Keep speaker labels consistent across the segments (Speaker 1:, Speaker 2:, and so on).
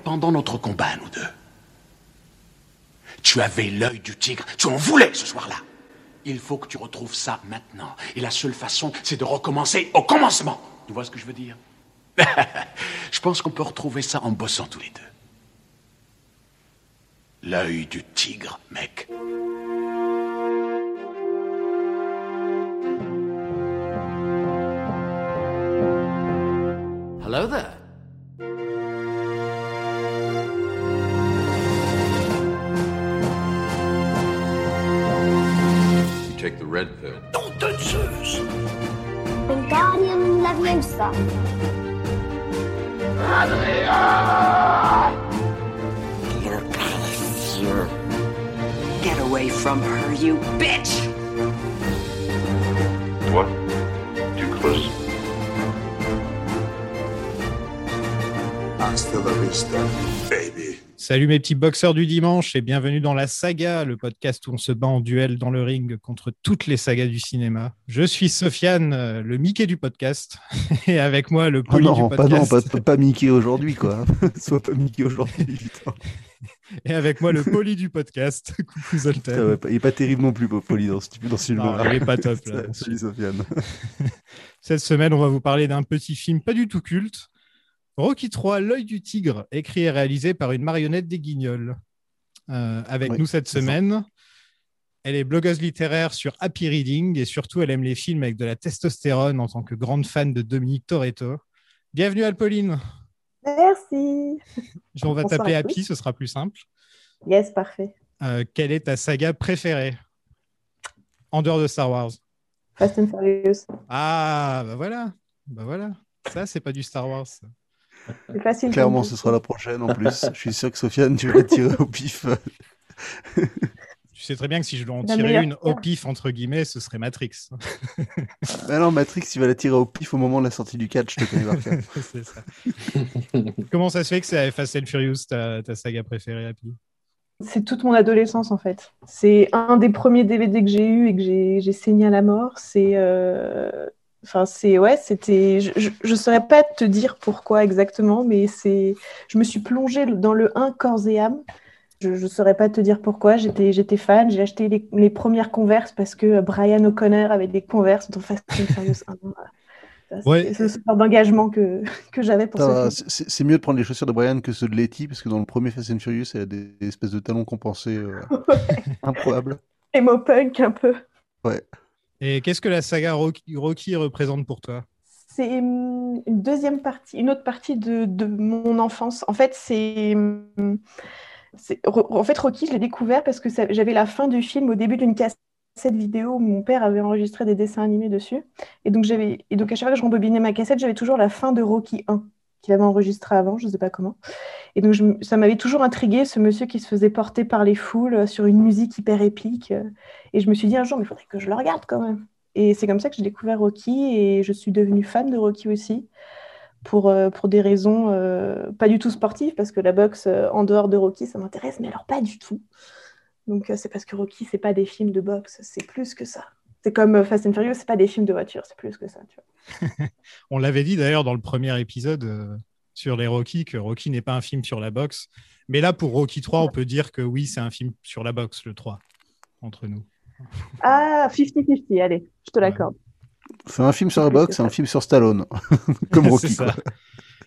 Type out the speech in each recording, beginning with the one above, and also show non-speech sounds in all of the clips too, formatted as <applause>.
Speaker 1: pendant notre combat, nous deux, tu avais l'œil du tigre. Tu en voulais ce soir-là. Il faut que tu retrouves ça maintenant. Et la seule façon, c'est de recommencer au commencement. Tu vois ce que je veux dire? <laughs> Je pense qu'on peut retrouver ça en bossant tous les deux. L'œil du tigre, mec.
Speaker 2: Hello there.
Speaker 3: Take the red pill. Don't Danseuse!
Speaker 4: Wingardium Leviosa.
Speaker 5: Get away from her, you bitch!
Speaker 3: What? Too close.
Speaker 6: Hasta la vista, baby.
Speaker 7: Salut mes petits boxeurs du dimanche et bienvenue dans la saga, le podcast où on se bat en duel dans le ring contre toutes les sagas du cinéma. Je suis Sofiane, euh, le Mickey du podcast, <laughs> et avec moi le
Speaker 8: Oh
Speaker 7: poli
Speaker 8: non,
Speaker 7: du
Speaker 8: pas, non,
Speaker 7: podcast.
Speaker 8: pas, pas Mickey aujourd'hui, quoi. <laughs> Sois pas Mickey aujourd'hui. <laughs>
Speaker 7: Et avec moi le poli du podcast. Coucou Zoltan.
Speaker 8: Il est pas terrible non plus, Poli, dans ce, dans ce
Speaker 7: Non,
Speaker 8: film-là.
Speaker 7: il est pas top, là.
Speaker 8: Salut Sofiane.
Speaker 7: Cette semaine, on va vous parler d'un petit film pas du tout culte. Rocky 3, L'œil du tigre, écrit et réalisé par une marionnette des Guignols. Euh, avec
Speaker 8: Oui,
Speaker 7: nous cette
Speaker 8: ça.
Speaker 7: semaine, elle est blogueuse littéraire sur Happy Reading et surtout, elle aime les films avec de la testostérone en tant que grande fan de Dominique Toretto. Bienvenue Alpoline.
Speaker 9: Merci.
Speaker 7: On va t'appeler. Happy, ce sera plus simple.
Speaker 9: Yes, parfait.
Speaker 7: Euh, quelle est ta saga préférée en dehors de Star Wars?
Speaker 9: Fast and Furious.
Speaker 7: Ah, bah voilà. Bah voilà. Ça, c'est pas du Star Wars. ça.
Speaker 9: C'est facile.
Speaker 8: Clairement, ce
Speaker 9: tout.
Speaker 8: sera la prochaine en plus. <laughs> Je suis sûr que Sofiane, tu vas tirer au pif. <laughs>
Speaker 7: Tu sais très bien que si je dois en
Speaker 9: La
Speaker 7: tirer une au pif, entre guillemets, ce serait Matrix. <laughs>
Speaker 8: Mais non, Matrix, tu vas la tirer au pif au moment de la sortie du catch, je te connais par cœur.
Speaker 7: C'est ça. Comment ça se fait que c'est Fast and Furious, ta, ta saga préférée, Happy?
Speaker 9: C'est toute mon adolescence en fait. C'est un des premiers DVD que j'ai eu et que j'ai j'ai saigné à la mort. C'est. euh, Enfin, c'est. Ouais, c'était. Je, je saurais pas te dire pourquoi exactement, mais c'est. Je me suis plongée dans le 1 corps et âme. Je ne saurais pas te dire pourquoi. J'étais j'étais fan. J'ai acheté les, les premières Converse parce que Brian O'Connor avait des Converse dans Fast and Furious 1. Voilà.
Speaker 7: Ouais.
Speaker 9: C'est ce genre d'engagement que, que j'avais pour ce.
Speaker 8: C'est c'est- c'est mieux de prendre les chaussures de Brian que ceux de Letty, parce que dans le premier Fast and Furious, il y a des espèces de talons compensés euh, <laughs> improbables.
Speaker 9: Emo punk un peu.
Speaker 8: Ouais.
Speaker 7: Et qu'est-ce que la saga Rocky, représente pour toi?
Speaker 9: C'est hum, une deuxième partie, une autre partie de, de mon enfance. En fait, c'est. hum, En fait, Rocky, je l'ai découvert parce que j'avais la fin du film au début d'une cassette vidéo où mon père avait enregistré des dessins animés dessus. Et donc. Et donc à chaque fois que je rembobinais ma cassette, j'avais toujours la fin de Rocky 1 qu'il avait enregistré avant, je ne sais pas comment. Et donc, ça m'avait toujours intrigué, ce monsieur qui se faisait porter par les foules euh, sur une musique hyper épique. euh. Et je me suis dit un jour, mais il faudrait que je le regarde quand même. Et c'est comme ça que j'ai découvert Rocky et je suis devenue fan de Rocky aussi pour, euh, pour des raisons pas du tout sportives parce que la boxe en dehors de Rocky ça m'intéresse mais alors pas du tout. Donc c'est parce que Rocky c'est pas des films de boxe, c'est plus que ça. C'est comme Fast and Furious, c'est pas des films de voiture, c'est plus que ça. Tu vois.
Speaker 7: On l'avait dit d'ailleurs dans le premier épisode euh, sur les Rocky, que Rocky n'est pas un film sur la boxe. Mais là, pour Rocky 3, on peut dire que oui, c'est un film sur la boxe, le 3, entre nous.
Speaker 9: Ah, 50-50, allez, je te l'accorde.
Speaker 8: C'est un film sur la boxe, c'est un film sur Stallone. <laughs> Comme <laughs> Rocky.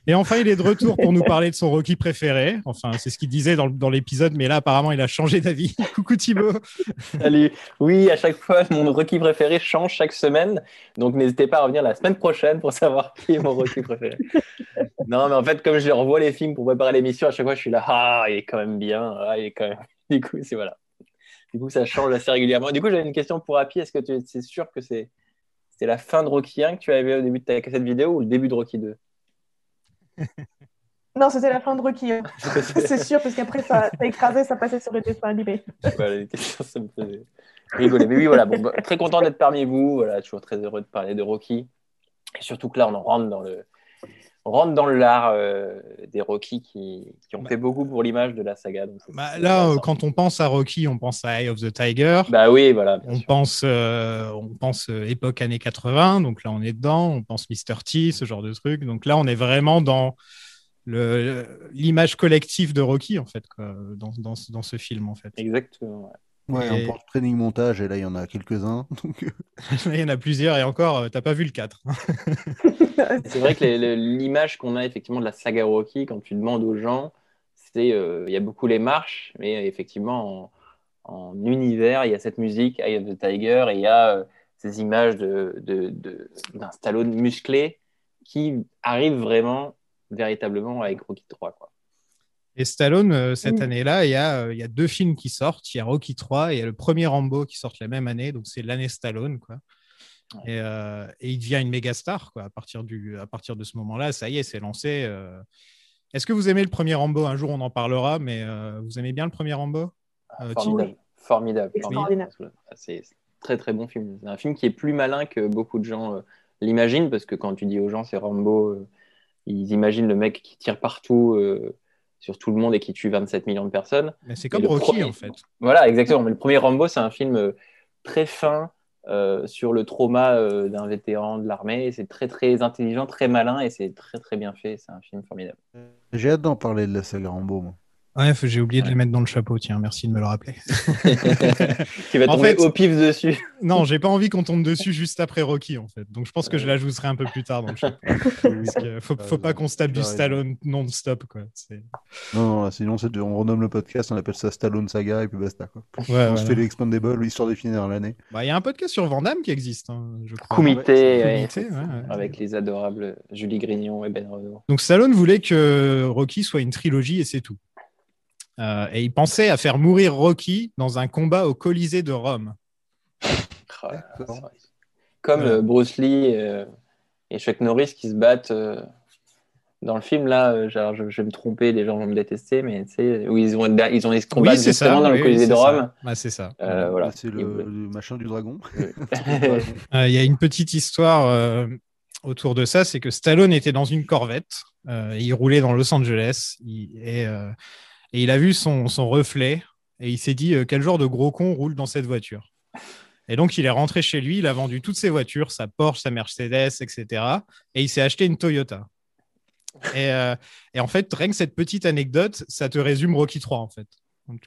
Speaker 7: Et enfin, il est de retour pour nous parler de son Rocky préféré. Enfin, c'est ce qu'il disait dans, dans l'épisode, mais là, apparemment, il a changé d'avis. <laughs> Coucou Thibaut.
Speaker 10: Salut. Oui, à chaque fois, mon Rocky préféré change chaque semaine. Donc, n'hésitez pas à revenir la semaine prochaine pour savoir qui est mon Rocky préféré. <laughs> non, mais en fait, comme je revois les films pour préparer l'émission, à chaque fois, je suis là, ah, il est quand même bien. Ah, il est quand même. <laughs> Du coup, c'est voilà. Du coup, ça change assez régulièrement. Du coup, j'avais une question pour Happy. Est-ce que tu es sûr que c'est la fin de Rocky 1 que tu avais au début de ta cassette vidéo ou le début de Rocky 2
Speaker 9: Non, c'était la fin de Rocky. hein. <laughs> c'est sûr, parce qu'après ça, ça écrasait, ça passait sur les dessins animés.
Speaker 10: Voilà, les questions, ça me faisait rigoler. Mais oui, voilà, bon, bah, très content d'être parmi vous. Voilà, toujours très heureux de parler de Rocky. Et surtout que là, on en rentre dans le, rentre dans l'art euh, des Rocky qui, qui ont fait beaucoup pour l'image de la saga. Donc
Speaker 7: Bah, là, euh, quand on pense à Rocky, on pense à Eye of the Tiger.
Speaker 10: Bah oui, voilà.
Speaker 7: On
Speaker 10: sûr.
Speaker 7: pense, euh, on pense euh, époque années 80, donc là on est dedans. On pense Mr. T, ce genre de truc. Donc là, on est vraiment dans le- l'image collective de Rocky, en fait, quoi, dans, dans, ce- dans ce film, en fait.
Speaker 10: Exactement. ouais.
Speaker 8: Ouais,
Speaker 7: Et-
Speaker 8: en training montage, et là, il y en a quelques-uns. <laughs> Donc, euh, <laughs>
Speaker 7: Il y en a plusieurs, et encore, euh, t'as pas vu le 4. <laughs>
Speaker 10: C'est vrai que l'image qu'on a effectivement de la saga Rocky, quand tu demandes aux gens, c'est euh, il y a beaucoup les marches, mais effectivement en, en univers, il y a cette musique Eye of the Tiger et il y a euh, ces images de, de- de- d'un Stallone musclé qui arrive vraiment véritablement avec Rocky 3. Quoi.
Speaker 7: Et Stallone, euh, cette
Speaker 9: Oui.
Speaker 7: année-là, il y, a, euh, il y a deux films qui sortent. Il y a Rocky 3 et il y a le premier Rambo qui sort la même année. Donc, c'est l'année Stallone. Quoi. Et, euh, et il devient une méga star quoi, à, partir du, à partir de ce moment-là. Ça y est, c'est lancé. euh. Est-ce que vous aimez le premier Rambo? Un jour, on en parlera, mais euh, vous aimez bien le premier Rambo Euh, Tim
Speaker 10: Formidable. Formidable. Formidable. C'est c'est un très très bon film. C'est un film qui est plus malin que beaucoup de gens euh, l'imaginent parce que quand tu dis aux gens c'est Rambo, euh, ils imaginent le mec qui tire partout euh, sur tout le monde et qui tue 27 millions de personnes.
Speaker 7: Mais c'est comme
Speaker 10: le
Speaker 7: Rocky,
Speaker 10: premier-
Speaker 7: en fait.
Speaker 10: Voilà, exactement. Mais le premier Rambo, c'est un film euh, très fin euh, sur le trauma euh, d'un vétéran de l'armée. C'est très très intelligent, très malin et c'est très très bien fait. C'est un film formidable.
Speaker 8: J'ai hâte d'en parler de la saga Rambo. moi.
Speaker 7: Ouais, j'ai oublié de
Speaker 10: Ouais.
Speaker 7: le mettre dans le chapeau. Tiens, merci de me le rappeler. <laughs> <laughs>
Speaker 10: qui va
Speaker 7: En
Speaker 10: tomber
Speaker 7: fait-
Speaker 10: au pif dessus. <laughs>
Speaker 7: non, j'ai pas envie qu'on tombe dessus juste après Rocky, en fait. Donc, je pense que je l'ajouterai un peu plus tard dans le chapeau. Parce que faut, faut pas qu'on se tape du
Speaker 8: Tu.
Speaker 7: Stallone non-stop, quoi. C'est-
Speaker 8: Non, sinon, c'est de- on renomme le podcast, on appelle ça Stallone Saga, et puis basta. Quoi.
Speaker 7: Ouais,
Speaker 8: on se fait les Expandables, histoire de finir l'année.
Speaker 7: Bah, Il y a un podcast sur Van Damme qui existe, hein, je crois.
Speaker 10: Comité, ouais,
Speaker 7: Comité,
Speaker 10: avec les adorables Julie Grignon et Ben Renaud.
Speaker 7: Donc Stallone voulait que Rocky soit une trilogie et c'est tout. Euh, et il pensait à faire mourir Rocky dans un combat au Colisée de Rome.
Speaker 10: Oh là. Comme
Speaker 7: Voilà.
Speaker 10: euh, Bruce Lee euh, et Chuck Norris qui se battent dans le film là, genre, je, je vais me tromper, les gens vont me détester, mais tu sais, où ils ont, ils ont
Speaker 7: c'est
Speaker 10: justement dans
Speaker 7: oui,
Speaker 10: le
Speaker 7: oui,
Speaker 10: Colisée de
Speaker 7: ça.
Speaker 10: Rome.
Speaker 7: Bah, c'est ça.
Speaker 10: Euh, voilà.
Speaker 8: C'est le, machin du <laughs> dragon.
Speaker 7: Euh, Il y a une petite histoire euh, autour de ça, c'est que Stallone était dans une corvette, euh, il roulait dans Los Angeles il- et, euh, et il a vu son, son reflet et il s'est dit euh, quel genre de gros con roule dans cette voiture. Et donc il est rentré chez lui, il a vendu toutes ses voitures, sa Porsche, sa Mercedes, etc. Et il s'est acheté une Toyota. Et, euh, et en fait, rien que cette petite anecdote, ça te résume Rocky 3 en fait,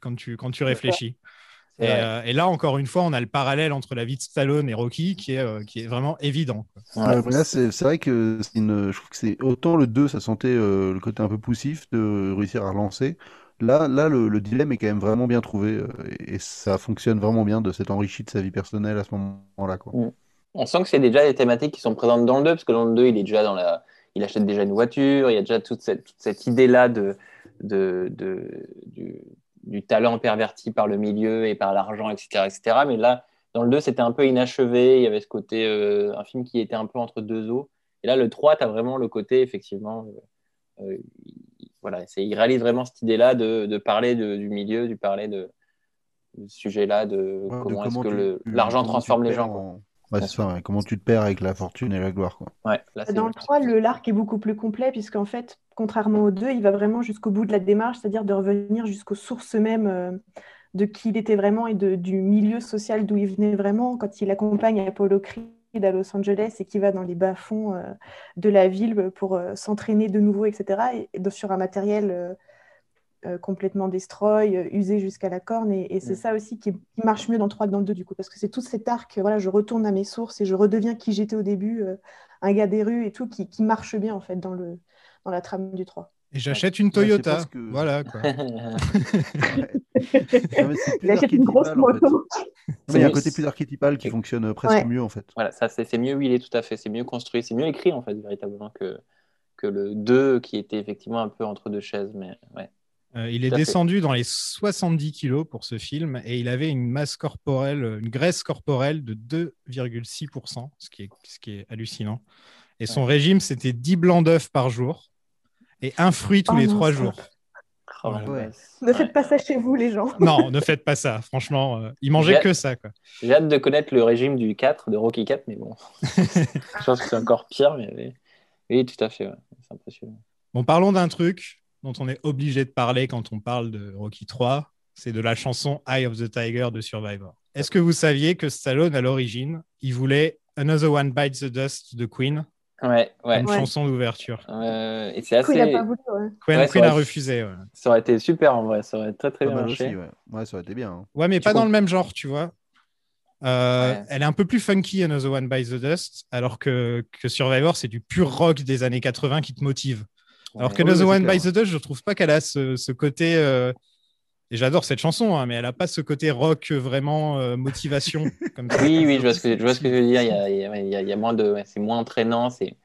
Speaker 7: quand tu, quand tu réfléchis. Et, euh, et là, encore une fois, on a le parallèle entre la vie de Stallone et Rocky qui est, euh, qui est vraiment évident.
Speaker 10: Ouais.
Speaker 8: Là, c'est c'est vrai que c'est une... je trouve que c'est autant le 2, ça sentait euh, le côté un peu poussif de réussir à relancer. Là, là le, le dilemme est quand même vraiment bien trouvé euh, et, ça fonctionne vraiment bien de s'être enrichi de sa vie personnelle à ce moment-là. Quoi.
Speaker 10: On sent que c'est déjà des thématiques qui sont présentes dans le 2, parce que dans le 2, il est déjà dans la. Il achète déjà une voiture, il y a déjà toute cette, cette idée-là de, de, du, talent perverti par le milieu et par l'argent, etc., etc. Mais là, dans le 2, c'était un peu inachevé, il y avait ce côté, euh, un film qui était un peu entre deux eaux. Et là, le 3, tu as vraiment le côté, effectivement, euh, voilà, c'est- il réalise vraiment cette idée-là de, de parler de- du milieu, du parler de, de ce sujet-là, de
Speaker 8: Ouais, de
Speaker 10: comment est-ce que le- l'argent transforme les gens.
Speaker 8: en- Ouais, c'est ça, ouais. comment tu te perds avec la fortune et la gloire. Quoi.
Speaker 10: Ouais, là,
Speaker 9: Dans le 3, le l'arc est beaucoup plus complet, puisqu'en fait, contrairement au 2, il va vraiment jusqu'au bout de la démarche, c'est-à-dire de revenir jusqu'aux sources mêmes euh, de qui il était vraiment et de- du milieu social d'où il venait vraiment. Quand il accompagne Apollo Creed à Los Angeles et qui va dans les bas-fonds euh, de la ville pour euh, s'entraîner de nouveau, etc., et, et de- sur un matériel euh, euh, complètement destroy, euh, usé jusqu'à la corne. Et, et c'est
Speaker 10: Mm.
Speaker 9: ça aussi qui, qui marche mieux dans le 3 que dans le 2, du coup, parce que c'est tout cet arc, euh, voilà, je retourne à mes sources et je redeviens qui j'étais au début. euh, un gars des rues et tout qui, qui marche bien en fait dans, le, dans la trame du 3.
Speaker 7: Et j'achète une
Speaker 8: Ouais,
Speaker 7: Toyota. Voilà. <laughs> Quoi.
Speaker 8: Non, mais c'est plus
Speaker 9: Il achète une grosse
Speaker 8: archétypal, en fait.
Speaker 9: moto.
Speaker 8: Mais il y a un côté plus archétypal qui fonctionne euh, presque
Speaker 9: Ouais.
Speaker 8: mieux en fait.
Speaker 10: Voilà, ça c'est mieux huilé tout à fait, c'est mieux construit, c'est mieux écrit en fait véritablement que, que le 2 qui était effectivement un peu entre deux chaises. Mais ouais.
Speaker 7: Euh, il est
Speaker 10: fait.
Speaker 7: descendu dans les 70 kilos pour ce film et il avait une masse corporelle, une graisse corporelle de 2,6%, ce qui est, ce qui est hallucinant. Et son régime, c'était 10 blancs d'œufs par jour et un fruit tous
Speaker 9: Oh
Speaker 7: les trois jours.
Speaker 10: Oh,
Speaker 7: Ouais.
Speaker 10: ouais.
Speaker 9: Ne
Speaker 10: Ouais.
Speaker 9: faites pas ça chez vous, les gens.
Speaker 7: Non, ne faites pas ça. Franchement, euh, il mangeait
Speaker 10: J'ai-
Speaker 7: que ça. Quoi.
Speaker 10: J'ai hâte de connaître le régime du 4, de Rocky 4, mais bon, <laughs> je pense que c'est encore pire. Mais oui, oui, tout à fait, ouais. c'est impressionnant.
Speaker 7: Bon, parlons d'un truc dont on est obligé de parler quand on parle de Rocky 3, c'est de la chanson Eye of the Tiger de Survivor. Est-ce que vous saviez que Stallone, à l'origine, il voulait Another One Bites the Dust de Queen?
Speaker 10: Ouais, ouais.
Speaker 7: Comme
Speaker 9: Ouais.
Speaker 7: chanson d'ouverture.
Speaker 10: Euh, et c'est
Speaker 9: a
Speaker 10: assez.
Speaker 9: pas voulu, ouais.
Speaker 7: Queen,
Speaker 10: Ouais,
Speaker 7: Queen
Speaker 10: ça
Speaker 7: a refusé. Ouais.
Speaker 10: Ça aurait été super en vrai, ça aurait très très
Speaker 8: Pas
Speaker 10: bien marché.
Speaker 8: aussi, ouais. Ouais, ça aurait été bien. hein.
Speaker 7: Ouais, mais
Speaker 10: Tu
Speaker 7: pas dans le même genre, tu vois. Euh,
Speaker 10: Ouais.
Speaker 7: Elle est un peu plus funky, Another One Bites the Dust, alors que, que Survivor, c'est du pur rock des années 80 qui te motive. Alors que Another One
Speaker 8: clair,
Speaker 7: Bites the Dust, je trouve pas qu'elle a ce, ce côté. euh, Et j'adore cette chanson, hein, mais elle a pas ce côté rock euh, vraiment euh, motivation. <laughs> comme ça.
Speaker 10: Oui, oui, je vois ce que, je vois ce que je veux dire. Il y a, il y a- il y a- il y a moins de, ouais, c'est moins entraînant, c'est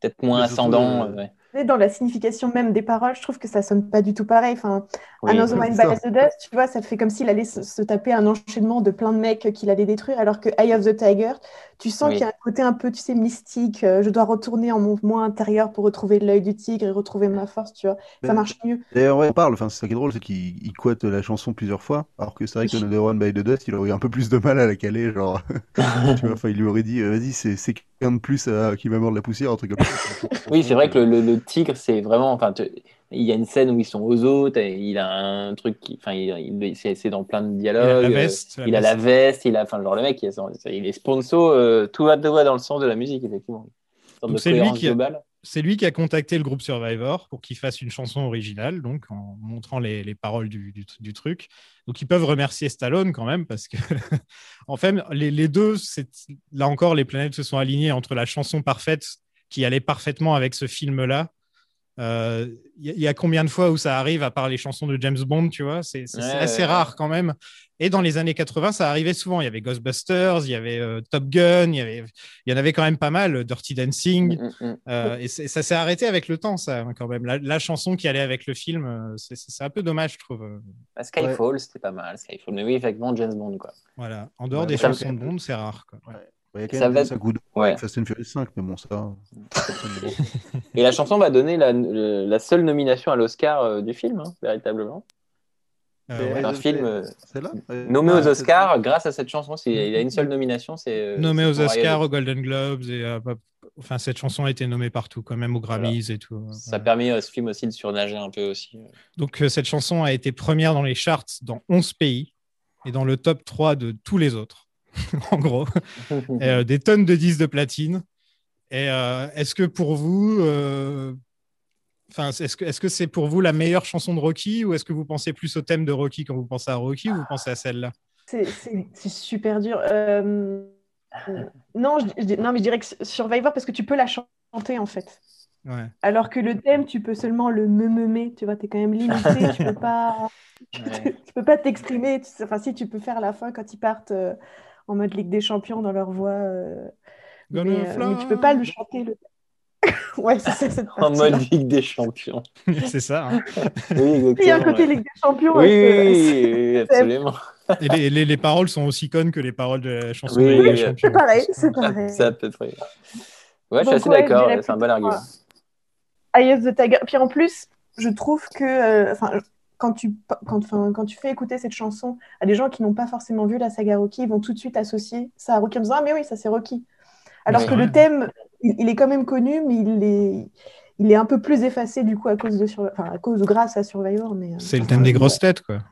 Speaker 10: peut-être moins ascendant.
Speaker 8: euh,
Speaker 10: euh, ouais.
Speaker 9: Dans la signification même des paroles, je trouve que ça sonne pas du tout pareil. Enfin,
Speaker 10: Oui.
Speaker 9: Another One. Bites the Dust, tu vois, ça fait comme s'il allait se, se taper un enchaînement de plein de mecs qu'il allait détruire, alors que Eye of the Tiger, tu sens
Speaker 10: Oui.
Speaker 9: qu'il y a un côté un peu, tu sais, mystique. euh, je dois retourner en mon moi intérieur pour retrouver l'œil du tigre et retrouver ma force, tu vois. Ça marche mieux.
Speaker 8: D'ailleurs, ouais, on parle, enfin, c'est ça qui est drôle, c'est qu'il il quote la chanson plusieurs fois, alors que c'est vrai que <laughs> Another One by the Dust, il aurait eu un peu plus de mal à la caler, genre, <laughs> tu vois, enfin, il lui aurait dit, euh, vas-y, c'est c'est quelqu'un de plus euh, qui va mordre la poussière, un truc comme ça.
Speaker 10: Oui, c'est vrai que le, le- le tigre, c'est vraiment. Enfin, tu- il y a une scène où ils sont aux autres, et il a un truc qui. Enfin, il, il- c'est dans plein de
Speaker 7: Il a
Speaker 10: dialogues.
Speaker 7: la
Speaker 10: euh,
Speaker 7: veste.
Speaker 10: Il a la veste, il a. Enfin, genre, le mec, il, est- il est sponsor, euh, tout va, tout va dans le sens de la musique, effectivement. De
Speaker 7: c'est lui qui a-
Speaker 10: globale.
Speaker 7: c'est lui qui a contacté le groupe Survivor pour qu'il fasse une chanson originale, donc en montrant les, les paroles du, du- du truc. Donc ils peuvent remercier Stallone quand même parce que, <laughs> en fait, les, les deux, c'est- là encore, les planètes se sont alignées entre la chanson parfaite qui allait parfaitement avec ce film-là. Euh, Il y, a- il y a combien de fois où ça arrive à part les chansons de James Bond, tu vois? C'est
Speaker 10: Ouais,
Speaker 7: assez
Speaker 10: ouais,
Speaker 7: rare quand même. Et dans les années 80, ça arrivait souvent. Il y avait Ghostbusters, il y avait euh, Top Gun, il y, avait, il y en avait quand même pas mal, Dirty Dancing.
Speaker 10: Mm, mm, mm.
Speaker 7: Euh, et ça s'est arrêté avec le temps, ça, quand même. La, la chanson qui allait avec le film, euh, c'est- un peu dommage, je trouve. euh.
Speaker 10: Bah, Skyfall, c'était pas mal, Skyfall. Mais oui, effectivement, James Bond, quoi.
Speaker 7: Voilà. En dehors
Speaker 8: Ouais,
Speaker 7: des chansons de Bond, c'est rare. Quoi.
Speaker 8: Il y a quand
Speaker 10: Ça
Speaker 8: même
Speaker 10: va-
Speaker 8: ça coup de
Speaker 10: Ouais.
Speaker 8: Fast and Furious 5, mais bon, ça.
Speaker 10: Et la chanson va donner la, le- la seule nomination à l'Oscar euh, du film, hein, véritablement.
Speaker 7: Euh, ouais.
Speaker 10: Un film euh, nommé
Speaker 8: Ah,
Speaker 10: aux Oscars grâce à cette chanson. C'est- Il a une seule nomination, c'est.
Speaker 7: Nommé aux Oscars, aux Golden Globes, et euh, enfin, cette chanson a été nommée partout, quand même aux Grammys et tout.
Speaker 10: Ça
Speaker 7: Ouais.
Speaker 10: permet à ce film aussi de surnager un peu aussi.
Speaker 7: Donc, euh, cette chanson a été première dans les charts dans 11 pays et dans le top 3 de tous les autres, <laughs> en gros. Et, euh, des tonnes de disques de platine. Et euh, est-ce que pour vous, euh, enfin, est-ce que est-ce que c'est pour vous la meilleure chanson de Rocky ou est-ce que vous pensez plus au thème de Rocky quand vous pensez à Rocky ou vous pensez à celle-là?
Speaker 9: C'est- super dur. Euh, Non, je, je- non, mais je dirais que Survivor parce que tu peux la chanter en fait.
Speaker 7: Ouais.
Speaker 9: Alors que le thème, tu peux seulement le me me tu vois, tu es quand même limité, tu <laughs> peux pas <laughs>
Speaker 10: Ouais.
Speaker 9: tu peux pas t'exprimer. Tu Enfin, si tu peux faire la fin quand ils partent euh, en mode Ligue des Champions dans leur voix, euh, mais, euh, mais tu peux pas le chanter. Le... <laughs> ouais, c'est ça, cette <laughs>
Speaker 10: En mode Ligue des Champions. <laughs>
Speaker 7: c'est ça. hein.
Speaker 10: Oui,
Speaker 9: Il y a un côté. Ligue des Champions.
Speaker 10: Oui, oui,
Speaker 9: c'est-
Speaker 10: oui, absolument.
Speaker 7: Et les, les- les paroles sont aussi connes que les paroles de la chanson
Speaker 10: Oui,
Speaker 7: de Ligue des
Speaker 10: oui,
Speaker 7: Champions.
Speaker 9: C'est pareil, c'est pareil.
Speaker 10: Ça peut être. Ouais, je suis
Speaker 9: Donc,
Speaker 10: assez
Speaker 9: ouais,
Speaker 10: d'accord. C'est un bon argument.
Speaker 9: Eye of the Tiger. Puis en plus, je trouve que euh, quand, tu, quand, quand tu fais écouter cette chanson à des gens qui n'ont pas forcément vu la saga Rocky, ils vont tout de suite associer ça à Rocky en disant Ah, mais oui, ça c'est Rocky. Alors
Speaker 7: Ouais.
Speaker 9: que le thème, il, il est quand même connu, mais il est, il est un peu plus effacé du coup à cause de Sur- enfin, à cause ou grâce à Survivor. Mais, euh,
Speaker 7: C'est le thème des grosses têtes, quoi.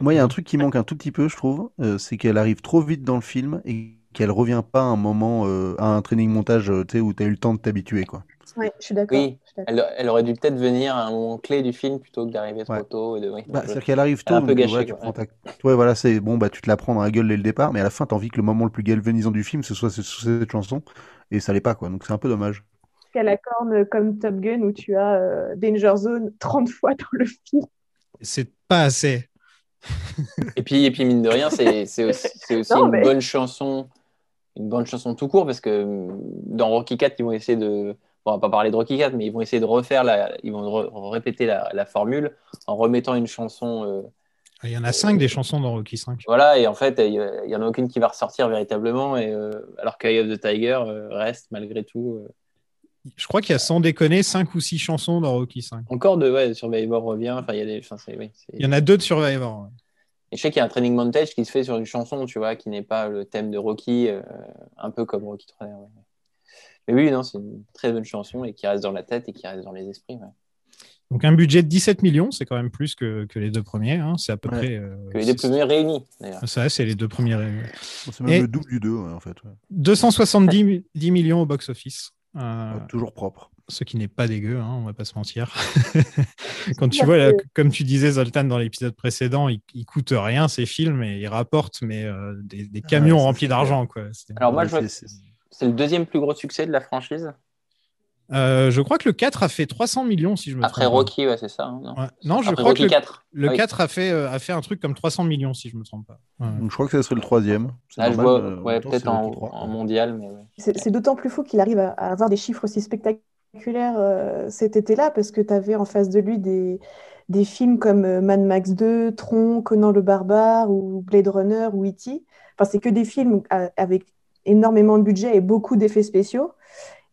Speaker 8: Moi, il y a un truc qui manque un tout petit peu, je trouve, euh, c'est qu'elle arrive trop vite dans le film et qu'elle revient pas à un moment, euh, à un training montage, euh, tu sais, où tu as eu le temps de t'habituer, quoi.
Speaker 9: Ouais, je suis d'accord.
Speaker 10: Oui,
Speaker 9: je suis d'accord.
Speaker 10: Elle, elle aurait dû peut-être venir à un moment clé du film plutôt que d'arriver trop
Speaker 8: Ouais.
Speaker 10: tôt. Et de... oui,
Speaker 8: Bah, c'est-à-dire qu'elle arrive
Speaker 10: Elle
Speaker 8: tôt,
Speaker 10: un peu
Speaker 8: donc,
Speaker 10: gâché,
Speaker 8: voilà, tu ta... Ouais, voilà, c'est bon, bah, tu te la prends dans la gueule dès le départ, mais à la fin, t'as envie que le moment le plus galvanisant du film, ce soit ce- cette chanson, et ça l'est pas, quoi. Donc c'est un peu dommage.
Speaker 9: Qu'à la corne comme Top Gun où tu as euh, Danger Zone 30 <laughs> fois dans le film?
Speaker 7: C'est pas assez.
Speaker 10: Et puis, et puis mine de rien, c'est c'est aussi, aussi <laughs>
Speaker 9: Non,
Speaker 10: une
Speaker 9: mais-
Speaker 10: bonne chanson, une bonne chanson tout court, parce que euh, dans Rocky 4, ils vont essayer de, on va pas parler de Rocky 4, mais ils vont essayer de refaire la, ils vont re- répéter la, la formule en remettant une chanson, euh,
Speaker 7: Il y en a cinq des chansons dans Rocky 5.
Speaker 10: voilà, et en fait, il y, il y en a aucune qui va ressortir véritablement, et euh, alors qu'Eye of the Tiger euh, reste malgré tout. euh,
Speaker 7: Je crois qu'il y a sans déconner cinq ou six chansons dans Rocky 5.
Speaker 10: encore de, ouais, Survivor revient, enfin, il y a des, enfin, oui,
Speaker 7: Il y en a deux de Survivor. ouais.
Speaker 10: Et je sais qu'il y a un training montage qui se fait sur une chanson, tu vois, qui n'est pas le thème de Rocky, euh, un peu comme Rocky 3. ouais. Mais oui, non, c'est une très bonne chanson et qui reste dans la tête et qui reste dans les esprits. ouais.
Speaker 7: Donc un budget de 17 millions, c'est quand même plus que, que les deux premiers. hein. C'est à peu
Speaker 8: Ouais.
Speaker 7: près. euh,
Speaker 10: Que les deux premiers réunis, d'ailleurs.
Speaker 7: Ça, c'est les deux premiers. euh,
Speaker 8: C'est même
Speaker 7: Et-
Speaker 8: le double du 2, ouais, en fait. ouais.
Speaker 7: 270 10 millions au box-office. Euh,
Speaker 8: Toujours propre.
Speaker 7: ce qui n'est pas dégueu, hein, on va pas se mentir. <laughs> Quand tu vois, là, comme tu disais, Zoltan, dans l'épisode précédent, il, il coûte rien ces films et il rapporte mais euh, des, des camions remplis d'argent.
Speaker 10: Alors moi, je vois-
Speaker 8: c'est-
Speaker 10: le deuxième plus gros succès de la franchise.
Speaker 7: Euh, je crois que le 4 a fait 300 millions, si je me
Speaker 10: Après
Speaker 7: trompe. pas.
Speaker 10: Rocky, ouais, c'est ça. hein, non
Speaker 7: Ouais. Non, je
Speaker 10: Après
Speaker 7: crois
Speaker 10: Rocky
Speaker 7: que le,
Speaker 10: 4.
Speaker 7: le
Speaker 10: Ah oui.
Speaker 7: 4 a fait, euh, a fait un truc comme 300 millions, si je me trompe pas. Ouais.
Speaker 8: Donc, je crois que ça serait le troisième. C'est
Speaker 10: Ah, je
Speaker 8: normal,
Speaker 10: vois,
Speaker 8: euh,
Speaker 10: ouais, peut-être en, mondial, mais ouais.
Speaker 9: C'est c'est d'autant plus fou qu'il arrive à, à avoir des chiffres aussi spectaculaires euh, cet été-là, parce que tu avais en face de lui des, des films comme euh, Mad Max 2, Tron, Conan le Barbare ou Blade Runner ou E.T. Enfin, c'est que des films avec énormément de budget et beaucoup d'effets spéciaux.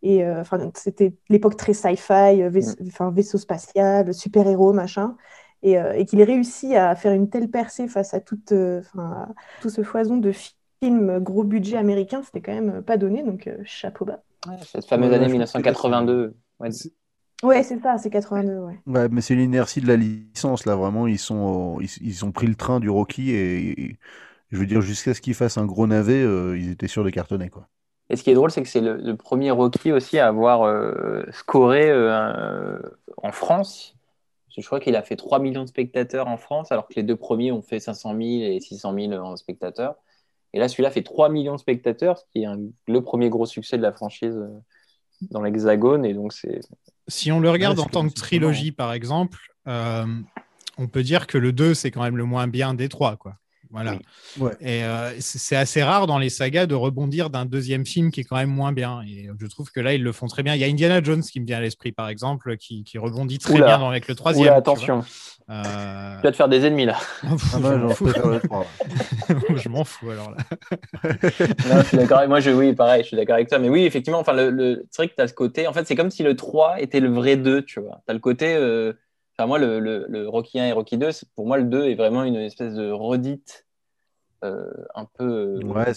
Speaker 9: Et euh, enfin, c'était l'époque très sci-fi, euh, vais- enfin, vaisseau spatial, super-héros, machin. Et, euh, et qu'il ait réussi à faire une telle percée face à, toute, euh, enfin, à tout ce foison de films gros budget américain, c'était quand même pas donné, donc euh, chapeau bas.
Speaker 10: Ouais, Cette fameuse
Speaker 8: Ouais,
Speaker 10: année
Speaker 8: je pense que
Speaker 10: 1982. Ouais.
Speaker 9: Ouais, c'est ça, c'est 82, ouais.
Speaker 8: Ouais, mais c'est l'inertie de la licence là, vraiment. Ils sont, ils, ils ont pris le train du Rocky et, et- je veux dire jusqu'à ce qu'ils fassent un gros navet, euh, ils étaient sûrs de cartonner quoi.
Speaker 10: Et ce qui est drôle, c'est que c'est le, le premier Rocky aussi à avoir euh, scoré euh, un- en France. Je crois qu'il a fait 3 millions de spectateurs en France, alors que les deux premiers ont fait 500 000 et 600 000 en spectateurs. Et là, celui-là fait 3 millions de spectateurs, ce qui est un- le premier gros succès de la franchise dans l'Hexagone. Et donc, c'est.
Speaker 7: Si on le regarde
Speaker 8: Ouais,
Speaker 7: en tant que trilogie, par exemple, euh, on peut dire que le 2, c'est quand même le moins bien des trois. Quoi. Voilà.
Speaker 10: Oui.
Speaker 8: Ouais.
Speaker 7: Et euh, c'est assez rare dans les sagas de rebondir d'un deuxième film qui est quand même moins bien. Et je trouve que là, ils le font très bien. Il y a Indiana Jones qui me vient à l'esprit, par exemple, qui, qui rebondit très
Speaker 10: Oula.
Speaker 7: bien dans- avec le troisième.
Speaker 10: Oula, attention.
Speaker 7: Euh,
Speaker 10: tu vas te faire des ennemis là.
Speaker 7: je m'en
Speaker 8: j'en
Speaker 7: fous. je m'en alors là. <laughs>
Speaker 10: Non, je suis d'accord. avec- Moi, je, oui, pareil, je suis d'accord avec toi. Mais oui, effectivement, enfin, le, le- c'est vrai que tu as ce côté. En fait, c'est comme si le 3 était le vrai 2, tu vois. Tu as le côté. euh, Enfin, moi, le, le, le Rocky 1 et Rocky 2, c'est- pour moi, le 2 est vraiment une espèce de redite. euh, un peu euh,
Speaker 8: Ouais,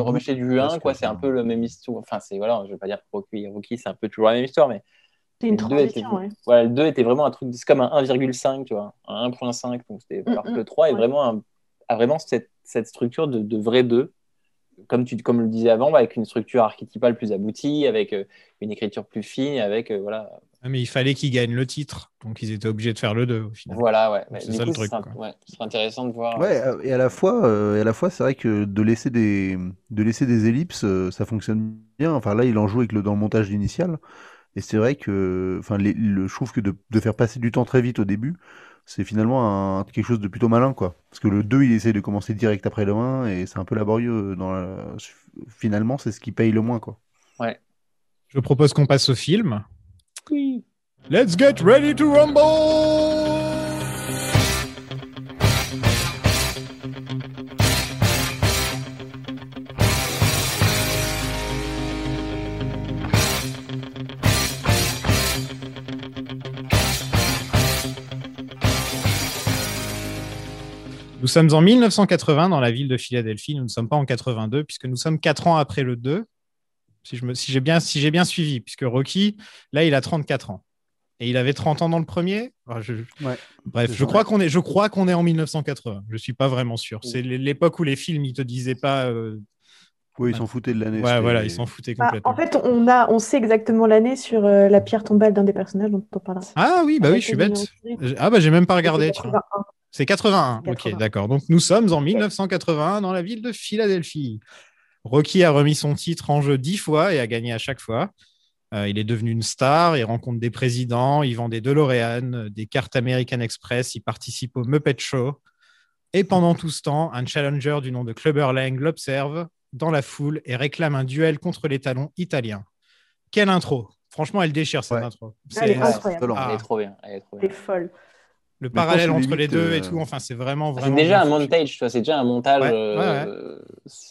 Speaker 10: remâché du 1,
Speaker 8: presque,
Speaker 10: quoi. C'est un peu le même histoire. Enfin, c'est voilà, je vais pas dire que Rocky, Rocky c'est un peu toujours la même histoire, mais
Speaker 9: C'est une
Speaker 10: le 2 était,
Speaker 9: transition, ouais.
Speaker 10: voilà, le 2 était vraiment un truc, c'est comme un 1,5, tu vois, un 1,5. Donc c'était,
Speaker 9: Mm,
Speaker 10: alors que
Speaker 9: mm,
Speaker 10: le 3 est
Speaker 9: ouais.
Speaker 10: vraiment, un- a vraiment cette, cette structure de, de vrai 2. Comme tu comme le disais avant, bah, avec une structure archétypale plus aboutie, avec euh, une écriture plus fine, avec euh, voilà,
Speaker 7: Ah, Mais il fallait qu'ils gagnent le titre. Donc ils étaient obligés de faire le 2 au final.
Speaker 10: voilà, ouais.
Speaker 7: C'est ça
Speaker 10: coup,
Speaker 7: le truc,
Speaker 10: ce sera,
Speaker 7: quoi.
Speaker 10: ouais, intéressant de voir.
Speaker 8: Ouais, euh, et à la fois, euh, et à la fois, c'est vrai que de laisser des, de laisser des ellipses, euh, ça fonctionne bien. Enfin, là, il en joue avec le dans le montage initial, et c'est vrai que, enfin, les- le, je trouve que de, de faire passer du temps très vite au début, c'est finalement un, quelque chose de plutôt malin, quoi. Parce que le 2, il essaie de commencer direct après le 1, et c'est un peu laborieux. Dans la- Finalement, c'est ce qui paye le moins, quoi.
Speaker 7: Je propose qu'on passe au film.
Speaker 10: Oui.
Speaker 7: Let's get ready to rumble! Nous sommes en 1980 dans la ville de Philadelphie. Nous ne sommes pas en 82 puisque nous sommes quatre ans après le 2. Si j'ai bien, si j'ai bien suivi, puisque Rocky, là, il a 34 ans. Et il avait 30 ans dans le premier. Enfin, je-
Speaker 8: Ouais.
Speaker 7: Bref, je crois qu'on est, je crois qu'on est en 1980. Je suis pas vraiment sûr. C'est l'époque où les films, ils te disaient pas. euh,
Speaker 8: Oui, ils s'en foutaient de l'année.
Speaker 7: Ouais, voilà, ils s'en foutaient
Speaker 9: Bah,
Speaker 7: complètement.
Speaker 9: en fait, on, a, on sait exactement l'année sur euh, la pierre tombale d'un des personnages dont on parlera.
Speaker 7: Ah oui, bah oui, je suis bête. Ah bah j'ai même pas regardé. C'est 81.
Speaker 9: 80.
Speaker 7: Ok, d'accord. Donc nous sommes en 1981 dans la ville de Philadelphie. Rocky a remis son titre en jeu dix fois et a gagné à chaque fois. Euh, il est devenu une star, il rencontre des présidents, il vend des DeLorean, euh, des cartes American Express, il participe au Muppet Show. Et pendant tout ce temps, un challenger du nom de Clubber Lang l'observe dans la foule et réclame un duel contre les talons italiens. Quelle intro Franchement, elle déchire cette
Speaker 8: Ouais.
Speaker 7: intro.
Speaker 9: Elle est
Speaker 7: C'est
Speaker 9: incroyable.
Speaker 8: excellent.
Speaker 7: Ah.
Speaker 10: Elle est trop bien. Elle est trop
Speaker 9: C'est
Speaker 10: bien.
Speaker 9: folle.
Speaker 7: Le parallèle entre les deux et
Speaker 8: euh,
Speaker 7: tout. Enfin, c'est vraiment,
Speaker 10: C'est
Speaker 7: vraiment.
Speaker 10: déjà un montage, tu vois, c'est déjà un montage.
Speaker 7: Ouais,
Speaker 10: euh,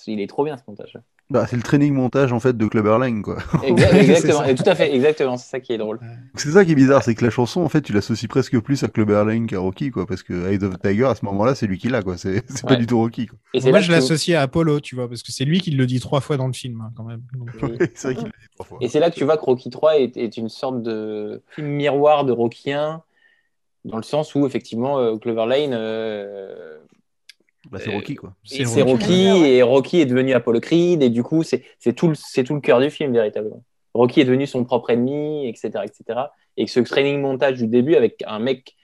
Speaker 10: Il est trop bien ce montage.
Speaker 8: Bah, c'est le training montage en fait de Clubber Lang, quoi.
Speaker 10: Exa- <laughs>
Speaker 7: C'est
Speaker 10: exactement, et tout à fait, exactement, c'est ça qui est drôle.
Speaker 8: C'est ça qui est bizarre, c'est que la chanson, en fait, tu l'associes presque plus à Clubber Lang qu'à Rocky, quoi, parce que Eye of the Tiger, à ce moment-là, c'est lui qui l'a, quoi, c'est c'est pas
Speaker 10: Ouais.
Speaker 8: du tout Rocky, quoi.
Speaker 10: Et c'est
Speaker 7: Moi, je l'associe à Apollo, tu vois, parce que c'est lui qui le dit trois fois dans le film, hein, quand même. Donc, <laughs>
Speaker 10: Oui.
Speaker 8: c'est vrai qu'il l'a dit trois fois.
Speaker 10: Et c'est là que tu vois que Rocky 3 est, est une sorte de film miroir de Rocky 1, dans le sens où effectivement euh, Clover Lane, euh,
Speaker 8: Bah, c'est Rocky, quoi.
Speaker 10: c'est
Speaker 7: C'est
Speaker 10: Rocky,
Speaker 9: Rocky.
Speaker 10: et Rocky est devenu Apollo Creed et du coup c'est c'est tout le c'est tout le cœur du film véritablement. Rocky est devenu son propre ennemi, etc., etc. Et que ce training montage du début avec un mec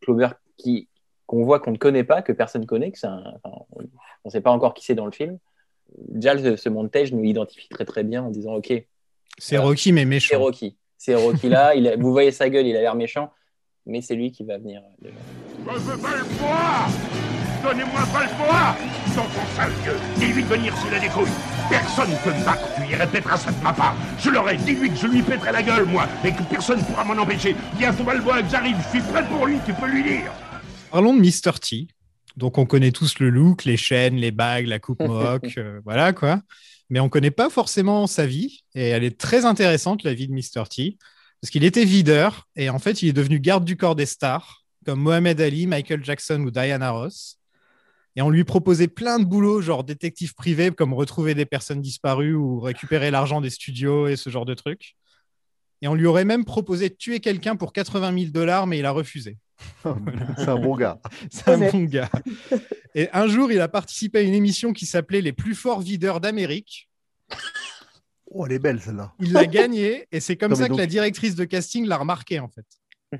Speaker 10: Clover qui qu'on voit qu'on ne connaît pas, que personne ne connaît, que c'est un- enfin, on ne sait pas encore qui c'est dans le film. Déjà, ce, ce montage nous identifie très très bien en disant ok,
Speaker 7: C'est
Speaker 10: Voilà.
Speaker 7: Rocky, mais
Speaker 10: c'est
Speaker 7: méchant.
Speaker 10: Rocky, c'est Rocky là. il a- vous voyez sa gueule, il a l'air méchant, mais c'est lui qui va venir. euh.
Speaker 6: Je veux boire Donnez-moi boire Dans ton sale gueule Dis-lui de venir s'il a des couilles Personne ne peut me battre, tu y répéteras ça de ma part Je l'aurai, dis-lui que je lui pèterai la gueule, moi Et que personne ne pourra m'en empêcher Viens, faut pas le voir que j'arrive, je suis prêt pour lui, tu peux lui dire
Speaker 7: Parlons de Mr. T. Donc, on connaît tous le look, les chaînes, les bagues, la coupe <laughs> mohawk, euh, voilà quoi. Mais on connaît pas forcément sa vie. Et elle est très intéressante, la vie de Mr. T. Parce qu'il était videur et en fait, il est devenu garde du corps des stars, comme Mohamed Ali, Michael Jackson ou Diana Ross. Et on lui proposait plein de boulots, genre détective privé, comme retrouver des personnes disparues ou récupérer l'argent des studios et ce genre de trucs. Et on lui aurait même proposé de tuer quelqu'un pour 80 000 dollars, mais il a refusé.
Speaker 8: C'est un bon gars. <laughs>
Speaker 7: C'est un bon gars. Et un jour, il a participé à une émission qui s'appelait Les plus forts videurs d'Amérique.
Speaker 8: Oh, elle est belle celle-là.
Speaker 7: Il l'a gagné et c'est comme
Speaker 8: Non,
Speaker 7: ça
Speaker 8: donc-
Speaker 7: que la directrice de casting l'a remarqué en fait.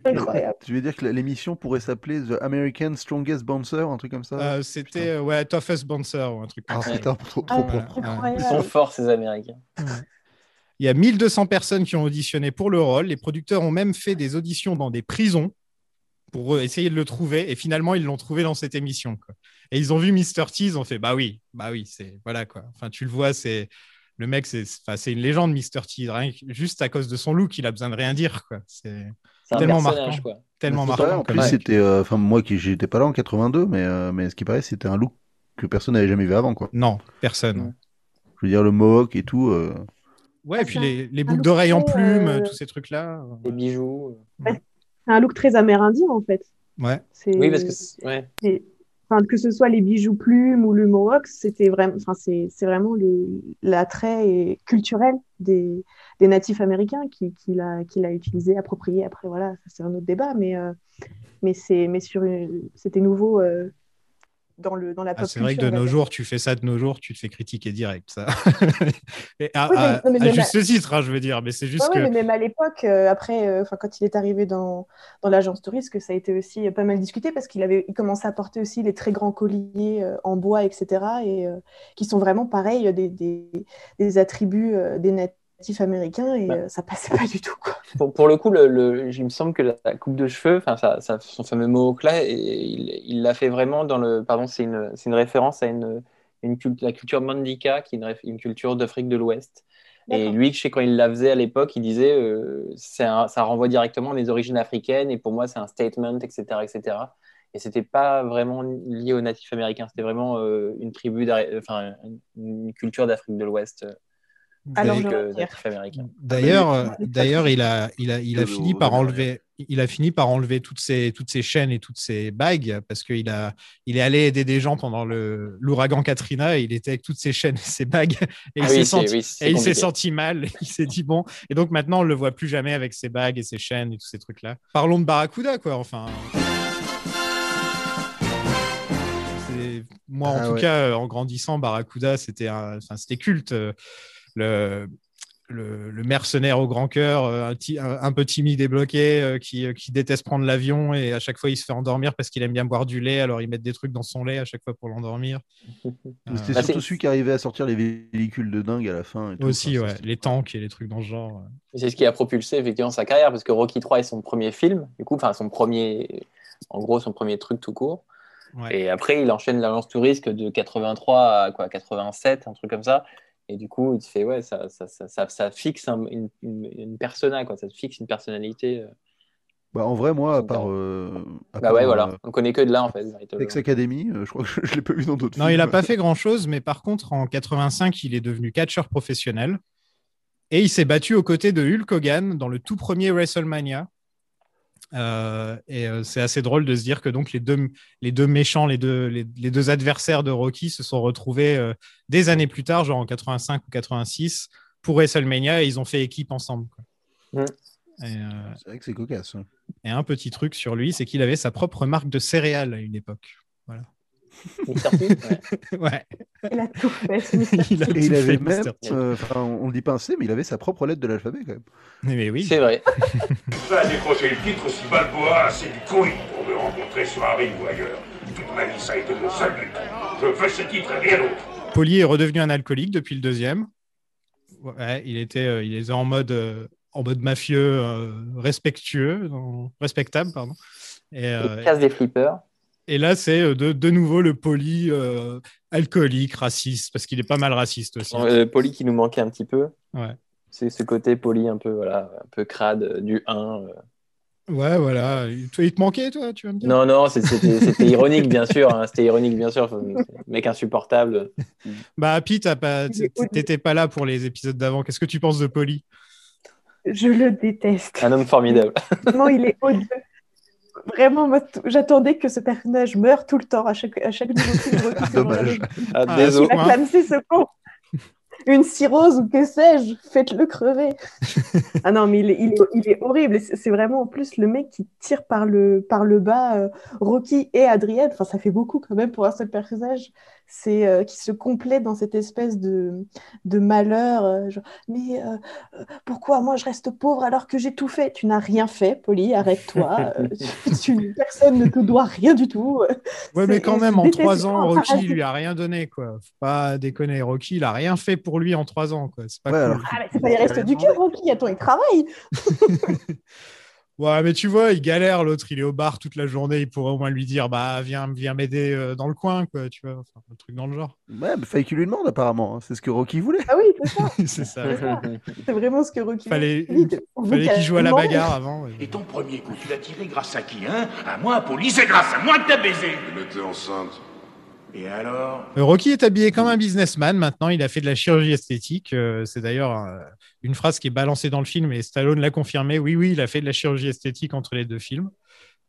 Speaker 9: Incroyable.
Speaker 8: Tu veux dire que l'émission pourrait s'appeler The American Strongest Bouncer, un truc comme ça?
Speaker 7: Euh, C'était euh, ouais, Toughest Bouncer ou un truc comme
Speaker 8: Ah
Speaker 7: ça.
Speaker 8: putain, trop,
Speaker 9: Ah
Speaker 8: trop.
Speaker 9: Incroyable.
Speaker 10: Ils sont forts ces Américains.
Speaker 7: Il y a 1200 personnes qui ont auditionné pour le rôle. Les producteurs ont même fait des auditions dans des prisons pour essayer de le trouver. Et finalement, ils l'ont trouvé dans cette émission. quoi. Et ils ont vu Mr. T, ils ont fait bah oui, bah oui, c'est voilà quoi. Enfin, tu le vois, c'est le mec, c'est une légende, Mr. T. Rien juste à cause de son look, il a besoin de rien dire. C'est Tellement marquant.
Speaker 10: quoi.
Speaker 7: tellement marquant.
Speaker 8: En plus, c'était. euh, Enfin, moi qui j'étais pas là en 82, mais, euh, mais ce qui paraît, c'était un look que personne n'avait jamais vu avant, quoi.
Speaker 7: Non, personne.
Speaker 8: Je veux dire, le mohawk et tout. euh,
Speaker 7: Ouais,
Speaker 9: Ah,
Speaker 7: et puis
Speaker 9: c'est
Speaker 7: les, les boucles d'oreilles en plumes,
Speaker 9: euh,
Speaker 7: tous ces trucs-là.
Speaker 10: Les bijoux.
Speaker 9: C'est un look très amérindien en fait.
Speaker 7: Ouais.
Speaker 9: C'est-
Speaker 10: Oui, parce que c'est- ouais.
Speaker 9: c'est- que ce soit les bijoux plumes ou le mohawk, c'était vraiment, enfin, c'est vraiment l'attrait culturel des, des natifs américains qui, qui l'a utilisé, approprié. Après, voilà, c'est un autre débat, mais, euh, mais, c'est- mais sur c'était nouveau euh, dans, le, dans la
Speaker 7: Ah, c'est vrai que de nos jours, tu fais ça de nos jours, tu te fais critiquer direct, ça. <laughs> Et à,
Speaker 9: Oui, mais-
Speaker 7: à-
Speaker 9: non, mais
Speaker 7: à
Speaker 9: même
Speaker 7: juste titre, hein, je veux dire, mais c'est juste
Speaker 9: Ouais,
Speaker 7: que.
Speaker 9: mais même à l'époque, euh, après, euh, quand il est arrivé dans, dans l'agence touriste, ça a été aussi euh, pas mal discuté parce qu'il avait il commençait à porter aussi les très grands colliers euh, en bois, etc., et qui sont vraiment pareils, des, des, des attributs des natifs américains, et
Speaker 10: Ouais.
Speaker 9: euh, ça passait pas du tout. Quoi. <laughs>
Speaker 10: Pour, pour le coup, le, le- il me semble que la, coupe de cheveux, enfin ça, ça- son fameux mohawk là, et il l'a fait vraiment dans le. Pardon, c'est une, une référence à une, une cult- la culture Mandika, qui est une, culture d'Afrique de l'Ouest. Et lui, je sais quand il la faisait à l'époque, il disait euh, un- ça renvoie directement à mes origines africaines, et pour moi, c'est un statement, etc. etc. Et c'était pas vraiment lié aux natifs américains, c'était vraiment euh, une tribu, enfin une, culture d'Afrique de l'Ouest
Speaker 9: Alors,
Speaker 10: plus
Speaker 9: je
Speaker 10: que
Speaker 9: retire.
Speaker 10: natif américain.
Speaker 7: D'ailleurs, euh,
Speaker 9: mais-
Speaker 7: d'ailleurs, il a, il a, il a
Speaker 8: Le-
Speaker 7: fini par
Speaker 8: le-
Speaker 7: enlever, il a fini par enlever toutes ces chaînes et toutes ces bagues parce qu'il a, il est allé aider des gens pendant le l'ouragan Katrina et il était avec toutes ces chaînes et ces bagues et il
Speaker 10: Ah
Speaker 7: s'est
Speaker 10: oui, c'est-
Speaker 7: senti,
Speaker 10: oui, c'est
Speaker 7: et il s'est senti mal. <laughs> Il s'est dit bon, et donc maintenant on le voit plus jamais avec ses bagues et ses chaînes et tous ces trucs là. Parlons de Barracuda quoi, enfin. Moi, en
Speaker 8: Ah
Speaker 7: tout
Speaker 8: ouais.
Speaker 7: cas, euh, en grandissant, Barracuda, c'était un- enfin, c'était culte. Le, le, le mercenaire au grand cœur, euh, un, un- peu timide et bloqué, euh, qui, euh, qui déteste prendre l'avion et à chaque fois il se fait endormir parce qu'il aime bien boire du lait, alors ils mettent des trucs dans son lait à chaque fois pour l'endormir. Euh,
Speaker 8: C'était
Speaker 10: Bah,
Speaker 8: surtout celui qui arrivait à sortir les véhicules de dingue à la fin. et tout.
Speaker 7: aussi,
Speaker 8: Enfin,
Speaker 7: ouais, les tanks et les trucs dans ce genre.
Speaker 10: C'est ce qui a propulsé effectivement sa carrière, parce que Rocky 3 est son premier film, du coup, enfin son premier, en gros son premier truc tout court.
Speaker 7: Ouais.
Speaker 10: Et après, il enchaîne l'agence touriste de 83 à quoi, 87, un truc comme ça. Et du coup, il te fait, ouais, ça, ça, ça, ça, ça fixe un- une, une, une persona, quoi, ça te fixe une personnalité. euh.
Speaker 8: Bah, en vrai, moi, à part. euh, à
Speaker 10: Bah
Speaker 8: part,
Speaker 10: ouais, voilà,
Speaker 8: euh,
Speaker 10: on connaît que de là en fait.
Speaker 8: Sex Academy, je crois que je, <laughs> je l'ai pas vu dans d'autres
Speaker 7: Non,
Speaker 8: films.
Speaker 7: il n'a pas fait grand-chose, mais par contre, en 85, il est devenu catcheur professionnel et il s'est battu aux côtés de Hulk Hogan dans le tout premier WrestleMania. Euh, et euh, c'est assez drôle de se dire que donc les deux, les deux méchants, les deux, les, les deux adversaires de Rocky se sont retrouvés euh, des années plus tard, genre en 85 ou 86, pour WrestleMania et ils ont fait équipe ensemble.
Speaker 8: C'est vrai que c'est cocasse. hein.
Speaker 7: et un petit truc sur lui, c'est qu'il avait sa propre marque de céréales à une époque. Voilà.
Speaker 10: Ouais. <laughs>
Speaker 7: Ouais.
Speaker 9: Il a tout fait. Mr. <laughs>
Speaker 7: Il a
Speaker 8: Et
Speaker 7: tout
Speaker 8: il avait
Speaker 7: fait,
Speaker 8: même, euh, enfin, on le dit pas assez, mais il avait sa propre lettre de l'alphabet quand même.
Speaker 7: Mais, mais oui.
Speaker 10: C'est vrai. <laughs>
Speaker 6: Va décrocher le titre si Balboa c'est du couille pour me rencontrer sur un ring ou ailleurs. Toute ma vie, ça a été mon seul but. Je fais ce titre et rien d'autre.
Speaker 7: Poli est redevenu un alcoolique depuis le deuxième. Ouais, il était, euh, il était en mode, euh, en mode mafieux, euh, respectueux, respectable, pardon. Et, euh,
Speaker 10: Il casse des flippers.
Speaker 7: Et là, c'est euh, de, de nouveau le poli euh, alcoolique, raciste, parce qu'il est pas mal raciste aussi.
Speaker 10: Euh, Poli qui nous manquait un petit peu.
Speaker 7: Ouais.
Speaker 10: C'est ce côté poli un peu, voilà, un peu crade euh, du 1. euh.
Speaker 7: Ouais, voilà. Toi, il te manquait, toi, tu vas me dire?
Speaker 10: Non, non, c'était ironique, bien sûr. hein, C'était ironique, bien sûr. Mec insupportable. <laughs>
Speaker 7: Bah,
Speaker 9: odieux.
Speaker 7: t'étais pas là pour les épisodes d'avant. Qu'est-ce que tu penses de Poli?
Speaker 9: Je le déteste.
Speaker 10: Un homme formidable.
Speaker 9: Vraiment, il est odieux. Vraiment, j'attendais que ce personnage meure tout le temps à chaque, à chaque nouveau film. <laughs> je
Speaker 8: Dommage.
Speaker 10: Ah,
Speaker 7: Ah,
Speaker 10: désolé.
Speaker 9: Ce con. Une cirrhose ou que sais-je, faites-le crever. <laughs> ah non, mais il est, il est, il est horrible. C'est c'est vraiment en plus le mec qui tire par le, par le bas euh, Rocky et Adrienne. Enfin, ça fait beaucoup quand même pour un seul personnage. C'est euh, qui se complète dans cette espèce de, de malheur. euh, genre, mais euh, pourquoi moi je reste pauvre alors que j'ai tout fait? Tu n'as rien fait, Polly, arrête-toi. Euh, personne ne te doit rien du tout. <laughs>
Speaker 7: Ouais, mais quand même, en trois ans, Rocky lui a rien donné, quoi. Faut pas déconner. Rocky, il a rien fait pour lui en trois ans, quoi. C'est pas
Speaker 8: Ouais,
Speaker 7: cool.
Speaker 8: alors-
Speaker 9: Ah, mais c'est pas les restes du cœur, Rocky. Attends, il travaille. <laughs>
Speaker 7: Ouais, mais tu vois, il galère, l'autre, il est au bar toute la journée, il pourrait au moins lui dire, bah, viens, viens m'aider euh, dans le coin, quoi, tu vois, enfin, un truc dans le genre.
Speaker 8: Ouais, mais fallait qu'il lui demande apparemment. hein. C'est ce que Rocky voulait.
Speaker 9: Ah oui, c'est ça. <laughs>
Speaker 7: c'est ça.
Speaker 9: C'est vraiment ce que Rocky
Speaker 7: Fallait,
Speaker 9: veut
Speaker 7: fallait qu'il joue à la bagarre avant. ouais.
Speaker 1: Et ton premier coup, tu l'as tiré grâce à qui, hein? À moi, Poli, c'est grâce à moi que t'as baisé.
Speaker 3: Elle était enceinte.
Speaker 1: Et alors?
Speaker 7: Euh, Rocky est habillé comme un businessman. Maintenant, il a fait de la chirurgie esthétique. Euh, c'est d'ailleurs euh, une phrase qui est balancée dans le film et Stallone l'a confirmé. Oui, oui, il a fait de la chirurgie esthétique entre les deux films.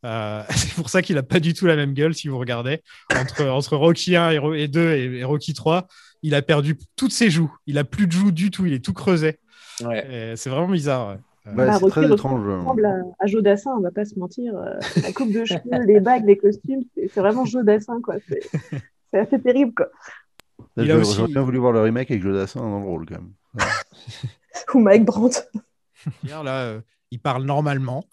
Speaker 7: Euh, <laughs> c'est pour ça qu'il a pas du tout la même gueule si vous regardez. Entre, entre Rocky 1 et, et 2 et, et Rocky 3, il a perdu toutes ses joues. Il a plus de joues du tout. Il est tout creusé.
Speaker 10: Ouais.
Speaker 7: C'est vraiment bizarre. ouais. Euh,
Speaker 8: Ouais,
Speaker 9: Bah,
Speaker 8: c'est très étrange. euh.
Speaker 9: ressemble à, à Jodassin, on va pas se mentir. Euh, la coupe de cheveux, les bagues, les costumes, c'est vraiment Jodassin, quoi. C'est assez terrible, quoi.
Speaker 7: Aussi-
Speaker 8: j'aurais bien voulu voir le remake avec Jodassin dans le rôle quand même. <laughs>
Speaker 9: Ou Mike Brandt.
Speaker 7: Hier, là, euh, il parle normalement.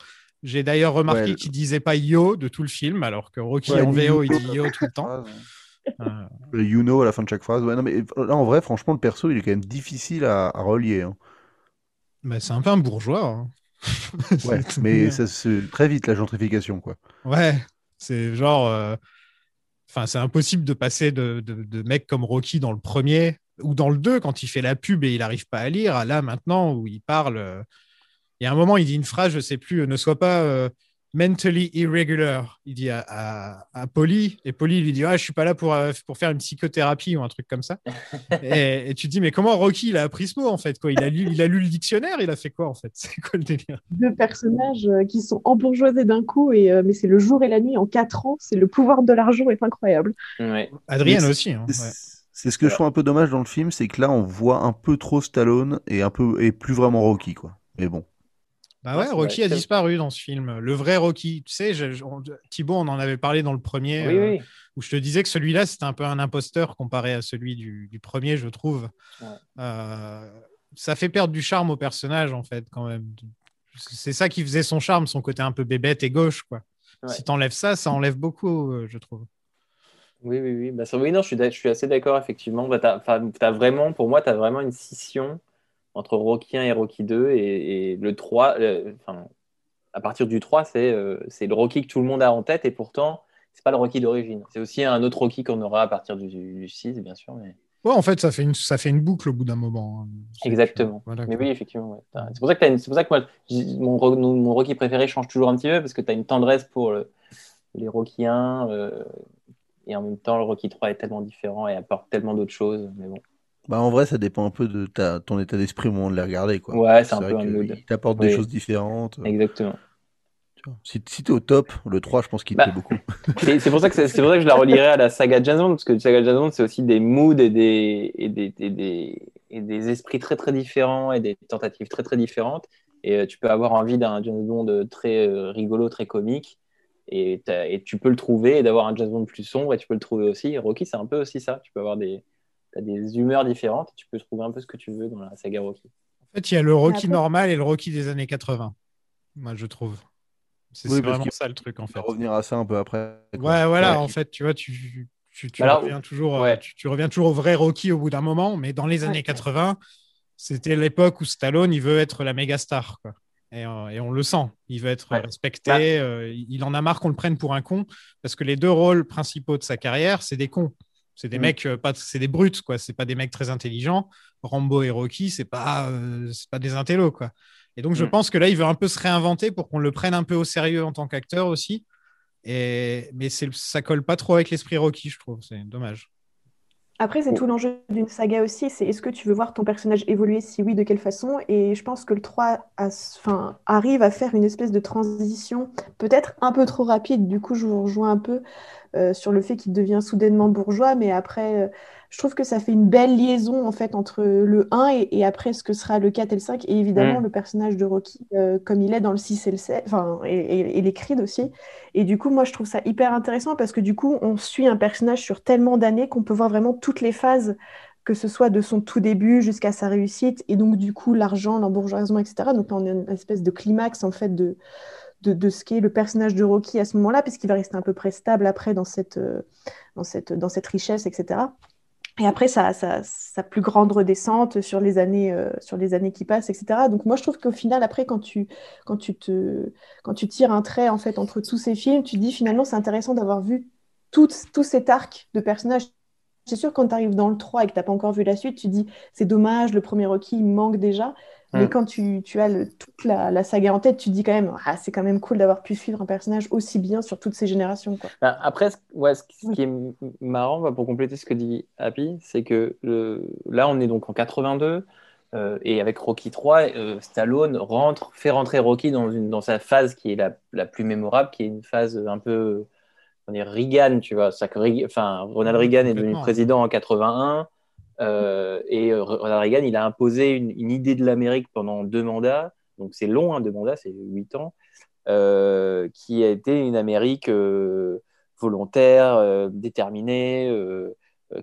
Speaker 7: J'ai d'ailleurs remarqué
Speaker 8: Ouais.
Speaker 7: qu'il disait pas yo de tout le film, alors que Rocky
Speaker 8: Ouais,
Speaker 7: en VO, il dit yo tout le temps. Euh,
Speaker 8: Le you know à la fin de chaque phrase. Ouais, non, mais là, en vrai, franchement, le perso, il est quand même difficile à, à relier. hein.
Speaker 7: bah, c'est un peu un bourgeois. hein. <laughs>
Speaker 8: Ouais, mais ça se très vite la gentrification, quoi.
Speaker 7: Ouais, c'est genre. euh, Enfin, c'est impossible de passer de, de, de mecs comme Rocky dans le premier ou dans le 2 quand il fait la pub et il n'arrive pas à lire, là maintenant où il parle. euh, Il y a un moment, il dit une phrase, je sais plus, euh, ne sois pas euh, mentally irregular. Il dit à, à, à Polly, et Polly lui dit ah, Je suis pas là pour, pour faire une psychothérapie ou un truc comme ça. <laughs> et, et tu te dis Mais comment Rocky il a appris ce mot en fait quoi? Il, a lu, il a lu le dictionnaire, il a fait quoi en fait? <laughs> C'est quoi le délire?
Speaker 9: Deux personnages qui sont embourgeoisés d'un coup, et, euh, mais c'est le jour et la nuit en quatre ans. C'est le pouvoir de l'argent est incroyable.
Speaker 10: Ouais.
Speaker 7: Adrienne aussi. hein, ouais.
Speaker 8: C'est ce que je trouve un peu dommage dans le film, c'est que là, on voit un peu trop Stallone et un peu et plus vraiment Rocky, quoi. Mais bon.
Speaker 7: Bah
Speaker 10: Ouais,
Speaker 7: Rocky a disparu dans ce film. Le vrai Rocky. Tu sais, je- je- on- Thibaut, on en avait parlé dans le premier,
Speaker 10: Oui,
Speaker 7: euh,
Speaker 10: oui.
Speaker 7: où je te disais que celui-là, c'était un peu un imposteur comparé à celui du, du premier, je trouve.
Speaker 10: Ouais.
Speaker 7: Euh, ça fait perdre du charme au personnage, en fait, quand même. C'est ça qui faisait son charme, son côté un peu bébête et gauche, quoi.
Speaker 10: Ouais.
Speaker 7: Si t'enlèves ça, ça enlève beaucoup, euh, je trouve.
Speaker 10: Oui, oui, oui. Bah, oui, non, je suis, je suis assez d'accord, effectivement. Bah, vraiment, pour moi, tu as vraiment une scission entre Rocky 1 et Rocky 2. Et, et le 3, euh, enfin, à partir du 3, c'est, euh, c'est le Rocky que tout le monde a en tête. Et pourtant, c'est pas le Rocky d'origine. C'est aussi un autre Rocky qu'on aura à partir du, du 6, bien sûr. Mais...
Speaker 7: Ouais, en fait, ça fait une, ça fait une boucle au bout d'un moment. hein.
Speaker 10: Exactement.
Speaker 7: Voilà,
Speaker 10: Mais oui, effectivement. ouais. C'est pour ça que, t'as une- c'est pour ça que moi, mon, mon Rocky préféré change toujours un petit peu parce que tu as une tendresse pour le- les Rocky 1 euh, et en même temps, le Rocky 3 est tellement différent et apporte tellement d'autres choses. Mais bon.
Speaker 8: Bah, en vrai, ça dépend un peu de ta, ton état d'esprit au moment de les regarder, quoi.
Speaker 10: Ouais, c'est un
Speaker 8: vrai
Speaker 10: peu un.
Speaker 8: Il t'apporte des
Speaker 10: Oui.
Speaker 8: choses différentes.
Speaker 10: Exactement.
Speaker 8: tu. Si, si t'es au top, le 3, je pense qu'il te
Speaker 10: Bah,
Speaker 8: plaît beaucoup. <laughs>
Speaker 10: C'est pour ça que c'est pour ça que je la relierai à la saga James Bond parce que la saga James Bond c'est aussi des moods et des et des, et des et des esprits très très différents et des tentatives très très différentes et euh, tu peux avoir envie d'un James Bond très euh, rigolo très comique Et, et tu peux le trouver et d'avoir un James Bond plus sombre et tu peux le trouver aussi. Rocky, c'est un peu aussi ça. Tu peux avoir des, t'as des humeurs différentes. Tu peux trouver un peu ce que tu veux dans la saga Rocky.
Speaker 7: En fait, il y a le Rocky
Speaker 9: après-
Speaker 7: normal et le Rocky des années 80. Moi, je trouve. C'est
Speaker 8: Oui,
Speaker 7: vraiment ça le truc, en
Speaker 8: On
Speaker 7: fait.
Speaker 8: va revenir à ça un peu après. quoi.
Speaker 7: Ouais, voilà,
Speaker 10: Ouais.
Speaker 7: en fait, tu vois, tu, tu, tu
Speaker 10: Alors,
Speaker 7: reviens toujours, euh,
Speaker 10: ouais.
Speaker 7: tu, tu reviens toujours au vrai Rocky au bout d'un moment, mais dans les années
Speaker 9: Ouais.
Speaker 7: 80, c'était l'époque où Stallone, il veut être la méga star, quoi. Et, euh, et on le sent, il veut être
Speaker 10: Ouais.
Speaker 7: respecté,
Speaker 10: Bah.
Speaker 7: euh, il en a marre qu'on le prenne pour un con, parce que les deux rôles principaux de sa carrière, c'est des cons. C'est des
Speaker 10: Mm.
Speaker 7: mecs, euh, pas, c'est des brutes, quoi. C'est pas des mecs très intelligents. Rambo et Rocky, c'est pas, c'est pas des intellos, quoi. Et donc, je
Speaker 10: Mm.
Speaker 7: pense que là, il veut un peu se réinventer pour qu'on le prenne un peu au sérieux en tant qu'acteur aussi. Et... Mais c'est- ça colle pas trop avec l'esprit Rocky, je trouve. C'est dommage.
Speaker 9: Après, c'est tout l'enjeu d'une saga aussi, c'est est-ce que tu veux voir ton personnage évoluer, si oui, de quelle façon? Et je pense que le 3 a- enfin, arrive à faire une espèce de transition, peut-être un peu trop rapide. Du coup, je vous rejoins un peu euh, sur le fait qu'il devient soudainement bourgeois, mais après, euh, je trouve que ça fait une belle liaison en fait entre le 1 et, et après ce que sera le 4 et le 5. Et évidemment,
Speaker 10: Mm.
Speaker 9: le personnage de Rocky, euh, comme il est dans le 6 et le 7, enfin, et, et- et les Creed aussi. Et du coup, moi, je trouve ça hyper intéressant parce que du coup, on suit un personnage sur tellement d'années qu'on peut voir vraiment toutes les phases, que ce soit de son tout début jusqu'à sa réussite, et donc du coup, l'argent, l'embourgeoisement, etc. Donc on a une espèce de climax, en fait, de, de, ce qu'est le personnage de Rocky à ce moment-là, puisqu'il va rester à peu près stable après dans cette, euh, dans cette, dans cette richesse, etc. Et après, sa, sa, sa plus grande redescente sur les années, euh, sur les années qui passent, etc. Donc moi, je trouve qu'au final, après, quand tu, quand tu te, quand tu tires un trait en fait entre tous ces films, tu dis finalement, c'est intéressant d'avoir vu tout, tout cet arc de personnages. C'est sûr, quand tu arrives dans le 3 et que tu n'as pas encore vu la suite, tu te dis, c'est dommage, le premier Rocky, il manque déjà. Mais
Speaker 10: Mm.
Speaker 9: quand tu, tu as le- toute la, la saga en tête, tu te dis quand même, ah, c'est quand même cool d'avoir pu suivre un personnage aussi bien sur toutes ces générations. Quoi.
Speaker 10: Ben, après, ce, ouais, ce qui ce qui est marrant, bah, pour compléter ce que dit Happy, c'est que là, on est donc en 82, euh, et avec Rocky 3, euh, Stallone rentre, fait rentrer Rocky dans, une, dans sa phase qui est la, la plus mémorable, qui est une phase un peu, on dire Reagan, tu vois. Enfin, Ronald Reagan est devenu président en 81, euh, et euh, Ronald Reagan, il a imposé une, une idée de l'Amérique pendant deux mandats, donc c'est long, hein, deux mandats, c'est huit ans, euh, qui a été une Amérique euh, volontaire, déterminée,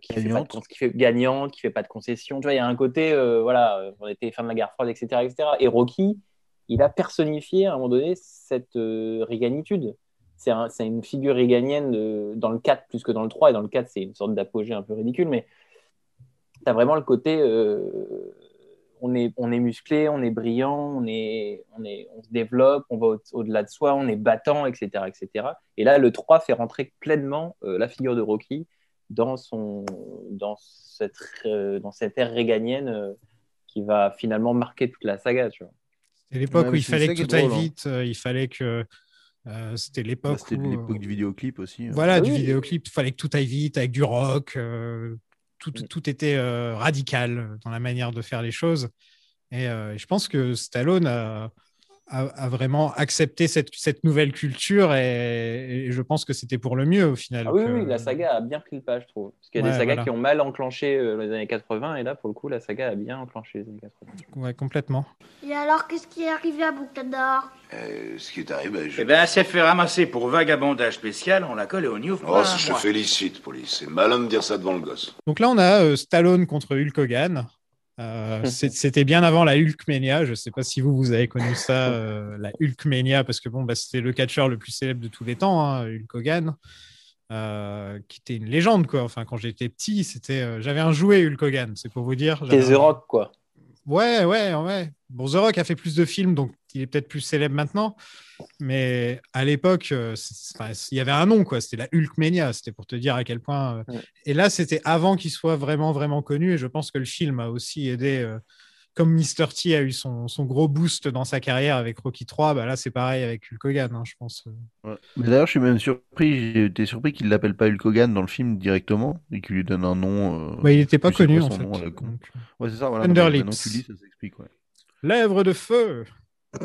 Speaker 10: qui fait pas de qui fait gagnante, qui fait pas de concessions. Tu vois, il y a un côté, voilà, on était fin de la guerre froide, etc., etc. Et Rocky, il a personnifié à un moment donné cette réganitude. C'est un- c'est une figure réganienne de- dans le 4 plus que dans le 3. Et dans le 4, c'est une sorte d'apogée un peu ridicule, mais tu as vraiment le côté euh, on, est, on est musclé, on est brillant, on, est, on, est, on se développe, on va au- au-delà de soi, on est battant, etc., etc. Et là, le 3 fait rentrer pleinement euh, la figure de Rocky dans, son, dans, cette, euh, dans cette ère réganienne euh, qui va finalement marquer toute la saga. Tu vois.
Speaker 7: C'était l'époque
Speaker 8: Ouais,
Speaker 7: où
Speaker 8: mais
Speaker 7: il
Speaker 8: c'est
Speaker 7: fallait que tout aille
Speaker 8: drôle, hein.
Speaker 7: vite, euh, il fallait que. Euh, C'était
Speaker 8: Bah,
Speaker 7: l'époque
Speaker 8: C'était l'époque du vidéoclip aussi. hein.
Speaker 7: Voilà,
Speaker 10: Ah
Speaker 7: du
Speaker 10: oui.
Speaker 7: vidéoclip, il fallait que tout aille vite, avec du rock. euh, tout,
Speaker 10: Mm.
Speaker 7: tout était euh, radical dans la manière de faire les choses. Et euh, je pense que Stallone a, a- a vraiment accepté cette, cette nouvelle culture et, et je pense que c'était pour le mieux au final.
Speaker 10: Ah oui,
Speaker 7: que-
Speaker 10: oui, la saga a bien pris le pas, je trouve. Parce qu'il y a
Speaker 7: Ouais,
Speaker 10: des sagas
Speaker 7: voilà.
Speaker 10: qui ont mal enclenché euh, les années 80, et là, pour le coup, la saga a bien enclenché les années 80.
Speaker 7: Ouais, complètement.
Speaker 4: Et alors, qu'est-ce qui est arrivé à Boucador
Speaker 2: Euh, ce qui est arrivé, je...
Speaker 11: Eh ben, elle s'est fait ramasser pour vagabondage spécial, on l'a collé au New
Speaker 2: Oh, je te félicite, police. C'est malin de dire ça devant le gosse.
Speaker 7: Donc là, on a euh, Stallone contre Hulk Hogan. Euh, C'était bien avant la Hulkmania. Je ne sais pas si vous, vous avez connu ça, euh, la Hulkmania, parce que bon, bah, c'était le catcheur le plus célèbre de tous les temps, hein, Hulk Hogan, euh, qui était une légende. Quoi. Enfin, quand j'étais petit, c'était, j'avais un jouet Hulk Hogan, c'est pour vous dire. J'avais
Speaker 10: The Rock, quoi.
Speaker 7: Ouais, ouais, ouais. Bon, The Rock a fait plus de films, donc il est peut-être plus célèbre maintenant. Mais à l'époque, euh, il y avait un nom, quoi. C'était la Hulkmania. C'était pour te dire à quel point. euh,
Speaker 10: Ouais.
Speaker 7: Et là, c'était avant qu'il soit vraiment, vraiment connu. Et je pense que le film a aussi aidé. Euh, Comme Mr. T a eu son, son gros boost dans sa carrière avec Rocky 3, bah là, c'est pareil avec Hulk Hogan, hein, je pense.
Speaker 8: Ouais. Mais d'ailleurs, je suis même surpris. J'ai été surpris qu'il l'appelle pas Hulk Hogan dans le film directement et qu'il lui donne un nom. euh,
Speaker 7: Bah, il n'était pas connu, en fait. Donc,
Speaker 8: Ouais, c'est ça. Voilà.
Speaker 7: Thunder
Speaker 8: Non, mais Maintenant
Speaker 7: Lips.
Speaker 8: que tu dis, ça s'explique. Ouais.
Speaker 7: Lèvres de feu <laughs>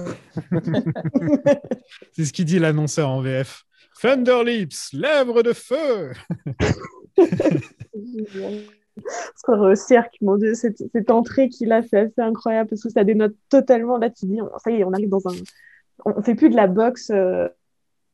Speaker 7: C'est ce qu'il dit l'annonceur en VF. Thunder Lips, lèvres de feu <laughs>
Speaker 9: Sur Cirque, mon Dieu, cette, cette entrée qu'il a, c'est assez incroyable parce que ça dénote totalement. Là, tu dis, on- ça y est, on arrive dans un. On, fait plus de la boxe euh,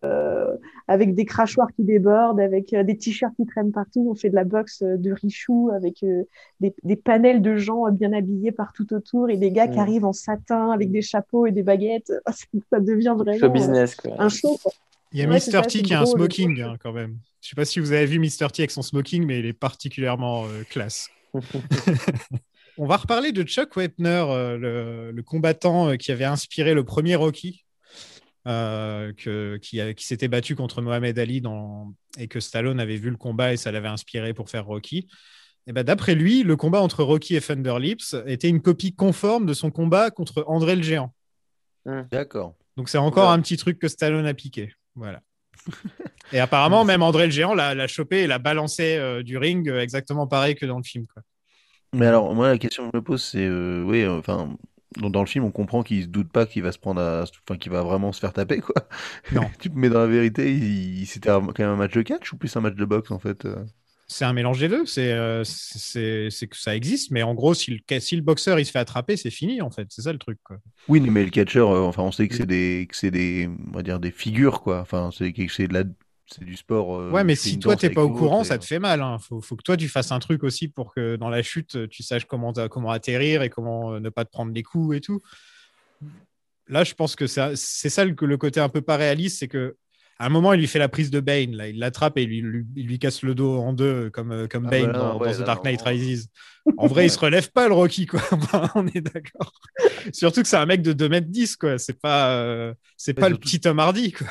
Speaker 9: euh, avec des crachoirs qui débordent, avec euh, des t-shirts qui traînent partout. On fait de la boxe euh, de richou avec euh, des, des panels de gens euh, bien habillés partout autour et des gars qui
Speaker 10: Mm.
Speaker 9: arrivent en satin avec des chapeaux et des baguettes. <laughs> Ça devient vraiment
Speaker 10: Show business, quoi.
Speaker 9: un show. quoi.
Speaker 7: Il y a
Speaker 9: Ouais, ça,
Speaker 7: T qui a un smoking hein, quand même. Je sais pas si vous avez vu Mr. T avec son smoking, mais il est particulièrement euh, classe. <laughs> On va reparler de Chuck Wepner, euh, le, le combattant euh, qui avait inspiré le premier Rocky, euh, que- qui, s'était battu contre Mohamed Ali dans, et que Stallone avait vu le combat et ça l'avait inspiré pour faire Rocky. Et ben, D'après lui, le combat entre Rocky et Thunderlips était une copie conforme de son combat contre André le Géant.
Speaker 8: D'accord.
Speaker 7: Donc c'est encore
Speaker 8: Ouais.
Speaker 7: un petit truc que Stallone a piqué. Voilà. Et apparemment, même André le Géant l'a chopé et l'a balancé euh, du ring euh, exactement pareil que dans le film. Quoi.
Speaker 8: Mais alors, moi, la question que je me pose, c'est, euh, oui, enfin, dans, dans le film, on comprend qu'il se doute pas qu'il va se prendre à, enfin, qu'il va vraiment se faire taper, quoi.
Speaker 7: Non. <laughs>
Speaker 8: tu mais dans la vérité, il, c'était quand même un match de catch ou plus un match de boxe, en fait
Speaker 7: C'est un mélange des deux. C'est euh, c'est c'est que ça existe, mais en gros, si le, si le boxeur il se fait attraper, c'est fini en fait. C'est ça le truc. Quoi.
Speaker 8: Oui, mais le catcheur, euh, enfin, on sait que c'est des, que c'est des, on va dire des figures, quoi. Enfin, c'est quelque- c'est de la, c'est du sport. euh,
Speaker 7: ouais, mais si toi t'es pas au courant, ça te fait mal. Hein. Faut, faut que toi tu fasses un truc aussi pour que dans la chute tu saches comment comment atterrir et comment ne pas te prendre des coups et tout. Là, je pense que ça- c'est ça le, le côté un peu pas réaliste, c'est que à un moment, il lui fait la prise de Bane, là, il l'attrape et il lui, lui- il lui casse le dos en deux, comme, euh, comme
Speaker 8: Ah
Speaker 7: Bane
Speaker 8: bah
Speaker 7: dans,
Speaker 8: ouais,
Speaker 7: dans The Dark Knight
Speaker 8: non.
Speaker 7: Rises. En vrai, il se relève pas, le Rocky, quoi. <laughs> On est d'accord. Surtout que c'est un mec de 2m10, quoi. C'est pas, euh, c'est
Speaker 8: Ouais,
Speaker 7: pas le petit Tom Hardy, quoi.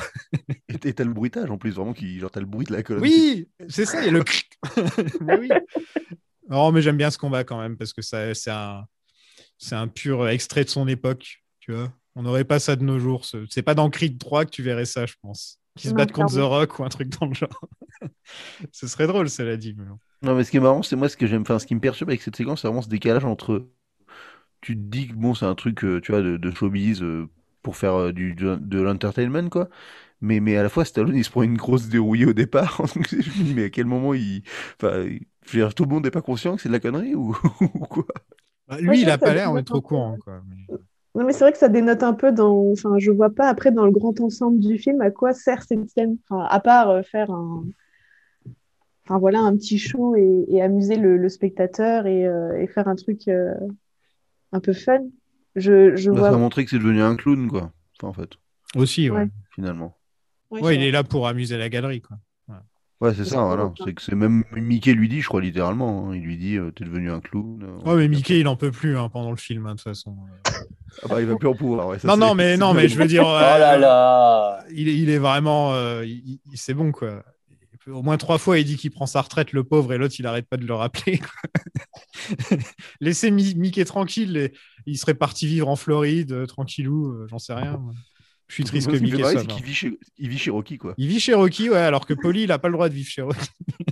Speaker 8: Et t'as le bruitage en plus, vraiment, qui, genre, t'as le bruit de la colonne.
Speaker 7: Oui, c'est ça, il y a le. <laughs> mais oui. Non, mais j'aime bien ce combat quand même, parce que ça, c'est un, c'est un pur extrait de son époque, tu vois. On n'aurait pas ça de nos jours. ce- C'est pas dans Creed 3 que tu verrais ça, je pense. Qui se battent contre The. Rock ou un truc dans le genre. <laughs> ce serait drôle, cela dit. mais.
Speaker 8: Non, mais ce qui est marrant, c'est moi ce que j'aime, enfin, ce qui me perturbe avec cette séquence, c'est vraiment ce décalage entre. Tu te dis que bon, c'est un truc, euh, tu vois, de, de showbiz euh, pour faire euh, du, de, de l'entertainment, quoi. Mais, mais à la fois, Stallone, il se prend une grosse dérouillée au départ. <laughs> Donc, je me dis, mais à quel moment il. Enfin, il- je veux dire, tout le monde n'est pas conscient que c'est de la connerie ou, <laughs> ou quoi?
Speaker 7: Bah,
Speaker 9: Ouais,
Speaker 7: lui, il a pas l'air d'être au courant. Quoi. mais-
Speaker 9: Non, mais c'est vrai que ça dénote un peu dans. Enfin, je vois pas après dans le grand ensemble du film à quoi sert cette scène. Enfin, à part euh, faire un. Enfin, voilà, un petit show et, et amuser le, le spectateur et, euh, et faire un truc euh, un peu fun. Je, je
Speaker 8: Bah,
Speaker 9: vois.
Speaker 8: Ça a montré que c'est devenu un clown, quoi. Enfin, en fait,
Speaker 7: Aussi, ouais.
Speaker 9: Ouais.
Speaker 8: finalement.
Speaker 9: Ouais,
Speaker 7: Ouais, il est là pour amuser la galerie. Quoi.
Speaker 8: Ouais, c'est ça, voilà. C'est que c'est même Mickey lui dit, je crois, littéralement. hein. Il lui dit, euh, t'es devenu un clown. euh,
Speaker 7: Ouais, mais Mickey, il en peut plus hein, pendant le film, hein, de toute façon.
Speaker 8: Ah bah, il va plus en pouvoir. ouais, ça,
Speaker 7: non, non, mais non, mais je veux dire. <laughs>
Speaker 10: Oh là
Speaker 7: euh,
Speaker 10: là
Speaker 7: il, est, il est vraiment. euh, il- il- c'est bon, quoi. Au moins trois fois, il dit qu'il prend sa retraite, le pauvre, et l'autre, il arrête pas de le rappeler. <laughs> Laissez Mi- Mickey tranquille. et il serait parti vivre en Floride, tranquillou, euh, j'en sais rien. Je suis <laughs> triste
Speaker 8: Moi,
Speaker 7: que Mickey
Speaker 8: marrer,
Speaker 7: soit
Speaker 8: c'est
Speaker 7: mort.
Speaker 8: qu'il vit chez... il vit chez Rocky, quoi.
Speaker 7: Il vit chez Rocky, ouais, alors que Polly, il a pas le droit de vivre chez Rocky.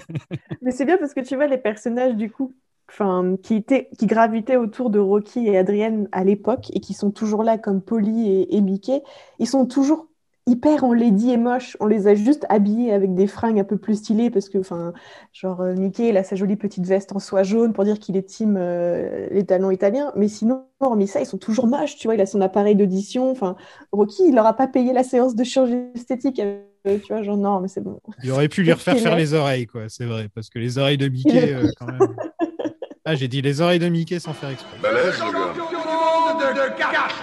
Speaker 7: <laughs>
Speaker 9: Mais c'est bien parce que tu vois les personnages du coup, enfin, qui étaient, qui gravitaient autour de Rocky et Adrienne à l'époque et qui sont toujours là comme Polly et, et Mickey, ils sont toujours hyper en lady et moches. On les a juste habillés avec des fringues un peu plus stylées parce que, enfin, genre euh, Mickey, il a sa jolie petite veste en soie jaune pour dire qu'il est team euh, les talons italiens. Mais sinon, hormis ça, ils sont toujours moches. Tu vois, il a son appareil d'audition. Enfin, Rocky, il leur a pas payé la séance de chirurgie esthétique. euh, tu vois, genre non, mais c'est bon.
Speaker 7: Il aurait pu lui refaire faire les oreilles, quoi, c'est vrai, parce que les oreilles de Mickey, euh, quand même. Ah, j'ai dit les oreilles de Mickey sans faire exprès.
Speaker 2: Balèze, le gars.
Speaker 6: du monde de catch.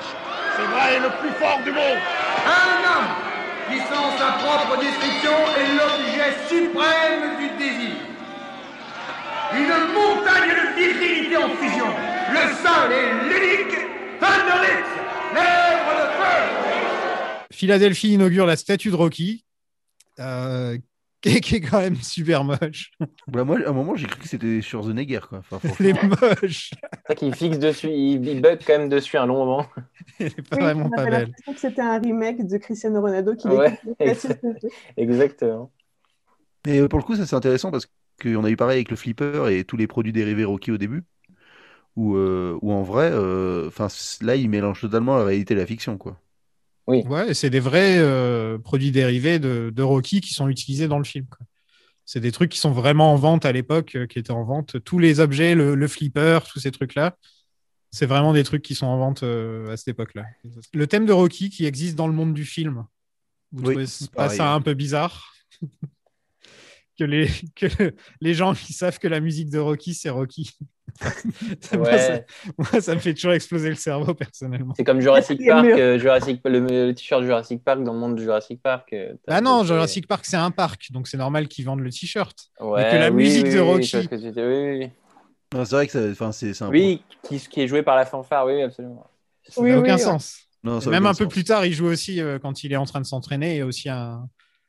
Speaker 6: C'est vrai, le plus fort du monde. Un sa propre description, est l'objet suprême du désir. Une montagne de virilité en fusion. Le seul et l'unique Thunderlips, lèvre de feu.
Speaker 7: Philadelphie inaugure la statue de Rocky, euh, <laughs> qui, qui est quand même super moche.
Speaker 8: Bah, moi, à un moment, j'ai cru que c'était Schwarzenegger, quoi. Enfin, <laughs>
Speaker 7: Elle est
Speaker 8: franchement.
Speaker 7: moche.
Speaker 10: C'est vrai qu'il fixe dessus, il, il bug quand même dessus un long moment. <laughs>
Speaker 7: Elle est pas
Speaker 9: Oui,
Speaker 7: vraiment
Speaker 9: on
Speaker 7: pas
Speaker 9: avait
Speaker 7: belle.
Speaker 9: l'impression que c'était un remake de Cristiano Ronaldo qui
Speaker 10: Ouais,
Speaker 9: jeu.
Speaker 10: Exactement.
Speaker 8: Et euh, pour le coup, ça c'est intéressant parce qu'on a eu pareil avec le flipper et tous les produits dérivés Rocky au début. Où, euh, où en vrai, euh, enfin là, il mélange totalement la réalité et la fiction, quoi.
Speaker 7: Ouais, et c'est des vrais euh, produits dérivés de, de Rocky qui sont utilisés dans le film. quoi. C'est des trucs qui sont vraiment en vente à l'époque, euh, qui étaient en vente. Tous les objets, le, le flipper, tous ces trucs-là, c'est vraiment des trucs qui sont en vente euh, à cette époque-là. Le thème de Rocky qui existe dans le monde du film. Vous
Speaker 8: Oui,
Speaker 7: trouvez
Speaker 8: c'est
Speaker 7: pas ça un peu bizarre? <laughs> Que les, que les gens qui savent que la musique de Rocky, c'est Rocky. <laughs> Ça, moi, ça- moi, ça me fait toujours exploser le cerveau, personnellement.
Speaker 10: C'est comme Jurassic Park, euh, Jurassic, le, le t-shirt Jurassic Park dans le monde de Jurassic Park. euh,
Speaker 7: Ah non, Jurassic Park, c'est un parc, donc c'est normal qu'ils vendent le t-shirt.
Speaker 10: Ouais,
Speaker 7: que la
Speaker 10: oui,
Speaker 7: musique
Speaker 10: oui,
Speaker 7: de
Speaker 10: oui,
Speaker 7: Rocky-
Speaker 8: Non, C'est vrai que ça- enfin, c'est c'est un
Speaker 10: Oui, qui, qui est joué par la fanfare, oui, absolument.
Speaker 7: Ça
Speaker 9: Oui,
Speaker 7: n'a
Speaker 9: oui,
Speaker 7: aucun
Speaker 9: ouais.
Speaker 7: sens.
Speaker 8: Non,
Speaker 7: Et
Speaker 8: ça a
Speaker 7: même
Speaker 8: aucun
Speaker 7: un peu
Speaker 8: sens.
Speaker 7: plus tard, il joue aussi euh, quand il est en train de s'entraîner. Il y a aussi un,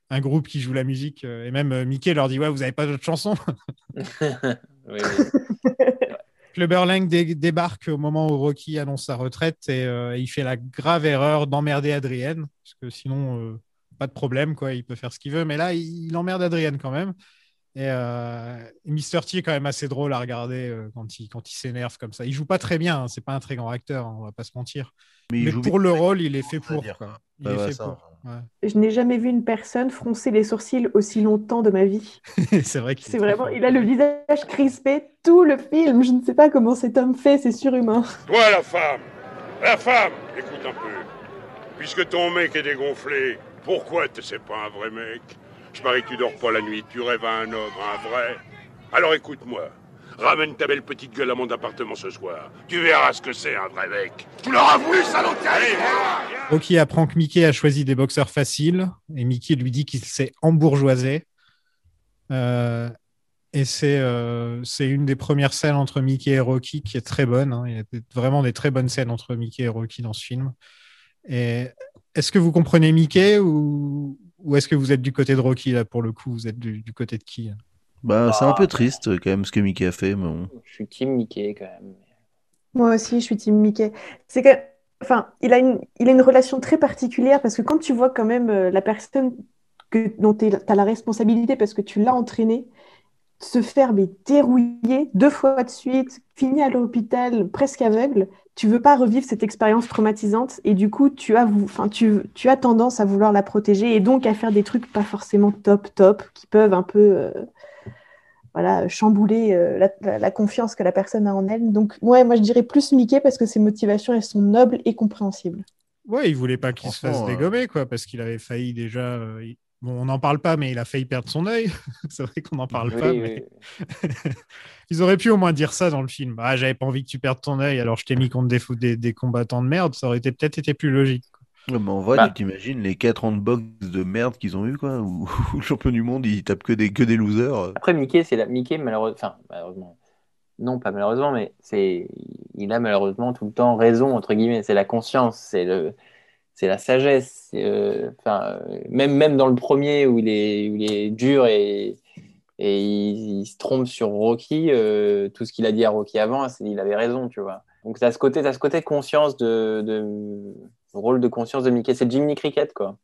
Speaker 7: un groupe qui joue la musique. euh, et même euh, Mickey leur dit Ouais, vous avez pas d'autres chansons <laughs> <laughs>
Speaker 10: Oui, oui.
Speaker 7: Clubber Lang dé- débarque au moment où Rocky annonce sa retraite et euh, il fait la grave erreur d'emmerder Adrienne. Parce que sinon, euh, pas de problème, quoi. Il peut faire ce qu'il veut. Mais là, il, il emmerde Adrienne quand même. Et, euh, et Mr. T est quand même assez drôle à regarder euh, quand il, quand il s'énerve comme ça. Il joue pas très bien, hein, c'est pas un très grand acteur, hein, on va pas se mentir.
Speaker 8: Mais
Speaker 7: pour le rôle, il est fait pour.
Speaker 8: dire.
Speaker 7: quoi. Il
Speaker 8: Bah
Speaker 7: est
Speaker 8: ouais,
Speaker 7: fait
Speaker 8: ça,
Speaker 7: pour. Ouais.
Speaker 9: Je n'ai jamais vu une personne froncer les sourcils aussi longtemps de ma vie. <laughs>
Speaker 7: c'est vrai qu'il est
Speaker 9: vraiment,
Speaker 7: fort.
Speaker 9: il a le visage crispé tout le film. Je ne sais pas comment cet homme fait, c'est surhumain.
Speaker 6: Toi, la femme La femme Écoute un peu. Puisque ton mec est dégonflé, pourquoi t- c'est pas un vrai mec? Je parie que tu dors pas la nuit, tu rêves à un homme, un vrai. Alors écoute-moi. Ramène ta belle petite gueule à mon appartement ce soir. Tu verras ce que c'est un vrai mec. Tu l'auras voulu, salaud viens
Speaker 7: Rocky apprend que Mickey a choisi des boxeurs faciles et Mickey lui dit qu'il s'est embourgeoisé. Euh, et c'est euh, c'est une des premières scènes entre Mickey et Rocky qui est très bonne. hein. Il y a vraiment des très bonnes scènes entre Mickey et Rocky dans ce film. Et est-ce que vous comprenez Mickey ou, ou est-ce que vous êtes du côté de Rocky là pour le coup? Vous êtes du, du côté de qui?
Speaker 8: Bah, c'est un peu triste quand même ce que Mickey a fait, mais bon.
Speaker 10: Je suis Team Mickey quand même.
Speaker 9: Moi aussi, je suis team Mickey. C'est que, enfin, il a une, il a une relation très particulière parce que quand tu vois quand même euh, la personne que, dont tu as la responsabilité parce que tu l'as entraîné se faire mais dérouiller deux fois de suite, finir à l'hôpital presque aveugle, tu veux pas revivre cette expérience traumatisante et du coup tu as, enfin, tu, tu as tendance à vouloir la protéger et donc à faire des trucs pas forcément top top qui peuvent un peu euh, voilà, chambouler euh, la, la- la confiance que la personne a en elle. Donc, ouais, moi je dirais plus Mickey parce que ses motivations, elles sont nobles et compréhensibles.
Speaker 7: Ouais, il voulait pas qu'il se fasse
Speaker 8: euh,
Speaker 7: dégommer, quoi, parce qu'il avait failli déjà. euh, il- Bon, on n'en parle pas, mais il a failli perdre son œil. <laughs> c'est vrai qu'on n'en parle
Speaker 10: Oui,
Speaker 7: pas.
Speaker 10: oui,
Speaker 7: mais- <laughs> Ils auraient pu au moins dire ça dans le film. Ah, j'avais pas envie que tu perdes ton œil, alors je t'ai mis contre des, des, des combattants de merde. Ça aurait été peut-être été plus logique.
Speaker 8: Ouais, mais en vrai,
Speaker 10: Bah.
Speaker 8: tu t'imagines les 4 ans de boxe de merde qu'ils ont eu, quoi, où, <laughs> où le champion du monde, il tape que des, que des losers.
Speaker 10: Après, Mickey, c'est la... Mickey, malheureusement, enfin, malheureusement, non, pas malheureusement, mais c'est, il a malheureusement tout le temps raison, entre guillemets. C'est la conscience, c'est le, c'est la sagesse. euh, Enfin, euh, même, même dans le premier où il est, où il est dur et, et il, il se trompe sur Rocky, euh, tout ce qu'il a dit à Rocky avant, c'est, il avait raison, tu vois. Donc, t'as ce côté, t'as ce côté conscience de, de, rôle de conscience de Mickey. C'est Jiminy Cricket, quoi.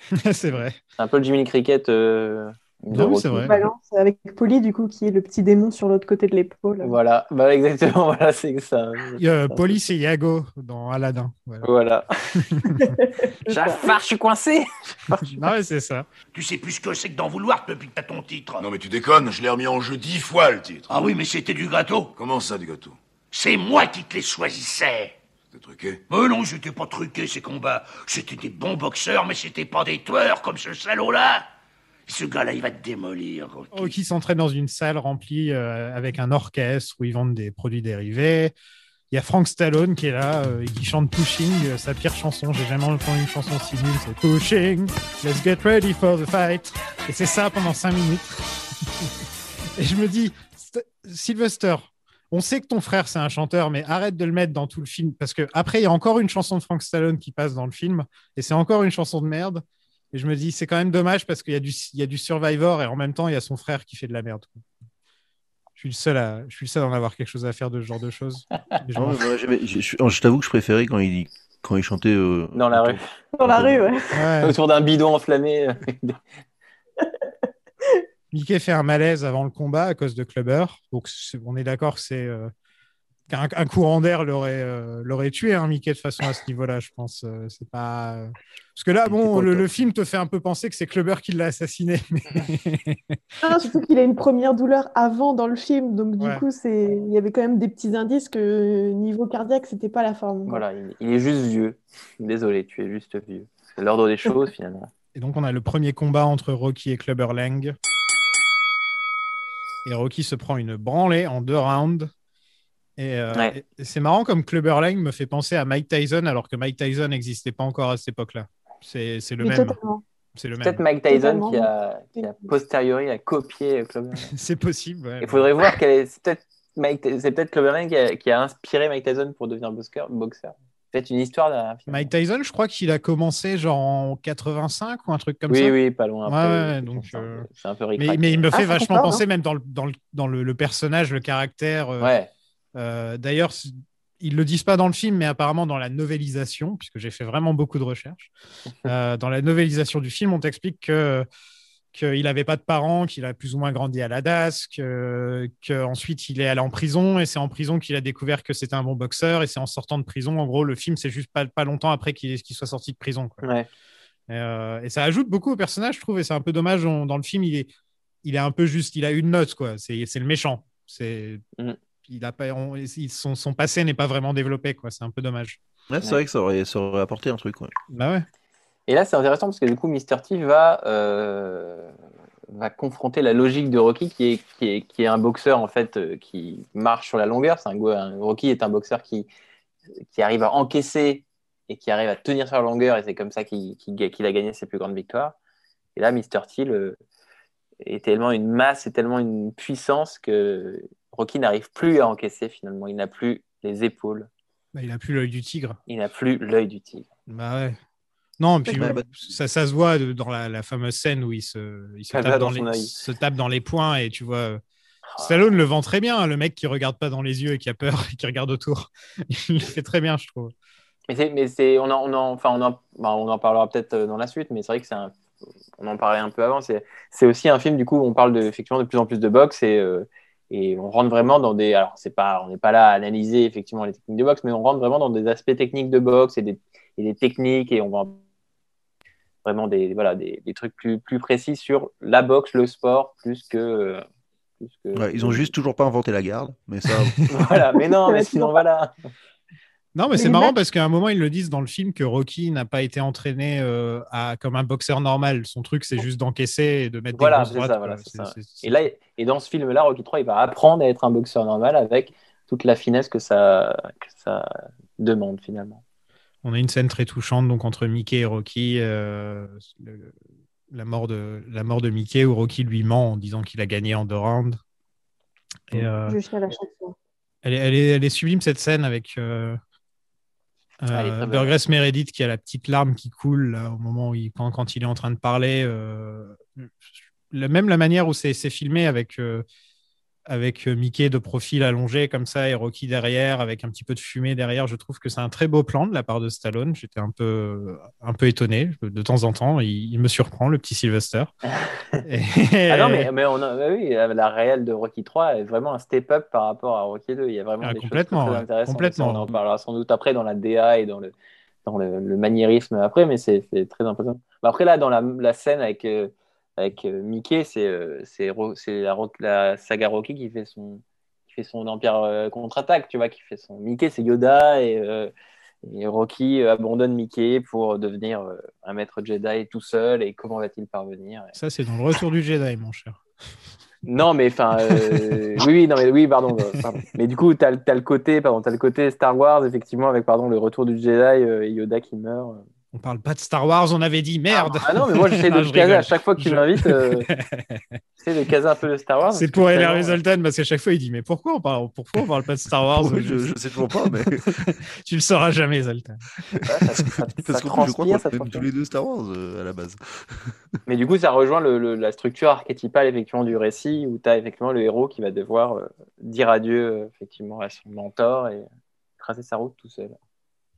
Speaker 10: <laughs>
Speaker 7: c'est vrai.
Speaker 10: C'est un peu le Jiminy Cricket. euh,
Speaker 7: Non, oui,
Speaker 10: Rocky.
Speaker 7: c'est vrai.
Speaker 9: Balance avec Polly, du coup, qui est le petit démon sur l'autre côté de l'épaule.
Speaker 10: Voilà, bah exactement, <laughs> voilà, c'est ça.
Speaker 7: Il y a Police Euh, et Yago dans Aladdin. Voilà.
Speaker 10: Voilà. <laughs> Jafar, je suis coincé. <laughs>
Speaker 7: Non, ouais, c'est ça.
Speaker 6: Tu sais plus ce que c'est que d'en vouloir depuis que t'as ton titre.
Speaker 2: Non mais tu déconnes, je l'ai remis en jeu dix fois le titre.
Speaker 6: Ah oui, mais c'était du gâteau.
Speaker 2: Comment ça du gâteau?
Speaker 6: C'est moi qui te les choisissais.
Speaker 2: C'était truqué?
Speaker 6: Mais non, j'étais pas truqué ces combats. C'était des bons boxeurs, mais c'était pas des tueurs comme ce salaud-là. Ce gars-là, il va te démolir. Rocky.
Speaker 7: Rocky s'entraîne dans une salle remplie euh, avec un orchestre où ils vendent des produits dérivés. Il y a Frank Stallone qui est là euh, et qui chante Pushing, euh, sa pire chanson. J'ai jamais entendu une chanson si. C'est Pushing, let's get ready for the fight. Et c'est ça pendant cinq minutes. <laughs> et je me dis, St- Sylvester, on sait que ton frère c'est un chanteur, mais arrête de le mettre dans tout le film parce que après il y a encore une chanson de Frank Stallone qui passe dans le film et c'est encore une chanson de merde. Et je me dis, c'est quand même dommage parce qu'il y, a du- il y a du Survivor et en même temps, il y a son frère qui fait de la merde. quoi. Je suis le seul à, je suis le seul à en avoir quelque chose à faire de ce genre de choses. <laughs> Je
Speaker 8: Non, moi, j'aimais- je, je- je t'avoue que je préférais quand il, quand il chantait. euh,
Speaker 10: Dans la rue.
Speaker 9: Dans la rue, ouais.
Speaker 7: Ouais.
Speaker 10: Autour d'un bidon enflammé.
Speaker 7: Mickey fait un malaise avant le combat à cause de Clubber. Donc on est d'accord que c'est euh, qu'un un courant d'air l'aurait euh, l'aurait tué, hein, Mickey, de façon à ce niveau-là, je pense. Euh, c'est pas euh, parce que là, bon, le, film te fait un peu penser que c'est Clubber qui l'a assassiné. <laughs> mais-
Speaker 9: Ah, surtout qu'il a une première douleur avant dans le film, donc du
Speaker 7: Ouais.
Speaker 9: coup, c'est... il y avait quand même des petits indices que niveau cardiaque, c'était pas la forme.
Speaker 10: Voilà, il, il est juste vieux. Désolé, tu es juste vieux. C'est l'ordre des choses finalement. <laughs>
Speaker 7: Et donc, on a le premier combat entre Rocky et Clubber Lang. Et Rocky se prend une branlée en deux rounds. Et, euh,
Speaker 10: Ouais.
Speaker 7: et c'est marrant comme Clubber Lang me fait penser à Mike Tyson, alors que Mike Tyson n'existait pas encore à cette époque-là. C'est c'est le
Speaker 9: Oui,
Speaker 7: même. C'est le
Speaker 10: peut-être
Speaker 7: même.
Speaker 10: Mike Tyson qui a, qui a posteriori a copié. <laughs>
Speaker 7: C'est possible. ouais.
Speaker 10: Il faudrait voir quel est. C'est peut-être Mike... c'est peut-être Clubber Lang qui a, qui a inspiré Mike Tyson pour devenir boxeur. boxeur. Peut-être une histoire d'un film.
Speaker 7: Mike Tyson, je crois qu'il a commencé genre en 85 ou un truc comme
Speaker 10: oui,
Speaker 7: ça.
Speaker 10: oui, pas loin.
Speaker 7: Ouais,
Speaker 10: après,
Speaker 7: ouais, donc,
Speaker 10: c'est un peu-
Speaker 7: euh,
Speaker 10: c'est un peu
Speaker 7: Mais, il me fait
Speaker 9: Ah,
Speaker 7: vachement
Speaker 9: d'accord,
Speaker 7: penser, même dans le, dans le, dans le, dans le, le personnage, le caractère. euh,
Speaker 10: Ouais.
Speaker 7: Euh, D'ailleurs, ils le disent pas dans le film, mais apparemment dans la novélisation, puisque j'ai fait vraiment beaucoup de recherches. <laughs> euh, dans la novélisation du film, on t'explique que qu'il n'avait pas de parents, qu'il a plus ou moins grandi à la DAS, que- qu'ensuite il est allé en prison et c'est en prison qu'il a découvert que c'était un bon boxeur et c'est en sortant de prison, en gros, le film c'est juste pas, pas longtemps après qu'il soit sorti de prison. quoi.
Speaker 10: Ouais.
Speaker 7: Et, euh, et ça ajoute beaucoup au personnage, je trouve, et c'est un peu dommage. on- dans le film, il est, il est un peu juste, il a une note, quoi. C'est c'est le méchant. C'est,
Speaker 10: Mm.
Speaker 7: Il a pas, on- il- son, son passé n'est pas vraiment développé, quoi. C'est un peu dommage.
Speaker 8: Ouais, c'est
Speaker 10: Ouais.
Speaker 8: vrai que ça aurait, ça aurait apporté un truc. ouais.
Speaker 7: Bah ouais.
Speaker 10: Et là, c'est intéressant parce que du coup, Mr. T va, euh, va confronter la logique de Rocky, qui est, qui est, qui est un boxeur en fait euh, qui marche sur la longueur. C'est un, Rocky est un boxeur qui, qui arrive à encaisser et qui arrive à tenir sur la longueur, et c'est comme ça qu'il a gagné ses plus grandes victoires. Et là, Mr. T le- est tellement une masse et tellement une puissance que Rocky n'arrive plus à encaisser finalement. Il n'a plus les épaules,
Speaker 7: Bah, il a plus l'œil du tigre.
Speaker 10: il n'a plus l'œil du tigre.
Speaker 7: Bah ouais. Non, puis
Speaker 8: Ouais, bah-
Speaker 7: ça, ça se voit dans la, la fameuse scène où il se, il se, tape dans les,
Speaker 10: œil.
Speaker 7: se tape dans les poings et tu vois. euh,
Speaker 10: Ah.
Speaker 7: Stallone le vend très bien, hein, le mec qui regarde pas dans les yeux et qui a peur <laughs> et qui regarde autour. <laughs> Il le fait très bien, je trouve.
Speaker 10: Mais c'est, mais c'est, on en, on en, enfin, on en, bah, on en parlera peut-être euh, dans la suite, mais c'est vrai que c'est un, on en parlait un peu avant. C'est, c'est aussi un film du coup où on parle de, effectivement de plus en plus de boxe et, euh, et on rentre vraiment dans des, alors c'est pas, on n'est pas là à analyser effectivement les techniques de boxe, mais on rentre vraiment dans des aspects techniques de boxe et des, et des techniques et on va vraiment des, voilà, des, des trucs plus, plus précis sur la boxe, le sport, plus que, plus que-
Speaker 8: Ouais, ils ont juste toujours pas inventé la garde, mais ça. <laughs>
Speaker 10: voilà, mais non, mais sinon <laughs> voilà.
Speaker 7: Non, mais c'est marrant
Speaker 9: matchs-
Speaker 7: parce qu'à un moment, ils le disent dans le film que Rocky n'a pas été entraîné euh, à, comme un boxeur normal. Son truc, c'est juste d'encaisser et de mettre
Speaker 10: Voilà,
Speaker 7: des grosses
Speaker 10: c'est
Speaker 7: droites.
Speaker 10: ça, voilà, c'est ça. Et là, et dans ce film-là, Rocky 3, il va apprendre à être un boxeur normal avec toute la finesse que ça, que ça demande finalement.
Speaker 7: On a une scène très touchante donc entre Mickey et Rocky. euh, le- la, mort de, la mort de Mickey où Rocky lui ment en disant qu'il a gagné en deux rounds. Et, euh,
Speaker 9: à chaque fois.
Speaker 7: elle, est, elle, est, elle est sublime cette scène avec euh, euh. Burgess Meredith qui a la petite larme qui coule là, au moment où il, quand, quand il est en train de parler. euh, même la manière où c'est c'est filmé avec, euh, avec Mickey de profil allongé comme ça et Rocky derrière avec un petit peu de fumée derrière, je trouve que c'est un très beau plan de la part de Stallone. J'étais un peu, un peu étonné de temps en temps. Il, il me surprend, le petit Sylvester. <laughs> Et-
Speaker 10: Ah non, mais, mais on a, bah oui, la réelle de Rocky 3 est vraiment un step-up par rapport à Rocky 2. Il y a vraiment
Speaker 7: Ah,
Speaker 10: des
Speaker 7: complètement,
Speaker 10: choses très intéressantes.
Speaker 7: complètement.
Speaker 10: On en parlera sans doute après dans la DA et dans le, dans le, le maniérisme après, mais c'est très impressionnant. Bah après, là, dans la, la scène avec, euh, avec euh, Mickey, c'est euh, c'est la, saga Rocky qui fait son, qui fait son Empire euh, contre-attaque, tu vois, qui fait son Mickey, c'est Yoda et, et Rocky abandonne Mickey pour devenir un maître Jedi tout seul et comment va-t-il parvenir
Speaker 7: Ça, c'est dans le retour du Jedi, mon cher.
Speaker 10: non, mais enfin, euh, <laughs> oui, oui, non, mais oui, pardon, pardon. Mais du coup, t'as, le- t'as le côté, pardon, le côté Star Wars, effectivement, avec pardon le retour du Jedi et Yoda qui meurt.
Speaker 7: On parle pas de Star Wars, on avait dit merde.
Speaker 10: Ah non, mais moi j'essaie de <laughs>
Speaker 7: je
Speaker 10: caser à chaque fois que tu
Speaker 7: Je-
Speaker 10: m'invites. euh, <laughs> j'essaie de caser un peu le Star Wars.
Speaker 7: C'est pour
Speaker 10: finalement,
Speaker 7: Zoltan parce qu'à chaque fois il dit mais pourquoi on parle pourquoi on parle pas de Star Wars
Speaker 8: je, je sais toujours pas, mais. <laughs>
Speaker 7: Tu le sauras jamais Zoltan.
Speaker 10: ouais, ça, ça, ça
Speaker 8: Parce plus, je crois qu'on
Speaker 10: ça
Speaker 8: tous les deux Star Wars euh, à la base.
Speaker 10: Mais du coup, ça rejoint le- le- la structure archétypale effectivement du récit où tu as effectivement le héros qui va devoir euh, dire adieu euh, effectivement à son mentor et tracer sa route tout seul.